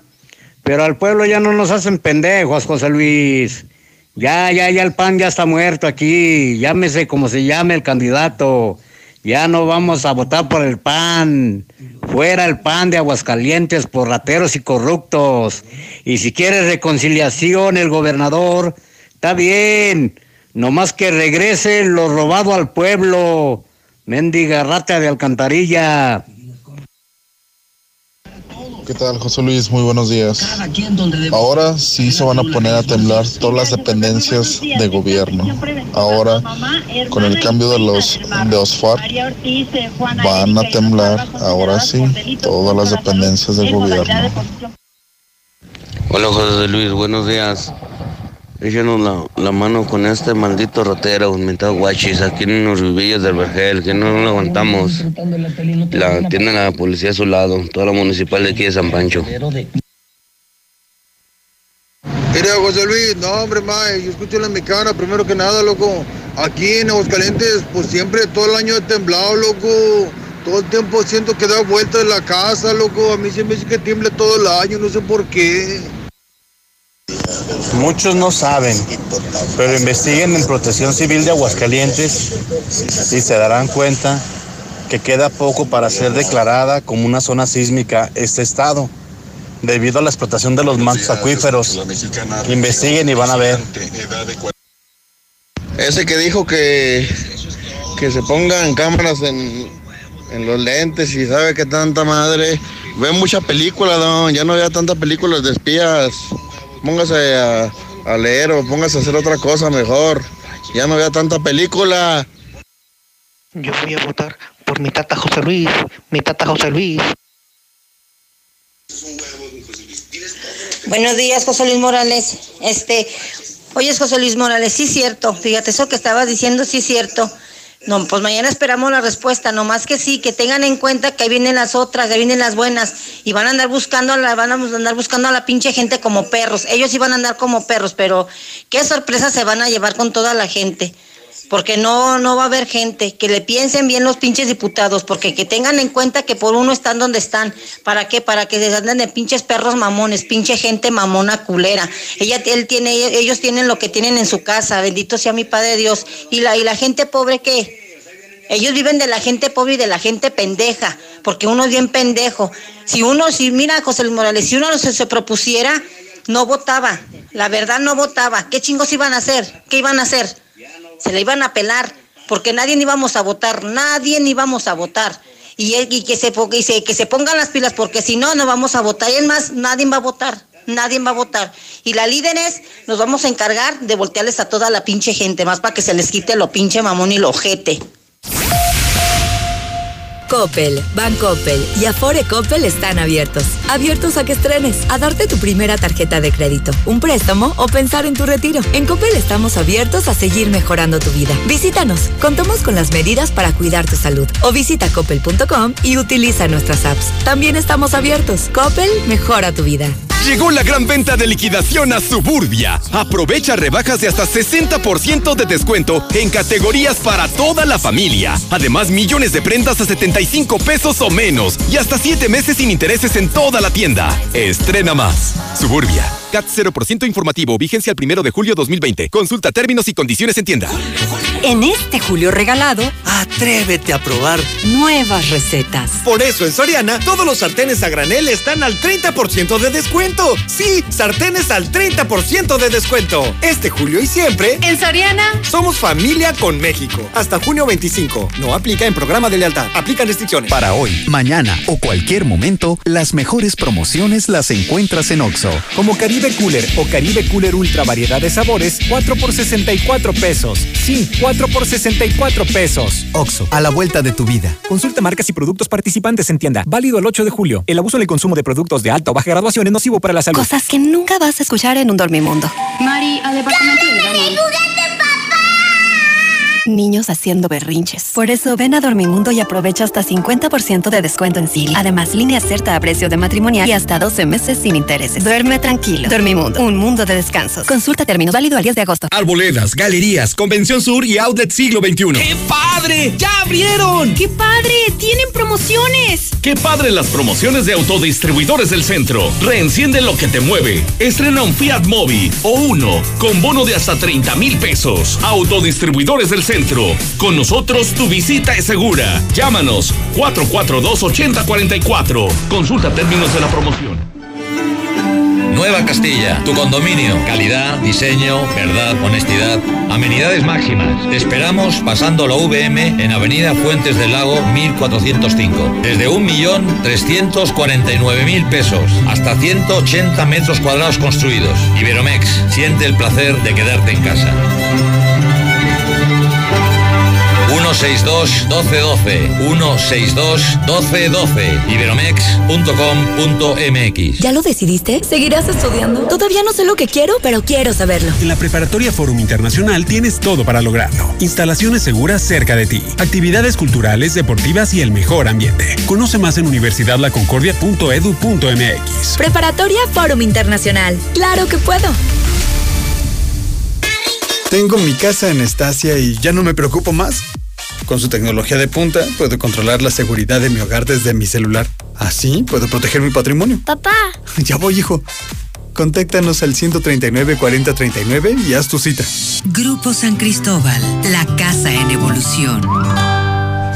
Pero al pueblo ya no nos hacen pendejos, José Luis. Ya, ya, ya el PAN ya está muerto aquí. Llámese como se llame el candidato. Ya no vamos a votar por el PAN. Fuera el PAN de Aguascalientes por rateros y corruptos. Y si quiere reconciliación el gobernador, está bien. Nomás que regrese lo robado al pueblo. Mendiga rata de alcantarilla. ¿Qué tal, José Luis? Muy buenos días. Ahora sí se van a poner a temblar todas las dependencias de gobierno. Ahora, con el cambio de los de OSFAR, van a temblar, ahora sí, todas las dependencias de gobierno. Hola, José Luis, buenos días. Échenos la, la, mano con este maldito rotero, mentado guachis, aquí en los rubillos del Vergel, que no lo aguantamos. La, tiene la policía a su lado, toda la municipal de aquí de San Pancho. Mira, José Luis, no, hombre, mae, yo escucho la mexicana, primero que nada, loco. Aquí en Aguascalientes, pues siempre, todo el año he temblado, loco. Todo el tiempo siento que da vueltas en la casa, loco. A mí siempre dice que tiemble todo el año, no sé por qué. Muchos no saben, pero investiguen en Protección Civil de Aguascalientes y se darán cuenta que queda poco para ser declarada como una zona sísmica este estado, debido a la explotación de los mantos acuíferos. Investiguen y van a ver. Ese que dijo que, que se pongan cámaras en, en los lentes y sabe que tanta madre, ve mucha película, ¿no? ya no vea tantas películas de espías póngase a, leer o póngase a hacer otra cosa mejor. Ya no vea tanta película. Yo voy a votar por mi tata José Luis, mi tata José Luis. Buenos días, José Luis Morales. Este, oye, José Luis Morales, sí es cierto. Fíjate, eso que estabas diciendo, sí es cierto. No, pues mañana esperamos la respuesta, nomás que sí, que tengan en cuenta que ahí vienen las otras, ahí vienen las buenas, y van a andar buscando, la, van a andar buscando a la pinche gente como perros. Ellos sí van a andar como perros, pero qué sorpresa se van a llevar con toda la gente. Porque no, no va a haber gente, que le piensen bien los pinches diputados, porque que tengan en cuenta que por uno están donde están. ¿Para qué? Para que se anden de pinches perros mamones, pinche gente mamona culera. Ella, él tiene, ellos tienen lo que tienen en su casa, bendito sea mi Padre Dios. Y la, y la gente pobre, ¿qué? Ellos viven de la gente pobre y de la gente pendeja, porque uno es bien pendejo. Si uno, si mira, José Morales, si uno se, se propusiera, no votaba. La verdad no votaba. ¿Qué chingos iban a hacer? ¿Qué iban a hacer? Se le iban a pelar, porque nadie íbamos a votar, nadie íbamos a votar. Y, y que, se, se- que se pongan las pilas, porque si no, no vamos a votar. Y es más, nadie va a votar. Nadie va a votar. Y la líderes nos vamos a encargar de voltearles a toda la pinche gente, más para que se les quite lo pinche mamón y lo ojete. Coppel, Bancoppel y Afore Coppel están abiertos. Abiertos a que estrenes, a darte tu primera tarjeta de crédito, un préstamo o pensar en tu retiro. En Coppel estamos abiertos a seguir mejorando tu vida. Visítanos, contamos con las medidas para cuidar tu salud. O visita coppel.com y utiliza nuestras apps. También estamos abiertos. Coppel mejora tu vida. Llegó la gran venta de liquidación a Suburbia. Aprovecha rebajas de hasta 60% de descuento en categorías para toda la familia. Además, millones de prendas a 75 pesos o menos y hasta 7 meses sin intereses en toda la tienda. Estrena más. Suburbia. CAT 0% informativo. Vigencia el primero de julio 2020. Consulta términos y condiciones en tienda. En este julio regalado, Atrévete a probar. nuevas recetas. Por eso en Soriana todos los sartenes a granel están al 30% de descuento. Sí, sartenes al 30% de descuento. Este julio y siempre. En Soriana. Somos familia con México. Hasta junio 25. No aplica en programa de lealtad. Aplican restricciones. Para hoy, mañana o cualquier momento, las mejores promociones las encuentras en OXO. Como Caribe Cooler o Caribe Cooler Ultra variedad de sabores, 4 por 64 pesos. Sí, 4 por 64 pesos. OXO, a la vuelta de tu vida. Consulta marcas y productos participantes en tienda. Válido el 8 de julio. El abuso en el consumo de productos de alta o baja graduación es nocivo para la salud. Cosas que nunca vas a escuchar en un dormimundo. Mari, al departamento baño. Niños haciendo berrinches. Por eso ven a Dormimundo y aprovecha hasta 50% de descuento en Silly. Además, línea cierta a precio de matrimonial y hasta 12 meses sin intereses. Duerme tranquilo. Dormimundo, un mundo de descansos. Consulta términos válido al 10 de agosto. Arboledas, galerías, Convención Sur y Outlet Siglo XXI. ¡Qué padre! ¡Ya abrieron! ¡Qué padre! ¡Tienen promociones! ¡Qué padre las promociones de autodistribuidores del centro! Reenciende lo que te mueve. Estrena un Fiat Mobi o uno con bono de hasta 30 mil pesos. Autodistribuidores del centro. Con nosotros tu visita es segura. Llámanos 442-8044. Consulta términos de la promoción. Nueva Castilla, tu condominio. Calidad, diseño, verdad, honestidad. Amenidades máximas. Te esperamos pasando la VM en Avenida Fuentes del Lago 1405. Desde 1.349.000 pesos hasta 180 metros cuadrados construidos. Iberomex, siente el placer de quedarte en casa. 162-1212. 162-1212. Iberomex.com.mx. ¿Ya lo decidiste? ¿Seguirás estudiando? Todavía no sé lo que quiero, pero quiero saberlo. En la Preparatoria Forum Internacional tienes todo para lograrlo. Instalaciones seguras cerca de ti, actividades culturales, deportivas y el mejor ambiente. Conoce más en universidadlaconcordia.edu.mx. Preparatoria Fórum Internacional. ¡Claro que puedo! Tengo mi casa en Estacia y ya no me preocupo más. Con su tecnología de punta, puedo controlar la seguridad de mi hogar desde mi celular. Así puedo proteger mi patrimonio. Papá. Ya voy, hijo. Contáctanos al 139 4039 y haz tu cita. Grupo San Cristóbal, la casa en evolución.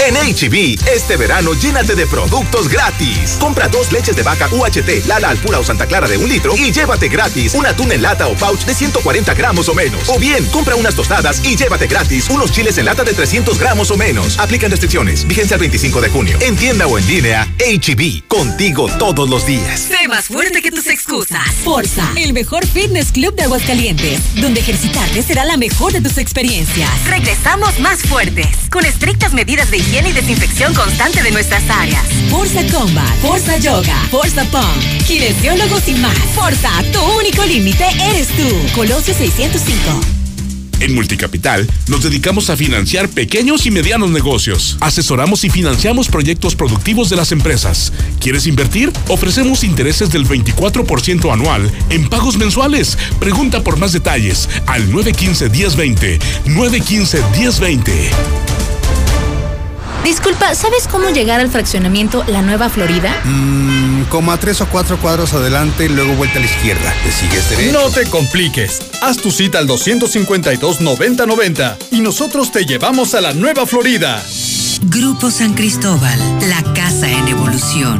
En HB, este verano llénate de productos gratis. Compra dos leches de vaca UHT, Lala Alpura o Santa Clara de un litro y llévate gratis un atún en lata o pouch de 140 gramos o menos. O bien, compra unas tostadas y llévate gratis unos chiles en lata de 300 gramos o menos. Aplican restricciones. Vigencia el 25 de junio. En tienda o en línea, HB. Contigo todos los días. Sé más fuerte que tus excusas. Forza, el mejor fitness club de Aguascalientes, donde ejercitarte será la mejor de tus experiencias. Regresamos más fuertes, con estrictas medidas de higiene y desinfección constante de nuestras áreas. Forza Combat, Forza Yoga, Forza Pump, kinesiólogos y más. Forza, tu único límite eres tú. Colosio 605. En Multicapital nos dedicamos a financiar pequeños y medianos negocios. Asesoramos y financiamos proyectos productivos de las empresas. ¿Quieres invertir? Ofrecemos intereses del 24% anual en pagos mensuales. Pregunta por más detalles al 915-1020. 915-1020. Disculpa, ¿sabes cómo llegar al fraccionamiento La Nueva Florida? Mmm, como a tres o cuatro cuadros adelante, luego vuelta a la izquierda. ¿Te sigues derecho? No te compliques. Haz tu cita al 252-9090 y nosotros te llevamos a La Nueva Florida. Grupo San Cristóbal, la casa en evolución.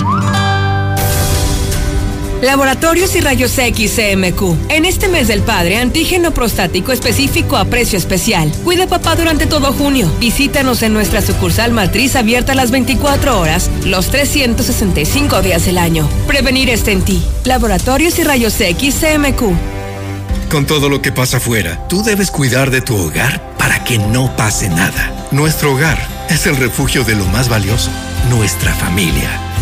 Laboratorios y Rayos X CMQ. En este mes del padre, antígeno prostático específico a precio especial. Cuida papá durante todo junio. Visítanos en nuestra sucursal matriz abierta las 24 horas, los 365 días del año. Prevenir está en ti. Laboratorios y Rayos X CMQ. Con todo lo que pasa afuera, tú debes cuidar de tu hogar para que no pase nada. Nuestro hogar es el refugio de lo más valioso, nuestra familia.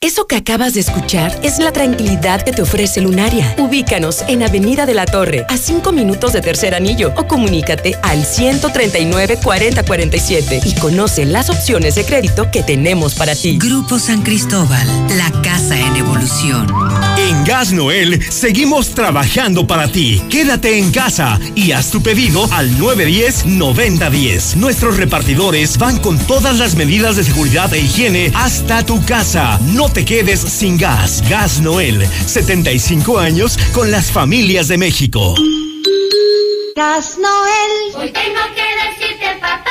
Eso que acabas de escuchar es la tranquilidad que te ofrece Lunaria. Ubícanos en Avenida de la Torre, a 5 minutos de Tercer Anillo, o comunícate al 139 4047 y conoce las opciones de crédito que tenemos para ti. Grupo San Cristóbal, la casa en evolución. En Gas Noel seguimos trabajando para ti. Quédate en casa y haz tu pedido al 910-9010. Nuestros repartidores van con todas las medidas de seguridad e higiene hasta tu casa. No te quedes sin gas. Gas Noel, 75 años con las familias de México. Gas Noel. Hoy tengo que decirte, papá.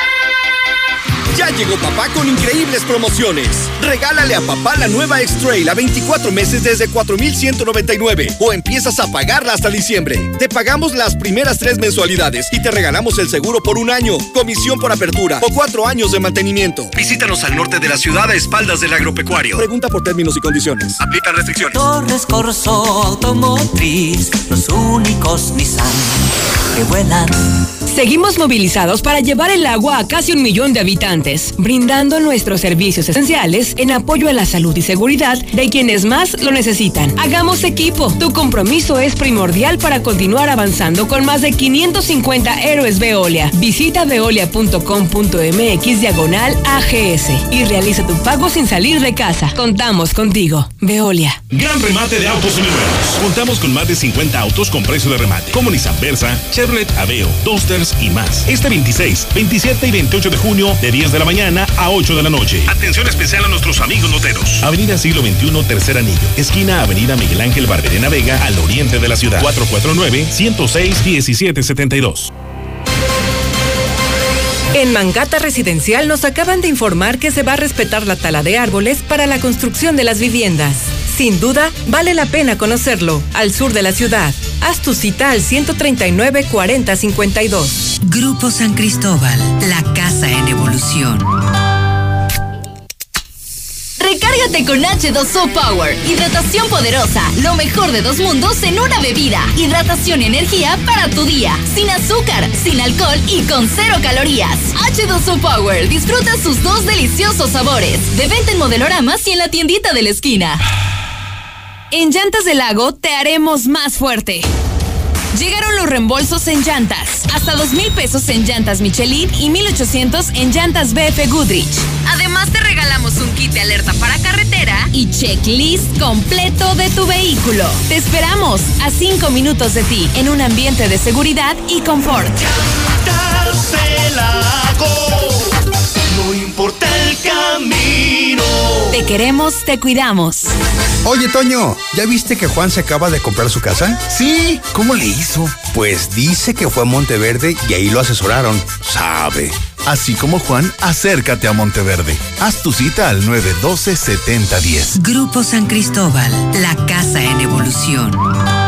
Ya llegó papá con increíbles promociones. Regálale a papá la nueva X-Trail a 24 meses desde 4,199 o empiezas a pagarla hasta diciembre. Te pagamos las primeras tres mensualidades y te regalamos el seguro por un año, comisión por apertura o cuatro años de mantenimiento. Visítanos al norte de la ciudad a espaldas del agropecuario. Pregunta por términos y condiciones. Aplican restricciones. Torres Corso Automotriz, los únicos Nissan que vuelan. Seguimos movilizados para llevar el agua a casi un millón de habitantes, brindando nuestros servicios esenciales en apoyo a la salud y seguridad de quienes más lo necesitan. Hagamos equipo. Tu compromiso es primordial para continuar avanzando con más de 550 héroes Veolia. Visita veolia.com.mx diagonal AGS y realiza tu pago sin salir de casa. Contamos contigo. Veolia. Gran remate de autos nuevos. Contamos con más de 50 autos con precio de remate, como Nissan Versa, Chevrolet Aveo, Toasters y más. Este 26, 27 y 28 de junio, de 10 de la mañana a 8 de la noche. Atención especial a nuestros amigos noteros. Avenida Siglo XXI, Tercer Anillo. Esquina Avenida Miguel Ángel Barberena Vega, al oriente de la ciudad. 449-106-1772. En Mangata Residencial nos acaban de informar que se va a respetar la tala de árboles para la construcción de las viviendas. Sin duda, vale la pena conocerlo. Al sur de la ciudad. Haz tu cita al 139 40 52. Grupo San Cristóbal, la casa en evolución. Recárgate con H2O Power. Hidratación poderosa. Lo mejor de dos mundos en una bebida. Hidratación y energía para tu día. Sin azúcar, sin alcohol y con cero calorías. H2O Power. Disfruta sus dos deliciosos sabores. De venta en modeloramas y en la tiendita de la esquina. En Llantas del Lago te haremos más fuerte. Llegaron los reembolsos en llantas. Hasta dos mil pesos en llantas Michelin y 1800 en llantas BF Goodrich. Además te regalamos un kit de alerta para carretera y checklist completo de tu vehículo. Te esperamos a cinco minutos de ti en un ambiente de seguridad y confort. Llantas del Lago. Camino. Te queremos, te cuidamos. Oye, Toño, ¿ya viste que Juan se acaba de comprar su casa? Sí, ¿cómo le hizo? Pues dice que fue a Monteverde y ahí lo asesoraron. Sabe. Así como Juan, acércate a Monteverde. Haz tu cita al 912-7010. Grupo San Cristóbal, la casa en evolución.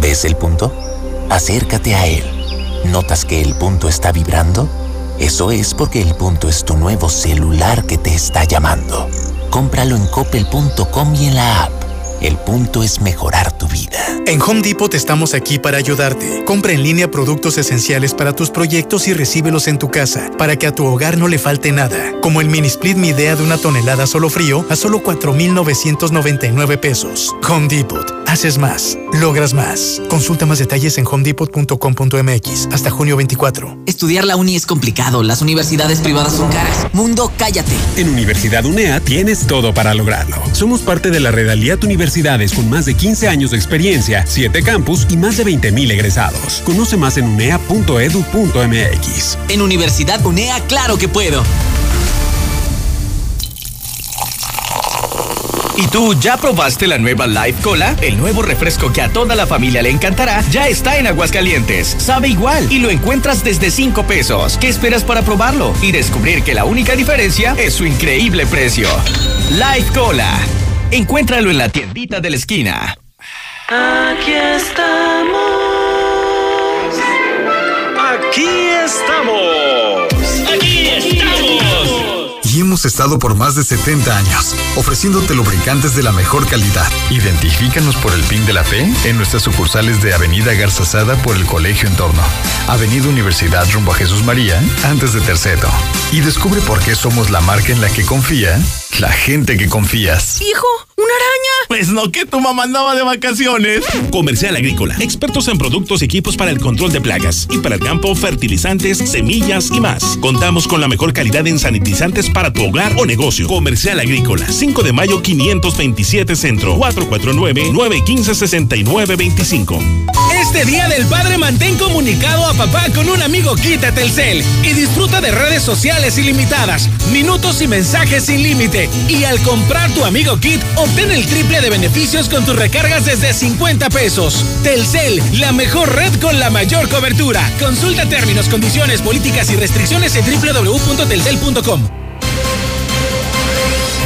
¿Ves el punto? Acércate a él. ¿Notas que el punto está vibrando? Eso es porque el punto es tu nuevo celular que te está llamando. Cómpralo en coppel.com y en la app. El punto es mejorar tu vida. En Home Depot estamos aquí para ayudarte. Compra en línea productos esenciales para tus proyectos y recíbelos en tu casa, para que a tu hogar no le falte nada. Como el mini split Mi Idea de una tonelada solo frío a solo 4,999 pesos. Home Depot. Haces más. Logras más. Consulta más detalles en homedepot.com.mx hasta junio 24. Estudiar la uni es complicado. Las universidades privadas son caras. Mundo, cállate. En Universidad UNEA tienes todo para lograrlo. Somos parte de la Redaliat Universidades con más de 15 años de experiencia, 7 campus y más de 20.000 egresados. Conoce más en unea.edu.mx. En Universidad UNEA, claro que puedo. ¿Y tú ya probaste la nueva Life Cola? El nuevo refresco que a toda la familia le encantará ya está en Aguascalientes. Sabe igual y lo encuentras desde 5 pesos. ¿Qué esperas para probarlo? Y descubrir que la única diferencia es su increíble precio. Life Cola. Encuéntralo en la tiendita de la esquina. Aquí estamos. Aquí estamos. Hemos estado por más de 70 años, ofreciéndote lubricantes de la mejor calidad. Identifícanos por el PIN de la fe en nuestras sucursales de Avenida Garza Sada por el Colegio Entorno, Avenida Universidad rumbo a Jesús María, antes de Terceto. Y descubre por qué somos la marca en la que confía la gente que confías. ¡Hijo! ¡Una araña! Pues no, que tu mamá andaba de vacaciones. Comercial Agrícola. Expertos en productos y equipos para el control de plagas. Y para el campo, fertilizantes, semillas y más. Contamos con la mejor calidad en sanitizantes para hogar o negocio. Comercial Agrícola. 5 de mayo 527 Centro. 449-915-6925. Este día del padre mantén comunicado a papá con un amigo Quita Telcel y disfruta de redes sociales ilimitadas, minutos y mensajes sin límite. Y al comprar tu amigo Kit, obtén el triple de beneficios con tus recargas desde 50 pesos. Telcel, la mejor red con la mayor cobertura. Consulta términos, condiciones, políticas y restricciones en www.telcel.com.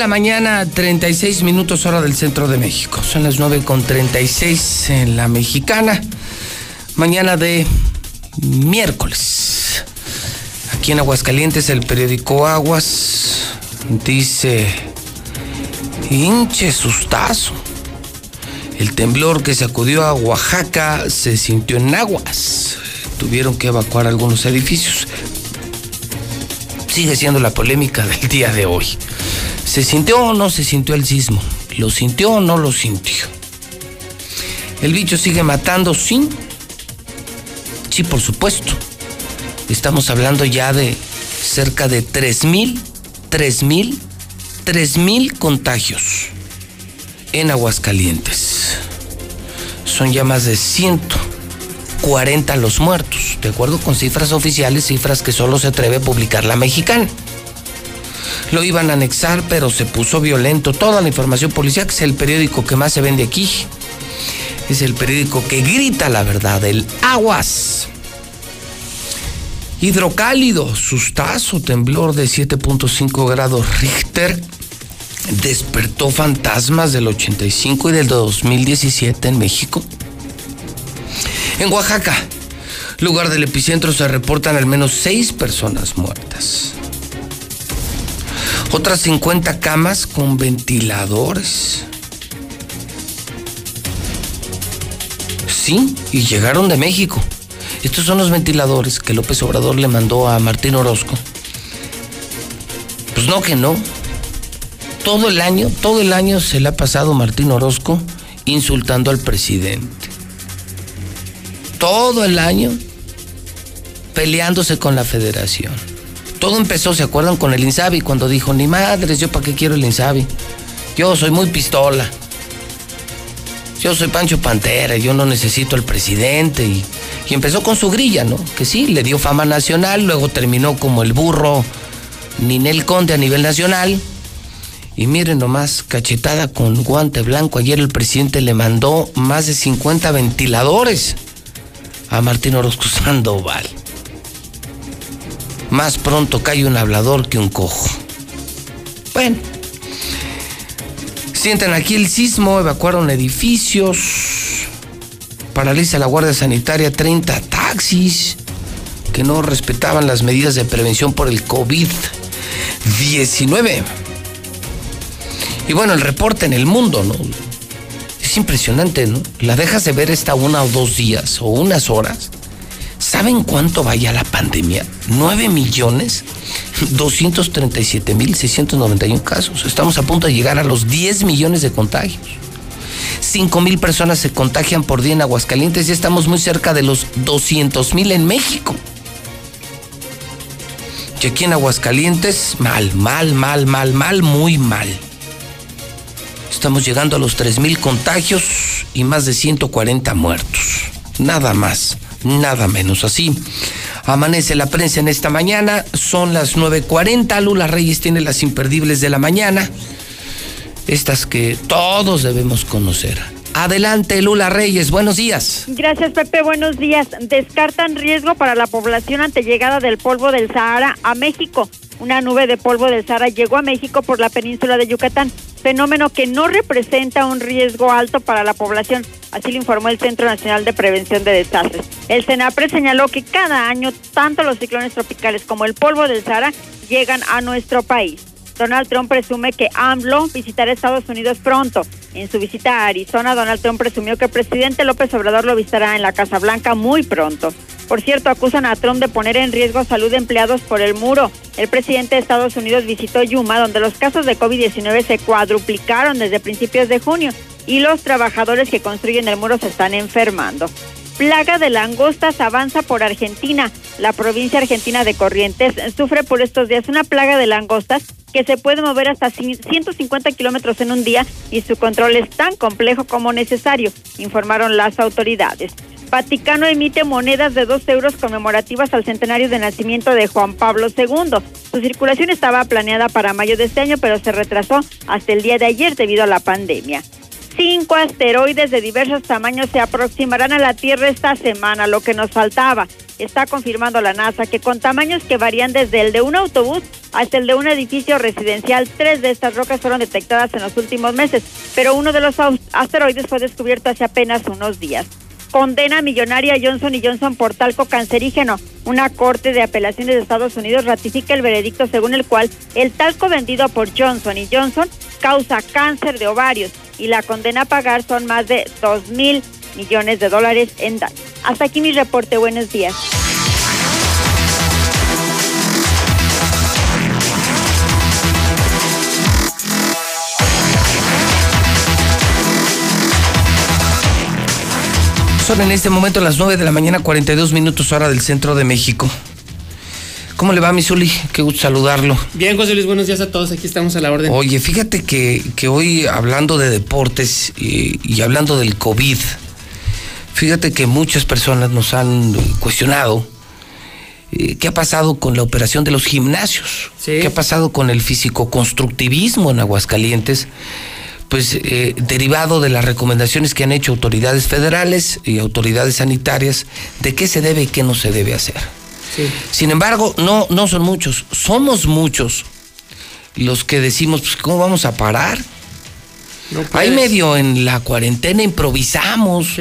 La mañana, 36 minutos hora del centro de México. Son las 9 con 36 en la mexicana. Mañana de miércoles. aquí en Aguascalientes, el periódico Aguas dice, hinche sustazo. El temblor que sacudió a Oaxaca se sintió en Aguas. Tuvieron que evacuar algunos edificios. Sigue siendo la polémica del día de hoy. ¿Se sintió o no se sintió el sismo? ¿Lo sintió o no lo sintió? El bicho sigue matando, sí. Sí, por supuesto. Estamos hablando ya de cerca de 3.000, 3.000, 3.000 contagios en Aguascalientes. Son ya más de 140 los muertos, de acuerdo con cifras oficiales, cifras que solo se atreve a publicar la mexicana. Lo iban a anexar, pero se puso violento. Toda la información policial, que es el periódico que más se vende aquí. Es el periódico que grita la verdad, el Aguas. Hidrocálido, sustazo, temblor de 7.5 grados Richter. Despertó fantasmas del 85 y del 2017 en México. En Oaxaca, lugar del epicentro, se reportan al menos seis personas muertas. Otras 50 camas con ventiladores. Sí, y llegaron de México. Estos son los ventiladores que López Obrador le mandó a Martín Orozco. Pues no que no. Todo el año, todo el año se le ha pasado Martín Orozco insultando al presidente. Todo el año peleándose con la federación. Todo empezó, ¿se acuerdan? Con el Insabi, cuando dijo, ni madres, yo para qué quiero el Insabi. Yo soy muy pistola. Yo soy Pancho Pantera, yo no necesito al presidente. Y, empezó con su grilla, ¿no? Que sí, le dio fama nacional, luego terminó como el burro Ninel Conde a nivel nacional. Y miren nomás, cachetada con guante blanco. Ayer el presidente le mandó más de 50 ventiladores a Martín Orozco Sandoval. Más pronto cae un hablador que un cojo. Bueno. Sienten aquí el sismo, evacuaron edificios, paraliza la Guardia Sanitaria 30 taxis que no respetaban las medidas de prevención por el COVID-19. Y bueno, el reporte en el mundo, ¿no? Es impresionante, ¿no? La dejas de ver esta una o dos días o unas horas. ¿Saben cuánto vaya la pandemia? 9 millones 237 mil 691 casos. Estamos a punto de llegar a los 10 millones de contagios. 5 mil personas se contagian por día en Aguascalientes y estamos muy cerca de los 200 mil en México. Y aquí en Aguascalientes, mal, mal, mal, mal, mal, muy mal. Estamos llegando a los 3 mil contagios y más de 140 muertos. Nada más, nada menos así. Amanece la prensa en esta mañana, son las 9.40, Lula Reyes tiene las imperdibles de la mañana, estas que todos debemos conocer. Adelante, Lula Reyes, buenos días. Gracias, Pepe, buenos días. Descartan riesgo para la población ante llegada del polvo del Sahara a México. Una nube de polvo del Sahara llegó a México por la península de Yucatán, fenómeno que no representa un riesgo alto para la población, así lo informó el Centro Nacional de Prevención de Desastres. El CENAPRE señaló que cada año tanto los ciclones tropicales como el polvo del Sahara llegan a nuestro país. Donald Trump presume que AMLO visitará Estados Unidos pronto. En su visita a Arizona, Donald Trump presumió que el presidente López Obrador lo visitará en la Casa Blanca muy pronto. Por cierto, acusan a Trump de poner en riesgo salud de empleados por el muro. El presidente de Estados Unidos visitó Yuma, donde los casos de COVID-19 se cuadruplicaron desde principios de junio y los trabajadores que construyen el muro se están enfermando. Plaga de langostas avanza por Argentina. La provincia argentina de Corrientes sufre por estos días una plaga de langostas que se puede mover hasta 150 kilómetros en un día y su control es tan complejo como necesario, informaron las autoridades. Vaticano emite monedas de dos euros conmemorativas al centenario de nacimiento de Juan Pablo II. Su circulación estaba planeada para mayo de este año, pero se retrasó hasta el día de ayer debido a la pandemia. Cinco asteroides de diversos tamaños se aproximarán a la Tierra esta semana, lo que nos faltaba. Está confirmando la NASA que con tamaños que varían desde el de un autobús hasta el de un edificio residencial, tres de estas rocas fueron detectadas en los últimos meses, pero uno de los asteroides fue descubierto hace apenas unos días. Condena millonaria Johnson y Johnson por talco cancerígeno. Una corte de apelaciones de Estados Unidos ratifica el veredicto según el cual el talco vendido por Johnson y Johnson causa cáncer de ovarios y la condena a pagar son más de 2 mil millones de dólares en daño. Hasta aquí mi reporte. Buenos días. Son en este momento las 9 de la mañana, 42 minutos hora del centro de México. ¿Cómo le va, Misuli? Qué gusto saludarlo. Bien, José Luis, buenos días a todos. Aquí estamos a la orden. Oye, fíjate que, que hoy hablando de deportes y, y hablando del COVID, fíjate que muchas personas nos han cuestionado eh, qué ha pasado con la operación de los gimnasios, qué ha pasado con el físico-constructivismo en Aguascalientes, pues eh, derivado de las recomendaciones que han hecho autoridades federales y autoridades sanitarias de qué se debe y qué no se debe hacer. Sin embargo, no, no son muchos, somos muchos los que decimos, pues, ¿cómo vamos a parar? Ahí medio en la cuarentena improvisamos.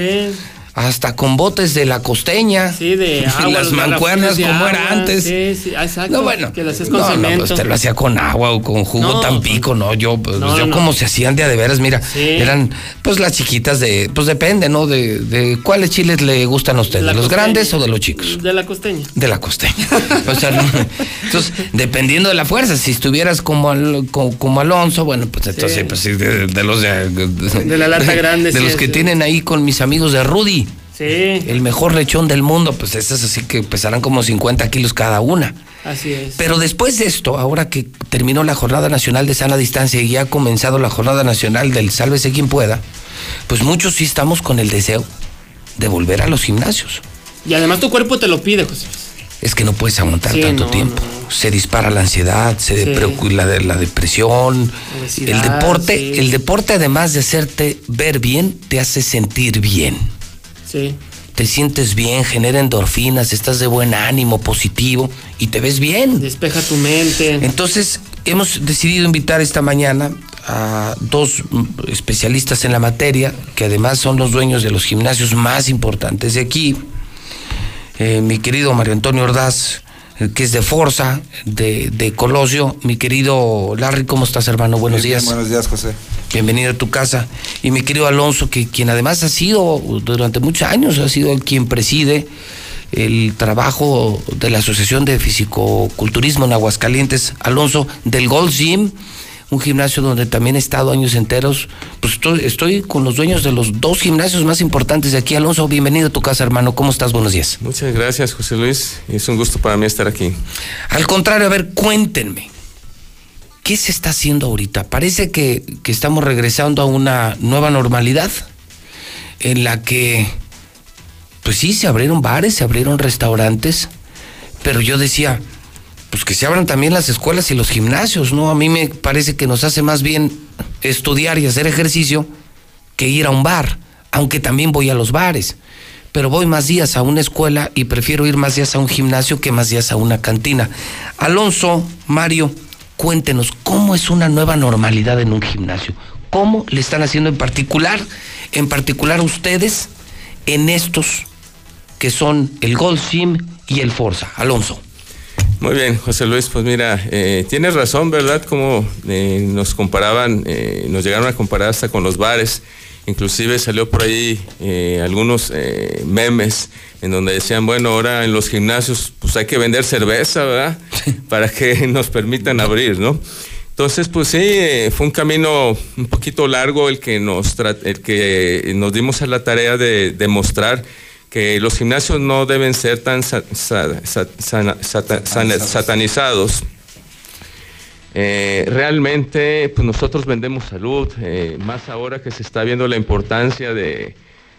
Hasta con botes de la costeña. Sí, de agua. Las mancuernas de como era antes. Sí, sí, exacto. No, bueno. Que lo hacías con no, no, pues te lo hacía con agua o con jugo No, tampico, no, yo, pues, yo como se hacían de a de veras, mira, Sí. eran pues las chiquitas de, pues depende, ¿no? De, de cuáles chiles le gustan a ustedes, ¿de los costeña. grandes o de los chicos? De la costeña. De la costeña. O sea, no, entonces, dependiendo de la fuerza, si estuvieras como, al- co- como, Alonso, bueno, pues entonces, Sí. pues de, de los de, De la lata grande, De sí, los que tienen ahí con mis amigos de Rudy. Sí, El mejor lechón del mundo, pues esas así que pesarán como 50 kilos cada una. así es. Pero después de esto, ahora que terminó la Jornada Nacional de Sana Distancia y ya ha comenzado la Jornada Nacional del Sálvese quien pueda, pues muchos sí estamos con el deseo de volver a los gimnasios. Y además tu cuerpo te lo pide, José. Es que no puedes aguantar Sí, tanto no, tiempo. Se dispara la ansiedad, se Sí. preocupa la, de- la depresión. Obesidad, el deporte, el deporte además de hacerte ver bien, te hace sentir bien. Sí. Te sientes bien, genera endorfinas, estás de buen ánimo, positivo y te ves bien. Despeja tu mente. Entonces, hemos decidido invitar esta mañana a dos especialistas en la materia, que además son los dueños de los gimnasios más importantes de aquí. Eh, mi querido Mario Antonio Ordaz, que es de Forza, de, de Colosio. Mi querido Larry, ¿cómo estás, hermano? Buenos Bien, días. Buenos días, José. Bienvenido a tu casa. Y mi querido Alonso, que quien además ha sido durante muchos años, ha sido el quien preside el trabajo de la Asociación de Fisicoculturismo en Aguascalientes. Alonso, del Gold Gym, un gimnasio donde también he estado años enteros. Pues estoy, estoy con los dueños de los dos gimnasios más importantes de aquí. Alonso, bienvenido a tu casa, hermano. ¿Cómo estás? Buenos días. Muchas gracias, José Luis. Es un gusto para mí estar aquí. Al contrario, a ver, cuéntenme. ¿Qué se está haciendo ahorita? Parece que, que estamos regresando a una nueva normalidad en la que, pues sí, se abrieron bares, se abrieron restaurantes, pero yo decía, pues que se abran también las escuelas y los gimnasios, ¿no? A mí me parece que nos hace más bien estudiar y hacer ejercicio que ir a un bar, aunque también voy a los bares. Pero voy más días a una escuela y prefiero ir más días a un gimnasio que más días a una cantina. Alonso, Mario, cuéntenos, ¿cómo es una nueva normalidad en un gimnasio? ¿Cómo le están haciendo en particular, en particular ustedes, en estos que son el Gold Gym y el Forza? Alonso. Muy bien, José Luis, pues mira, eh, tienes razón, ¿verdad? Como eh, nos comparaban, eh, nos llegaron a comparar hasta con los bares. Inclusive salió por ahí eh, algunos eh, memes en donde decían, bueno, ahora en los gimnasios pues hay que vender cerveza, ¿verdad? Para que nos permitan abrir, ¿no? Entonces, pues sí, eh, fue un camino un poquito largo el que nos, el que nos dimos a la tarea de demostrar que los gimnasios no deben ser tan sa- satanizados. Eh, realmente, pues nosotros vendemos salud, eh, más ahora que se está viendo la importancia de,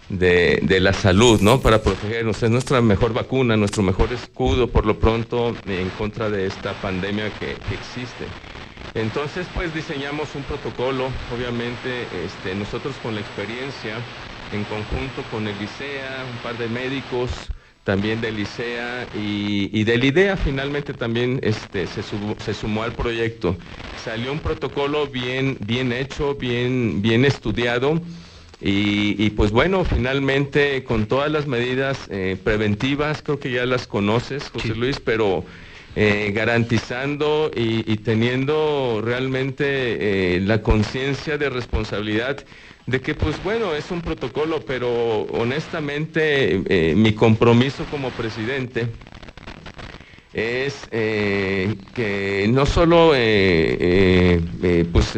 de- de la salud, ¿no? Para protegernos. Es nuestra mejor vacuna, nuestro mejor escudo, por lo pronto, en contra de esta pandemia que, que existe. Entonces, pues diseñamos un protocolo, obviamente, este, nosotros con la experiencia, en conjunto con el ICEA, un par de médicos, también del ICEA y, y del IDEA finalmente también este, se, subo- se sumó al proyecto. Salió un protocolo bien, bien hecho, bien, bien estudiado Y, y, pues bueno, finalmente con todas las medidas eh, preventivas, creo que ya las conoces, José Luis, pero eh, garantizando y, y teniendo realmente eh, la conciencia de responsabilidad de que pues bueno, es un protocolo, pero honestamente eh, mi compromiso como presidente es eh, que no solo eh, pues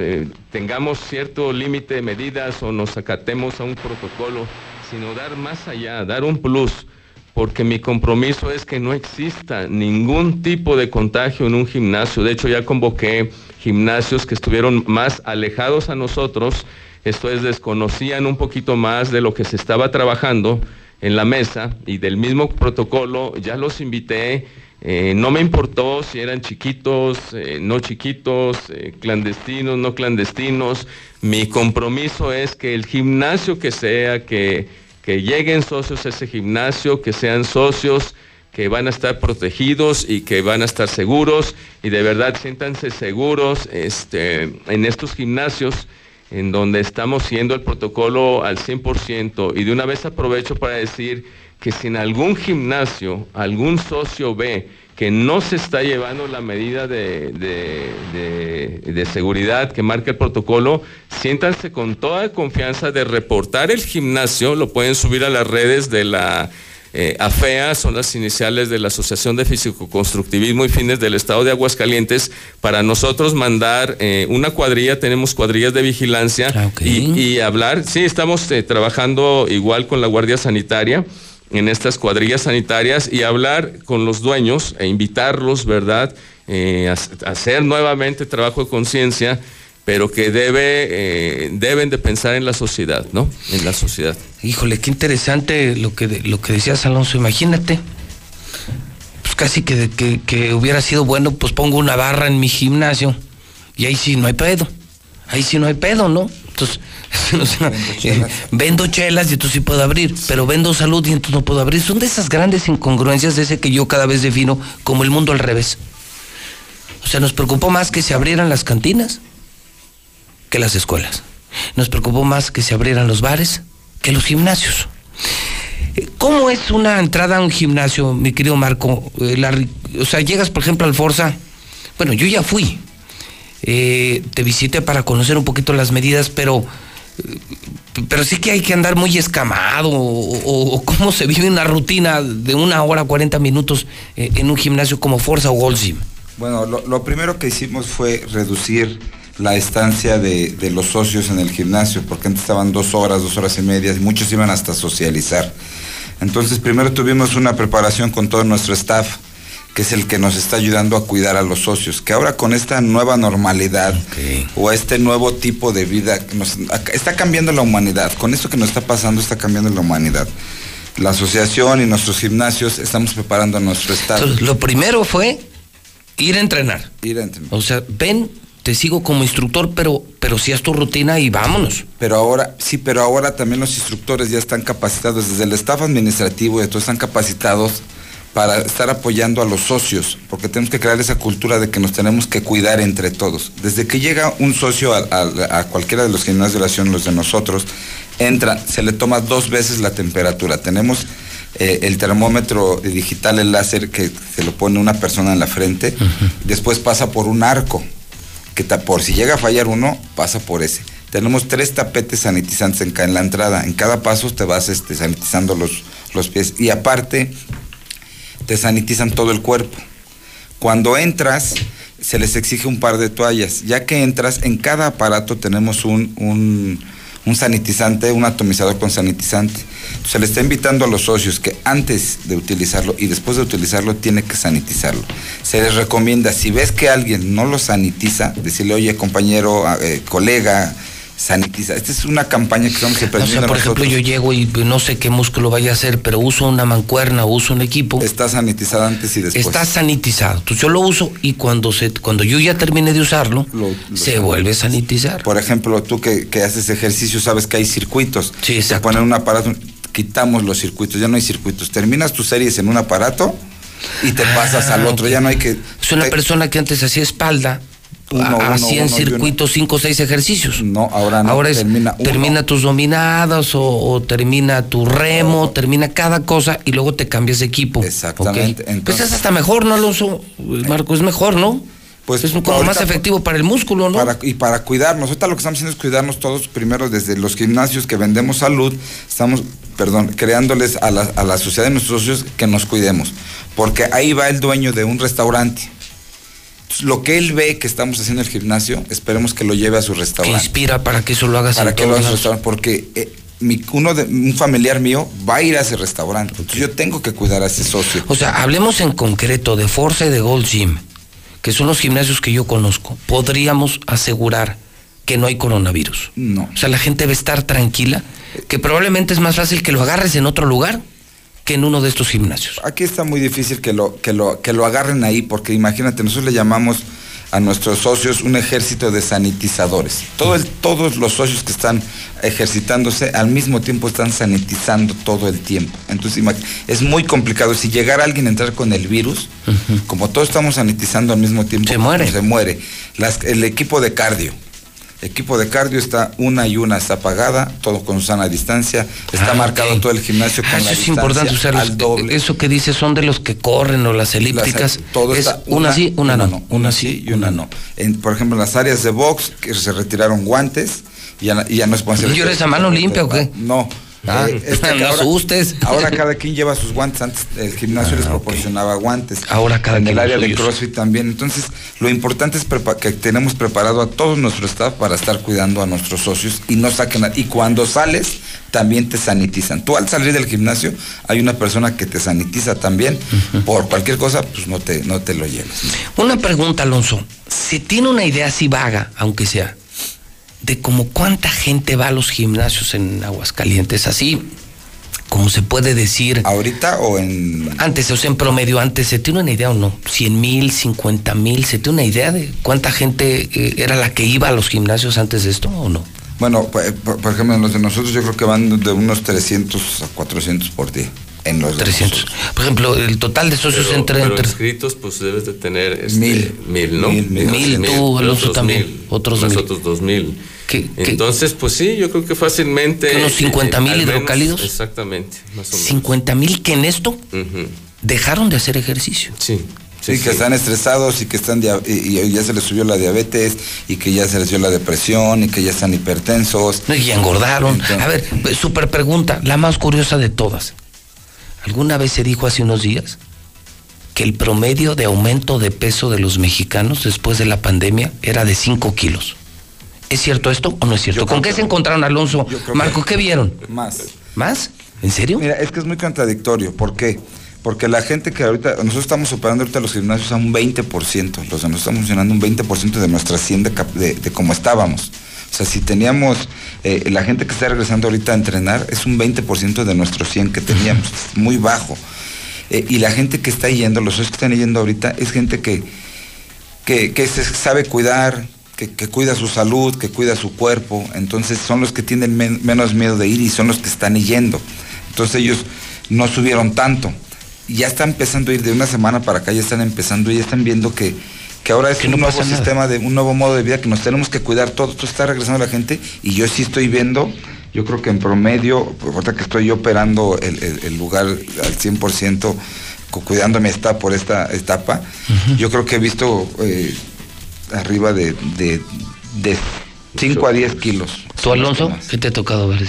tengamos cierto límite de medidas o nos acatemos a un protocolo, sino dar más allá, dar un plus, porque mi compromiso es que no exista ningún tipo de contagio en un gimnasio. De hecho, ya convoqué gimnasios que estuvieron más alejados a nosotros, esto es, desconocían un poquito más de lo que se estaba trabajando en la mesa y del mismo protocolo, ya los invité. Eh, no me importó si eran chiquitos, eh, no chiquitos, eh, clandestinos, no clandestinos. Mi compromiso es que el gimnasio que sea, que, que lleguen socios a ese gimnasio, que sean socios que van a estar protegidos y que van a estar seguros y de verdad siéntanse seguros este, en estos gimnasios en donde estamos siguiendo el protocolo al 100% y de una vez aprovecho para decir que si en algún gimnasio algún socio ve que no se está llevando la medida de, de, de, de, seguridad que marca el protocolo, siéntanse con toda confianza de reportar el gimnasio, lo pueden subir a las redes de la eh, AFEA, son las iniciales de la Asociación de Físico-Constructivismo y Fines del Estado de Aguascalientes, para nosotros mandar eh, una cuadrilla, tenemos cuadrillas de vigilancia Ah, y, y, hablar, sí, estamos eh, trabajando igual con la Guardia Sanitaria en estas cuadrillas sanitarias y hablar con los dueños e invitarlos, ¿verdad?, a, a hacer nuevamente trabajo de conciencia pero que debe, eh, deben de pensar en la sociedad, ¿no? En la sociedad. Híjole, qué interesante lo que, lo que decías, Alonso. Imagínate, pues casi que, que, que, hubiera sido bueno, pues pongo una barra en mi gimnasio y ahí sí no hay pedo. Ahí sí no hay pedo, ¿no? Entonces, o sea, vendo, chelas. Eh, vendo chelas y entonces sí puedo abrir, pero vendo salud y entonces no puedo abrir. Son de esas grandes incongruencias de ese que yo cada vez defino como el mundo al revés. O sea, nos preocupó más que se abrieran las cantinas que las escuelas. Nos preocupó más que se abrieran los bares que los gimnasios. ¿Cómo es una entrada a un gimnasio, mi querido Marco? Eh, la, o sea, llegas, por ejemplo, al Forza. Bueno, yo ya fui. Eh, te visité para conocer un poquito las medidas, pero, pero sí que hay que andar muy escamado. O, cómo se vive una rutina de una hora, 40 minutos eh, en un gimnasio como Forza o Gold. Bueno, lo primero que hicimos fue reducir la estancia de, de, los socios en el gimnasio, porque antes estaban dos horas, dos horas y media, y muchos iban hasta socializar. Entonces, primero tuvimos una preparación con todo nuestro staff, que es el que nos está ayudando a cuidar a los socios, que ahora con esta nueva normalidad okay. o este nuevo tipo de vida, nos, está cambiando la humanidad, con esto que nos está pasando está cambiando la humanidad. La asociación y nuestros gimnasios estamos preparando a nuestro staff. Entonces, lo primero fue ir a entrenar. Ir a entrenar. O sea, ven, te sigo como instructor, pero, pero si es tu rutina y vámonos. Pero ahora, sí, pero ahora también los instructores ya están capacitados, desde el staff administrativo y todos están capacitados para estar apoyando a los socios, porque tenemos que crear esa cultura de que nos tenemos que cuidar entre todos. Desde que llega un socio a, a, a cualquiera de los gimnasios de oración, los de nosotros, entra, se le toma dos veces la temperatura. Tenemos eh, el termómetro digital, el láser, que se lo pone una persona en la frente, uh -huh. después pasa por un arco que por si llega a fallar uno, pasa por ese. Tenemos tres tapetes sanitizantes en, en la entrada. En cada paso te vas este, sanitizando los, los pies. Y aparte, te sanitizan todo el cuerpo. Cuando entras, se les exige un par de toallas. Ya que entras, en cada aparato tenemos un, un, un sanitizante, un atomizador con sanitizante. Se le está invitando a los socios que antes de utilizarlo y después de utilizarlo tiene que sanitizarlo. Se les recomienda, si ves que alguien no lo sanitiza, decirle, oye compañero, eh, colega, sanitiza. Esta es una campaña que estamos emprendiendo. O sea, por ejemplo, yo llego y no sé qué músculo vaya a hacer, pero uso una mancuerna o uso un equipo. Está sanitizado antes y después. Está sanitizado. Entonces yo lo uso y cuando se, cuando yo ya termine de usarlo, lo, lo se vuelve a sanitizar. Por ejemplo, tú que, que, haces ejercicio sabes que hay circuitos. Sí, exacto. Se ponen un aparato, quitamos los circuitos, ya no hay circuitos. Terminas tus series en un aparato y te ah, pasas al otro, ya no hay que. Es una te... persona que antes hacía espalda uno, uno, hacían uno uno. circuitos 5 o 6 ejercicios. No, ahora no. Ahora es, termina tus dominadas o, o termina tu remo, termina cada cosa y luego te cambias de equipo. Exactamente. Pues Entonces- es hasta mejor, ¿no, Alonso? Marco, es mejor, ¿no? Pues es como ahorita, más efectivo para el músculo, ¿no? Para- y para cuidarnos. Ahorita lo que estamos haciendo es cuidarnos todos, primero desde los gimnasios que vendemos salud, estamos, perdón, creándoles a la, a la sociedad de nuestros socios que nos cuidemos. Porque ahí va el dueño de un restaurante. Lo que él ve que estamos haciendo en el gimnasio, esperemos que lo lleve a su que restaurante. inspira para que eso lo hagas Para en que lo haga a su restaurante. Porque eh, mi- uno de, un familiar mío va a ir a ese restaurante. Entonces yo tengo que cuidar a ese socio. O sea, hablemos en concreto de Forza y de Gold Gym, que son los gimnasios que yo conozco. Podríamos asegurar que no hay coronavirus. No. O sea, la gente debe estar tranquila, que probablemente es más fácil que lo agarres en otro lugar que en uno de estos gimnasios. Aquí está muy difícil que lo, que lo, que lo agarren ahí, porque imagínate, nosotros le llamamos a nuestros socios un ejército de sanitizadores. Todo el, todos los socios que están ejercitándose al mismo tiempo están sanitizando todo el tiempo. Entonces es muy complicado. Si llegara alguien a entrar con el virus, como todos estamos sanitizando al mismo tiempo, Se muere. Se muere. Las- el equipo de cardio. Equipo de cardio está una y una está apagada, todo con sana distancia, está Ah, marcado todo el gimnasio con Ah, la eso es distancia importante, los- al doble. eso que dices son de los que corren o las elípticas. Las- todo es está- una, sí, una, no. Una sí y una no. En- por ejemplo, en las áreas de box que se retiraron guantes y ya, y ya no pueden hacer. ¿Y eres a mano limpia o qué? No. Ah, Eh, es que no ahora, asustes. ahora cada quien lleva sus guantes. Antes el gimnasio les proporcionaba guantes. Ah, Ahora cada en quien el área de. CrossFit también. Entonces, lo importante es que tenemos preparado a todo nuestro staff para estar cuidando a nuestros socios y no saquen. a- y cuando sales, también te sanitizan. Tú al salir del gimnasio, hay una persona que te sanitiza también. Por cualquier cosa, pues no te, no te lo lleves. Una pregunta, Alonso. ¿Se tiene una idea así vaga, aunque sea, de cómo cuánta gente va a los gimnasios en Aguascalientes? Así, como se puede decir. ¿Ahorita o en.? Antes, o sea, en promedio, antes, ¿se tiene una idea o no? ¿100 mil, 50 mil? ¿Se tiene una idea de cuánta gente eh, era la que iba a los gimnasios antes de esto o no? Bueno, por, por- ejemplo, en los de nosotros yo creo que van de unos 300 a 400 por día. En los de 300. Por ejemplo, el total de socios Pero, entre. pero entre inscritos, pues debes de tener este, Mil. mil, ¿no? Mil, mil. Mil, tú, Alonso, otros también. mil, Otros más mil. otros dos mil. ¿Qué- qué? Entonces, pues sí, yo creo que fácilmente. ¿Que unos 50 mil hidrocálidos? Exactamente, más o menos. 50 mil que en esto dejaron de hacer ejercicio. Sí. Sí, que están estresados y que están y, y ya se les subió la diabetes y que ya se les dio la depresión y que ya están hipertensos. No, y ya engordaron. Entonces- A ver, super pregunta, la más curiosa de todas. ¿Alguna vez se dijo hace unos días que el promedio de aumento de peso de los mexicanos después de la pandemia era de 5 kilos? ¿Es cierto esto o no es cierto? Yo ¿Con qué que- se encontraron, Alonso? Marco, que- ¿qué vieron? Más. ¿Más? ¿En serio? Mira, es que es muy contradictorio. ¿Por qué? Porque la gente que ahorita, nosotros estamos operando ahorita los gimnasios a un 20%, los de nosotros estamos funcionando un 20% de nuestra 100 de, de, como estábamos. O sea, si teníamos, eh, la gente que está regresando ahorita a entrenar es un 20% de nuestros 100 que teníamos, es muy bajo. Eh, y la gente que está yendo, los que están yendo ahorita, es gente que, que, que se sabe cuidar, que, que cuida su salud, que cuida su cuerpo. Entonces son los que tienen men- menos miedo de ir y son los que están yendo. Entonces ellos no subieron tanto. Ya están empezando a ir de una semana para acá, ya están empezando y ya están viendo que, que ahora es Que un no nuevo sistema, de un nuevo modo de vida que nos tenemos que cuidar todos. Esto está regresando la gente y yo sí estoy viendo, yo creo que en promedio, ahorita que estoy yo operando el, el- el lugar al 100%, cu- cuidando mi etapa por esta etapa, yo creo que he visto eh, arriba de, de, 5 a 10 kilos. ¿Tú, Alonso? ¿Qué te ha tocado ver?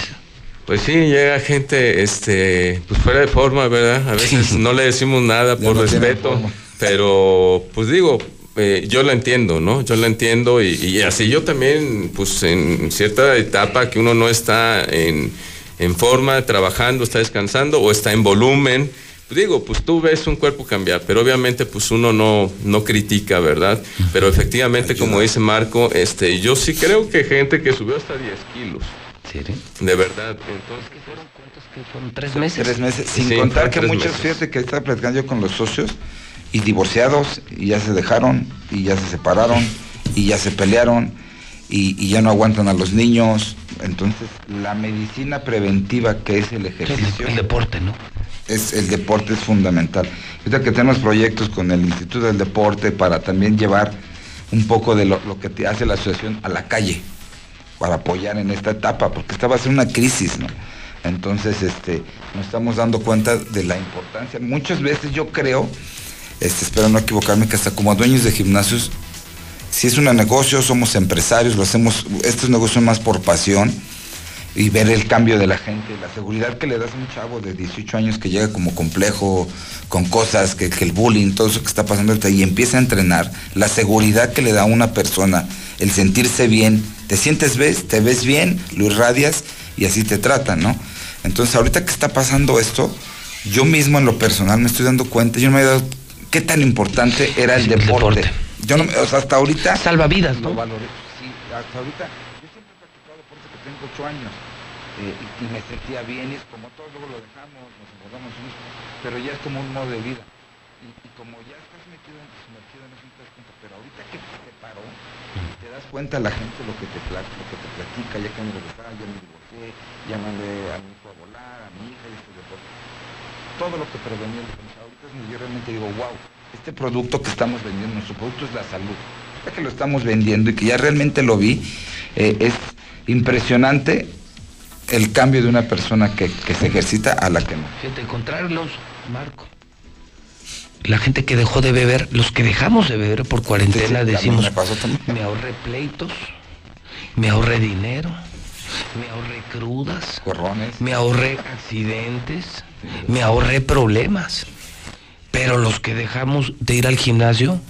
Pues sí, llega gente, este, pues fuera de forma, ¿verdad? A veces no le decimos nada por no respeto, pero pues digo, eh, yo la entiendo, ¿no? Yo la entiendo y, y así yo también, pues en cierta etapa que uno no está en, en forma, trabajando, está descansando o está en volumen, digo, pues tú ves un cuerpo cambiar, pero obviamente pues uno no, no critica, ¿verdad? Pero efectivamente, como dice Marco, este, yo sí creo que gente que subió hasta 10 kilos. De verdad, entonces... Fueron tres meses. Tres meses, sin Sí, contar fueron que muchos, meses. fíjate que estaba platicando yo con los socios y divorciados y ya se dejaron y ya se separaron y ya se pelearon y, y ya no aguantan a los niños. Entonces, la medicina preventiva que es el ejercicio. El deporte, ¿no? Es, el deporte es fundamental. Ahorita que tenemos proyectos con el Instituto del Deporte para también llevar un poco de lo, que te hace la asociación a la calle para apoyar en esta etapa, porque esta va a ser una crisis, ¿no? Entonces, este, nos estamos dando cuenta de la importancia. Muchas veces yo creo, este, espero no equivocarme, que hasta como dueños de gimnasios, si es un negocio, somos empresarios, lo hacemos, estos negocios más por pasión y ver el cambio de la gente, la seguridad que le das a un chavo de 18 años que llega como complejo, con cosas, que, que el bullying, todo eso que está pasando y empieza a entrenar, la seguridad que le da a una persona, el sentirse bien, te sientes ves, te ves bien, lo irradias y así te tratan, ¿no? Entonces ahorita que está pasando esto, yo mismo en lo personal me estoy dando cuenta, yo no me he dado qué tan importante era el, deporte. Yo no, o sea, hasta ahorita... Salva vidas, ¿no? Lo valoré, sí, hasta ahorita. Yo siempre he practicado 8 años eh, y, me sentía bien y es como todos luego lo dejamos, nos engordamos, pero ya es como un modo de vida. Y, como ya estás metido en, sumergido en no te das cuenta, pero ahorita que te paró, te das cuenta la gente lo que te, pla- lo que te platica, ya que me regresaba, ya me divorcié, ya mandé a mi hijo a volar, a mi hija y este deporte. Todo lo que prevenía el ahorita es yo realmente digo, wow, este producto que estamos vendiendo, nuestro producto es la salud. Ya que lo estamos vendiendo y que ya realmente lo vi, eh, es impresionante el cambio de una persona que, que se ejercita a la que no. Fíjate, encontrarlos, Marco. La gente que dejó de beber, los que dejamos de beber por cuarentena, Sí, sí, decimos, me me ahorré pleitos, me ahorré dinero, me ahorré crudas, me ahorré accidentes, me ahorré problemas. Pero los que dejamos de ir al gimnasio,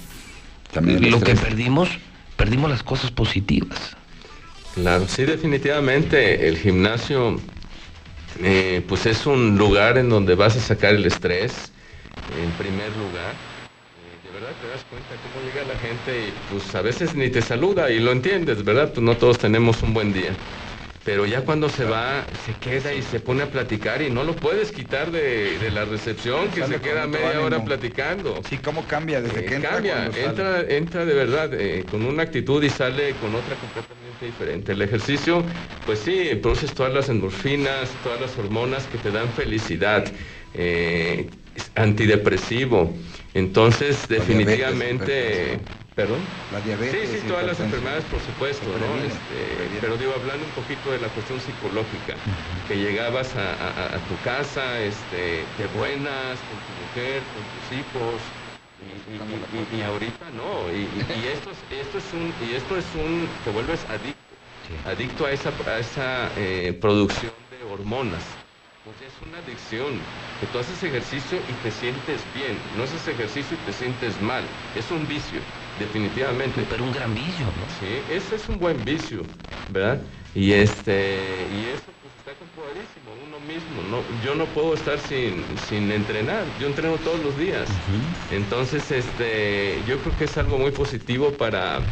También lo que perdimos, perdimos las cosas positivas. Claro, sí, definitivamente el gimnasio eh, pues es un lugar en donde vas a sacar el estrés en primer lugar. Eh, de verdad te das cuenta cómo llega la gente y pues a veces ni te saluda y lo entiendes, ¿verdad? Pues no todos tenemos un buen día. Pero ya cuando se va, se queda y se pone a platicar y no lo puedes quitar de, de la recepción, que se queda media hora platicando. Sí, cómo cambia desde Eh, que entra. cambia, entra, entra de verdad eh, con una actitud y sale con otra completamente diferente. El ejercicio, pues sí, produces todas las endorfinas, todas las hormonas que te dan felicidad, eh, es antidepresivo. Entonces, definitivamente, perdón. La diabetes. Sí, sí, todas las enfermedades, por supuesto, ¿no? Este, pero digo, hablando un poquito de la cuestión psicológica, que llegabas a, a- a tu casa este, de buenas, con tu mujer, con tus hijos, y, y- y- y ahorita no, y, y- esto, es, esto es un, y esto es un, te vuelves adicto, adicto a esa, a esa eh, producción de hormonas. Pues es una adicción, que tú haces ejercicio y te sientes bien, no haces ejercicio y te sientes mal, es un vicio, definitivamente. Pero un gran vicio, ¿no? Sí, ese es un buen vicio, ¿verdad? Y este, y eso pues está comprobadísimo, mismo, no, yo no puedo estar sin, sin entrenar, yo entreno todos los días. Entonces, este, yo creo que es algo muy positivo para,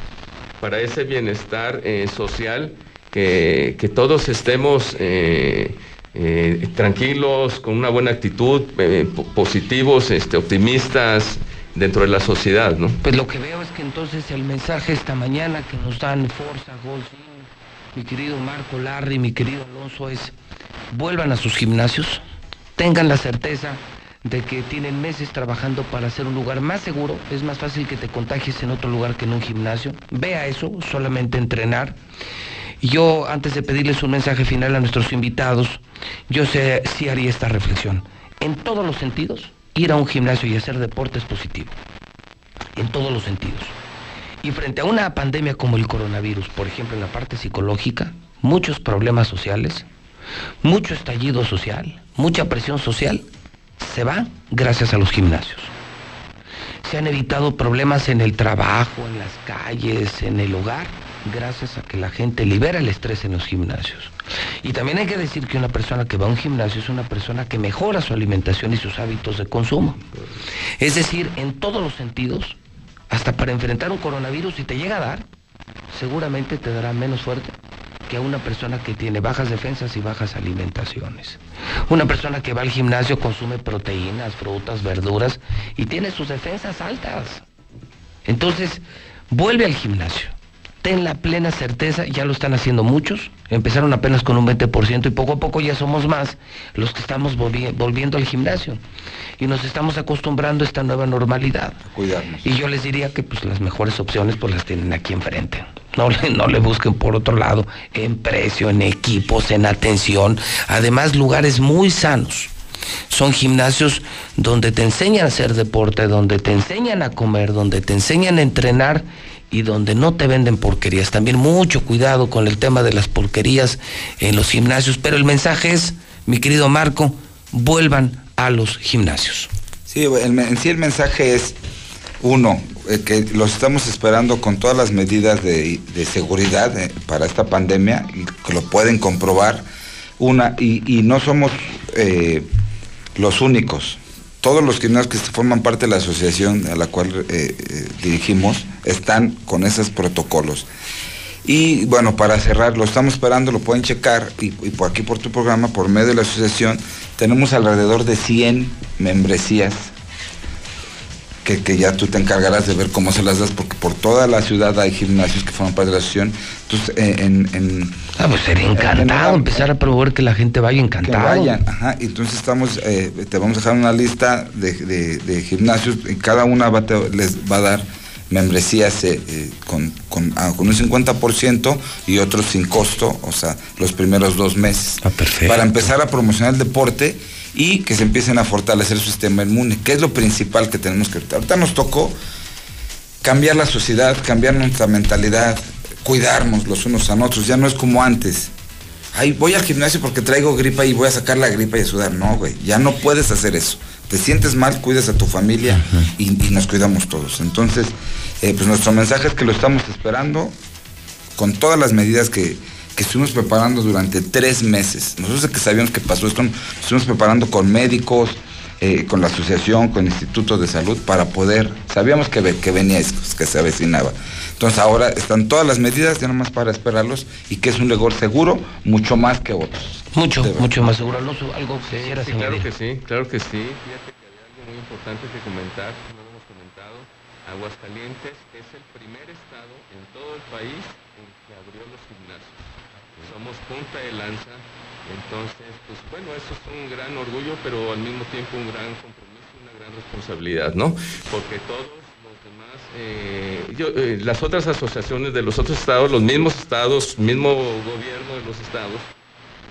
para ese bienestar eh, social, que, que todos estemos eh, eh, tranquilos, con una buena actitud, eh, po- positivos, este, optimistas dentro de la sociedad, ¿no? Pues lo que veo es que entonces el mensaje esta mañana que nos dan Forza, Golfin, mi querido Marco Larry, mi querido Alonso, es vuelvan a sus gimnasios, tengan la certeza de que tienen meses trabajando para hacer un lugar más seguro, es más fácil que te contagies en otro lugar que en un gimnasio. Vea eso, solamente entrenar. Yo, antes de pedirles un mensaje final a nuestros invitados, yo sí haría esta reflexión. En todos los sentidos, ir a un gimnasio y hacer deporte es positivo en todos los sentidos. Y frente a una pandemia como el coronavirus, por ejemplo, en la parte psicológica, muchos problemas sociales, mucho estallido social, mucha presión social, se va gracias a los gimnasios. Se han evitado problemas en el trabajo, en las calles, en el hogar, gracias a que la gente libera el estrés en los gimnasios. Y también hay que decir que una persona que va a un gimnasio es una persona que mejora su alimentación y sus hábitos de consumo. Es decir, en todos los sentidos, hasta para enfrentar un coronavirus, si te llega a dar, seguramente te dará menos fuerte a una persona que tiene bajas defensas y bajas alimentaciones. Una persona que va al gimnasio consume proteínas, frutas, verduras y tiene sus defensas altas. Entonces, vuelve al gimnasio. Ten la plena certeza, ya lo están haciendo muchos, empezaron apenas con un 20% y poco a poco ya somos más los que estamos volvi- volviendo al gimnasio y nos estamos acostumbrando a esta nueva normalidad. Cuidarnos. Y yo les diría que pues las mejores opciones pues las tienen aquí enfrente. No le, no le busquen por otro lado, en precio, en equipos, en atención, además lugares muy sanos. Son gimnasios donde te enseñan a hacer deporte, donde te enseñan a comer, donde te enseñan a entrenar y donde no te venden porquerías. También mucho cuidado con el tema de las porquerías en los gimnasios. Pero el mensaje es, mi querido Marco, vuelvan a los gimnasios. Sí, el en sí el mensaje es, uno, eh, que los estamos esperando con todas las medidas de, de seguridad eh, para esta pandemia, y que lo pueden comprobar. Una, y, y no somos eh, los únicos. Todos los gimnasios que forman parte de la asociación a la cual eh, eh, dirigimos están con esos protocolos. Y bueno, para cerrar, lo estamos esperando, lo pueden checar y, y por aquí por tu programa, por medio de la asociación, tenemos alrededor de 100 membresías que, que ya tú te encargarás de ver cómo se las das, porque por toda la ciudad hay gimnasios que forman parte de la asociación. Entonces, eh, en... en Ah, pues sería en- encantado en- empezar a promover que la gente vaya que encantado. vayan, ajá, entonces estamos, eh, te vamos a dejar una lista de, de- de gimnasios y cada una va te- les va a dar membresías eh, eh, con, con, ah, con un 50% y otros sin costo, o sea, los primeros dos meses. Para empezar a promocionar el deporte y que se empiecen a fortalecer su sistema inmune, que es lo principal que tenemos que ahorita. Ahorita nos tocó cambiar la sociedad, cambiar nuestra mentalidad, cuidarnos los unos a otros, ya no es como antes. Ay, voy al gimnasio porque traigo gripa y voy a sacar la gripa y a sudar. No, güey, ya no puedes hacer eso. Te sientes mal, cuidas a tu familia y, y nos cuidamos todos. Entonces, eh, pues nuestro mensaje es que lo estamos esperando con todas las medidas que, que estuvimos preparando durante tres meses. Nosotros que sabíamos que pasó esto, estuvimos preparando con médicos, eh, con la asociación, con institutos de salud, para poder, sabíamos que, que venía esto, que se avecinaba. Entonces ahora están todas las medidas, ya nomás para esperarlos, y que es un legor seguro, mucho más que otros. Mucho, mucho más seguro. Alonso, algo que Sí, quieras sí, claro que sí, claro que sí. Fíjate que había algo muy importante que comentar, no lo hemos comentado. Aguascalientes es el primer estado en todo el país en que abrió los gimnasios. Somos punta de lanza, entonces, pues bueno, eso es un gran orgullo, pero al mismo tiempo un gran compromiso, una gran responsabilidad, ¿no? Porque todos los demás, eh, yo, eh, las otras asociaciones de los otros estados, los mismos estados, mismo gobierno de los estados,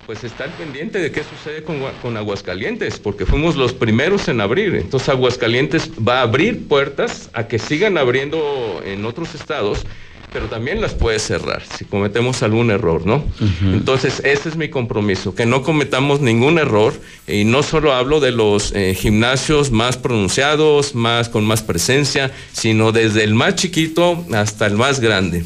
pues está al pendiente de qué sucede con, con Aguascalientes, porque fuimos los primeros en abrir. Entonces Aguascalientes va a abrir puertas a que sigan abriendo en otros estados, pero también las puede cerrar si cometemos algún error, ¿no? Entonces ese es mi compromiso, que no cometamos ningún error y no solo hablo de los eh, gimnasios más pronunciados, más con más presencia, sino desde el más chiquito hasta el más grande.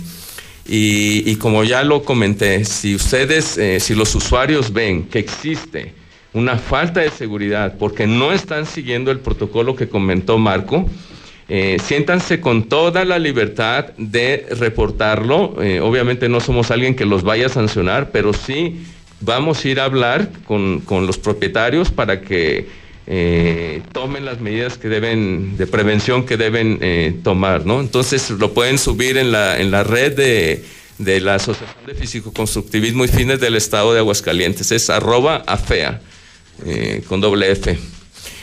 Y, y como ya lo comenté, si ustedes, eh, si los usuarios ven que existe una falta de seguridad porque no están siguiendo el protocolo que comentó Marco, eh, siéntanse con toda la libertad de reportarlo. Eh, obviamente no somos alguien que los vaya a sancionar, pero sí vamos a ir a hablar con, con los propietarios para que eh, tomen las medidas que deben, de prevención que deben eh, tomar, ¿no? Entonces lo pueden subir en la, en la red de, de la Asociación de Físico-Constructivismo y Fines del Estado de Aguascalientes, es arroba afea, con doble F.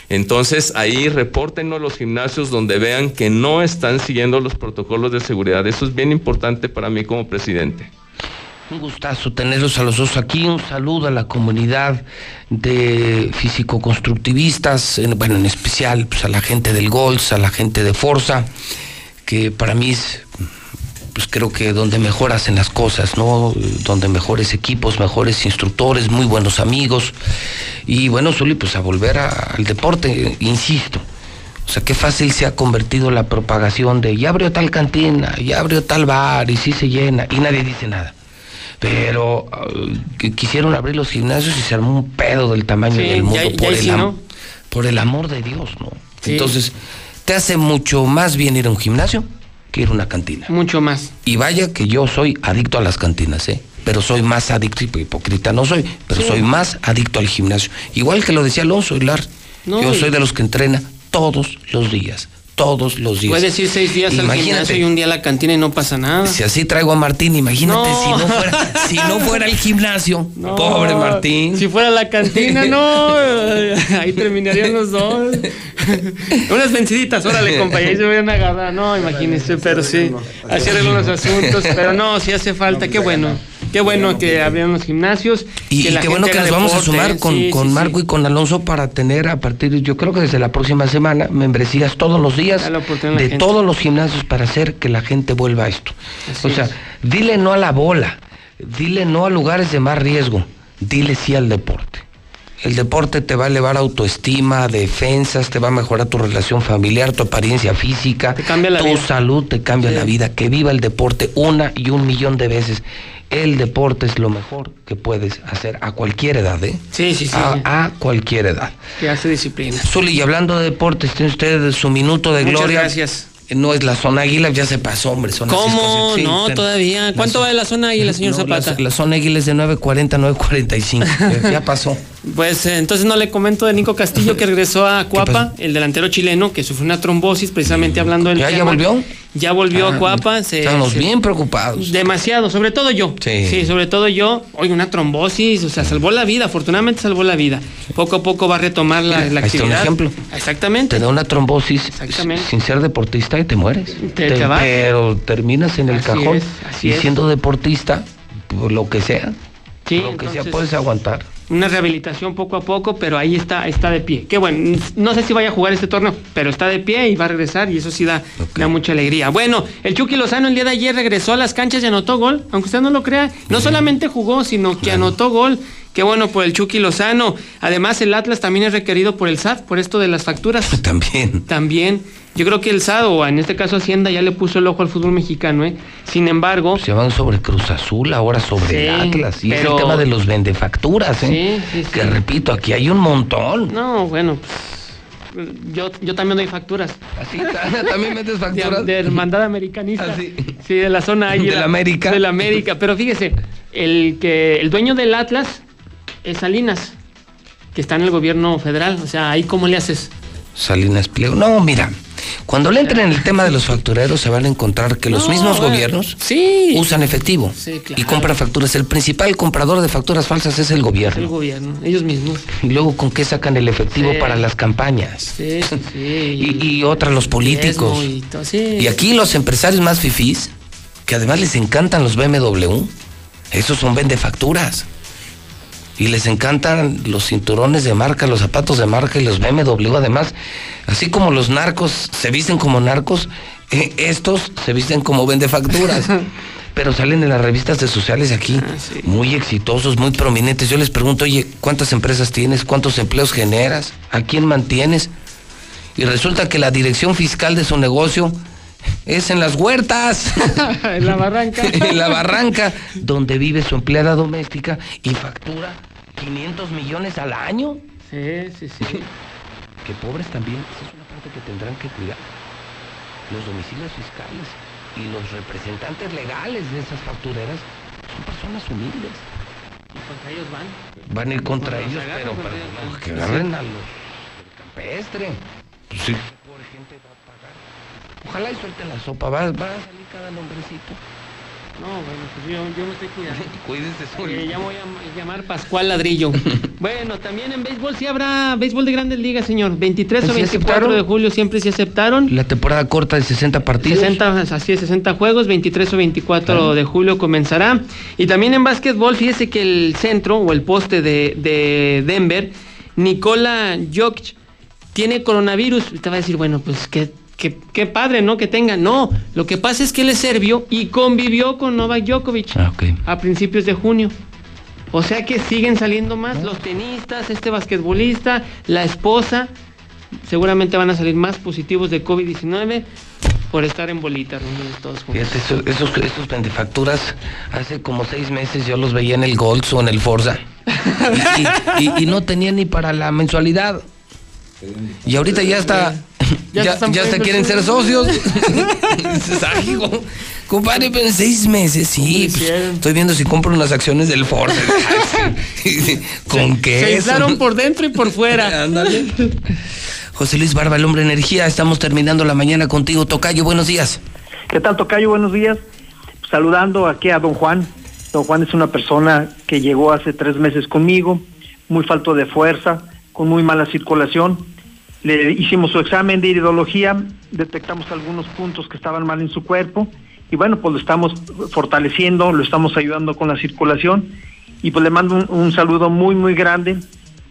Entonces ahí repórtenos los gimnasios donde vean que no están siguiendo los protocolos de seguridad. Eso es bien importante para mí como presidente. Un gustazo tenerlos a los dos aquí. Un saludo a la comunidad de físico-constructivistas, en- bueno, en especial pues, a la gente del GOLS, a la gente de Forza, que para mí es, pues creo que donde mejor hacen las cosas, ¿no? Donde mejores equipos, mejores instructores, muy buenos amigos. Y bueno, Zuli, pues a volver a- al deporte, insisto. O sea, qué fácil se ha convertido la propagación de ya abrió tal cantina, ya abrió tal bar y sí se llena y nadie dice nada. Pero uh, que quisieron abrir los gimnasios y se armó un pedo del tamaño Sí, del mundo ya- por, el sí, por el amor de Dios, ¿no? Sí. Entonces, te hace mucho más bien ir a un gimnasio que ir a una cantina. Mucho más. Y vaya que yo soy adicto a las cantinas, ¿eh? Pero soy más adicto, y hipócrita no soy, pero Sí. soy más adicto al gimnasio. Igual que lo decía Alonso Hilar, No, yo soy de los que entrena todos los días, todos los días. Puedes ir seis días al gimnasio y un día a la cantina y no pasa nada. Si así traigo a Martín, imagínate No. si no fuera, si no fuera el gimnasio. Pobre Martín. Si fuera la cantina, no. Ahí terminarían los dos. Unas venciditas, órale, compa, y ahí se van a agarrar. No, imagínese, pero sí. Así arreglan los asuntos. Pero no, sí hace falta. Qué bueno. Qué bueno que abrieron los gimnasios. Y, que y la qué bueno que nos vamos a sumar con, Sí, con sí, Marco y con Alonso para tener a partir, yo creo que desde la próxima semana, membresías todos los días de todos los gimnasios para hacer que la gente vuelva a esto. Así o sea, es. dile no a la bola, dile no a lugares de más riesgo, dile sí al deporte. El deporte te va a elevar autoestima, defensas, te va a mejorar tu relación familiar, tu apariencia física, tu vida. salud, te cambia la vida. Que viva el deporte una y un millón de veces. El deporte es lo mejor que puedes hacer a cualquier edad, ¿eh? Sí, sí, sí. A, a cualquier edad. Que hace disciplina. Zuli, y hablando de deportes, tiene usted su minuto de Muchas gloria. gracias. No es la zona águila, ya se pasó, hombre. Son ¿Cómo? 6:40. Sí, no, todavía. ¿Cuánto va de la zona águila, señor No, la- Zapata? La, zona águila es de 9.40 a 9.45. Ya- ya pasó. Pues eh, entonces no le comento de Nico Castillo que regresó a Cuapa, el delantero chileno que sufrió una trombosis, precisamente hablando del ¿Ya- ya tema. volvió? Ya volvió Ah, a Cuapa. se- Estamos se- bien preocupados. Demasiado, sobre todo yo. Sí. sobre todo yo. Oye, una trombosis, o sea, salvó la vida, afortunadamente salvó la vida. Poco a poco va a retomar la, la Ahí está un actividad. ejemplo. Exactamente. Te da una trombosis Exactamente. sin ser deportista y te mueres. Te- te vas. Pero terminas en el Así cajón es, y es. siendo deportista, por lo que sea, Sí, lo que sea puedes aguantar. Una rehabilitación poco a poco, pero ahí está, está de pie. Qué bueno, no sé si vaya a jugar este torneo, pero está de pie y va a regresar y eso sí da, da mucha alegría. Bueno, el Chucky Lozano el día de ayer regresó a las canchas y anotó gol, aunque usted no lo crea. No solamente jugó, sino que anotó gol. Qué bueno por el Chucky Lozano. Además, el Atlas también es requerido por el SAT, por esto de las facturas. También. También. Yo creo que el SAT, o en este caso Hacienda, ya le puso el ojo al fútbol mexicano, ¿eh? Sin embargo, Se van sobre Cruz Azul, ahora sobre Sí, el Atlas. Y es pero- el tema de los vendefacturas, ¿eh? Sí, sí, Que repito, aquí hay un montón. No, bueno, pues, yo, yo también doy facturas. ¿Así? ¿También metes facturas? De, de hermandad americanista. ¿Ah, sí? De la zona águila. ¿De la América? De la América. Pero fíjese, el que el dueño del Atlas es Salinas, que está en el gobierno federal. O sea, ahí cómo le haces. Salinas Pliego. No, mira, cuando le entren en el tema de los factureros se van a encontrar que los No, mismos bueno, gobiernos sí. usan efectivo Sí, claro. y compran facturas. El principal comprador de facturas falsas es el Es el gobierno. gobierno, ellos mismos. Y luego, ¿con qué sacan el efectivo Sí. para las campañas? Sí, sí, sí. Y, y otra, los políticos. y aquí los empresarios más fifís, que además les encantan los BMW, esos son vendefacturas. Y les encantan los cinturones de marca, los zapatos de marca y los BMW. Además, así como los narcos se visten como narcos, eh, estos se visten como vendefacturas. Pero salen en las revistas de sociales aquí, muy exitosos, muy prominentes. Yo les pregunto, oye, ¿cuántas empresas tienes? ¿Cuántos empleos generas? ¿A quién mantienes? Y resulta que la dirección fiscal de su negocio es en las huertas. en la barranca. en la barranca, donde vive su empleada doméstica y factura 500 millones al año. Sí, sí, sí. Que pobres también, esa es una parte que tendrán que cuidar. Los domicilios fiscales y los representantes legales de esas factureras son personas humildes. Y contra ellos van. Van a ir contra ellos, los pero, pero ellos. que Sí. agarren a los del campestre. Pues sí. Pobre gente va a pagar. Ojalá y suelten la sopa, va, va a salir cada nombrecito. No, bueno, pues yo, yo me estoy cuidando. Cuídese, Eh, ya voy a ma- llamar Pascual Ladrillo. bueno, también en béisbol sí habrá béisbol de grandes ligas, señor. 23 o ¿Sí 24 aceptaron? de julio siempre sí aceptaron. La temporada corta de 60 partidos. 60, así es, 60 juegos, 23 o 24 Ah. de julio comenzará. Y también en básquetbol, fíjese que el centro o el poste de, de Denver, Nikola Jokic, tiene coronavirus. Usted va a decir, bueno, pues qué, qué, qué padre, ¿no? Que tenga. No, lo que pasa es que él es serbio y convivió con Novak Djokovic Ah, a principios de junio. O sea que siguen saliendo más los tenistas, este basquetbolista, la esposa. Seguramente van a salir más positivos de COVID-19 por estar en bolita reunidos todos juntos. Fíjate, esos, esos vendefacturas, hace como seis meses yo los veía en el Golds o en el Forza. Y, y- y no tenía ni para la mensualidad. Y ahorita ya está. Ya Ya, ya hasta quieren ser socios. Dices, "Ay, hijo, Compadre, pero en seis meses, sí. pues, estoy viendo si compro unas acciones del Forza. ¿Con qué? Se inflaron por dentro y por fuera. Ándale. José Luis Barba, el hombre energía. Estamos terminando la mañana contigo. Tocayo, buenos días. ¿Qué tal, Tocayo? Buenos días. Saludando aquí a don Juan. Don Juan es una persona que llegó hace tres meses conmigo, muy falto de fuerza, con muy mala circulación. Le hicimos su examen de iridología, detectamos algunos puntos que estaban mal en su cuerpo y bueno, pues lo estamos fortaleciendo, lo estamos ayudando con la circulación y pues le mando un, un saludo muy, muy grande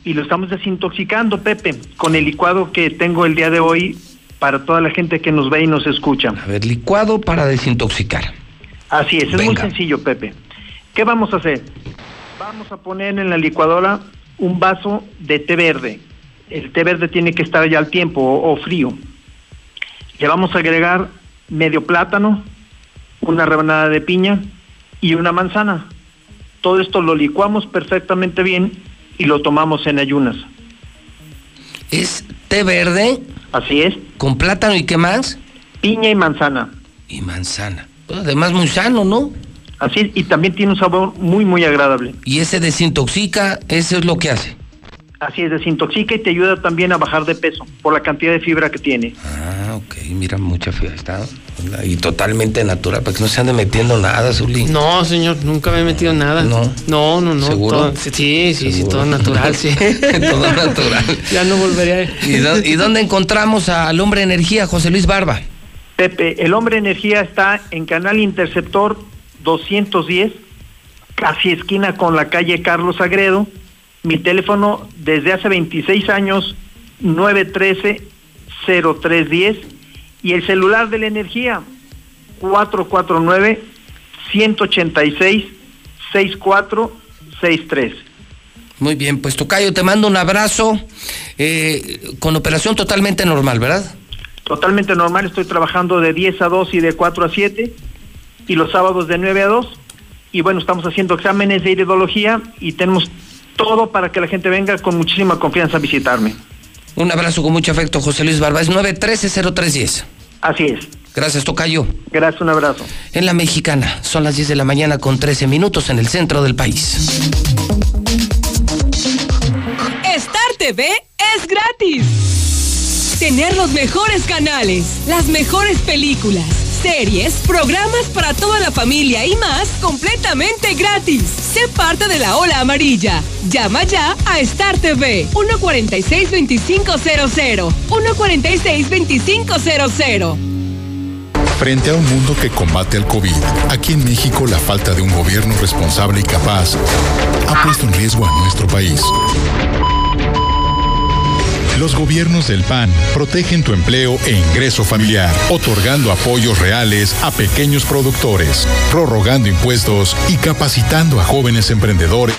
y lo estamos desintoxicando, Pepe, con el licuado que tengo el día de hoy para toda la gente que nos ve y nos escucha. A ver, licuado para desintoxicar. Así es, es muy sencillo, Pepe. ¿Qué vamos a hacer? Vamos a poner en la licuadora un vaso de té verde. El té verde tiene que estar ya al tiempo o, o frío. Le vamos a agregar medio plátano, una rebanada de piña y una manzana. Todo esto lo licuamos perfectamente bien y lo tomamos en ayunas. ¿Es té verde? Así es. ¿Con plátano y qué más? Piña y manzana. Y manzana. Pues además muy sano, ¿no? Así y también tiene un sabor muy, muy agradable. Y ese desintoxica, eso es lo que hace. Así es, desintoxica y te ayuda también a bajar de peso por la cantidad de fibra que tiene. Ah, ok, mira, mucha fibra está. Y totalmente natural, para que no se ande metiendo nada, Zuli. No, señor, nunca me he metido nada. No. No, no, no. ¿Seguro? todo- sí, sí, sí, todo natural, sí. Todo natural. ya no volveré a ¿Y, dó- y dónde encontramos al hombre energía, José Luis Barba? Pepe, el hombre energía está en Canal Interceptor 210, casi esquina con la calle Carlos Agredo. Mi teléfono desde hace 26 años, 913-0310. Y el celular de la energía, 449-186-6463. Muy bien, pues Tocayo, te mando un abrazo eh, con operación totalmente normal, ¿verdad? Totalmente normal, estoy trabajando de 10 a 2 y de 4 a 7 y los sábados de 9 a 2 y bueno, estamos haciendo exámenes de iridología y tenemos todo para que la gente venga con muchísima confianza a visitarme. Un abrazo con mucho afecto, José Luis Barba. Es 913-0310. Así es. Gracias, Tocayo. Gracias, un abrazo. En la mexicana, son las 10 de la mañana con 13 minutos en el centro del país. Star TV es gratis. Tener los mejores canales, las mejores películas, series, programas para toda la familia y más completamente gratis. Sé parte de la ola amarilla. Llama ya a Star TV 146-2500. 146-2500. Frente a un mundo que combate al COVID, aquí en México la falta de un gobierno responsable y capaz ha puesto en riesgo a nuestro país. Los gobiernos del PAN protegen tu empleo e ingreso familiar, otorgando apoyos reales a pequeños productores, prorrogando impuestos y capacitando a jóvenes emprendedores.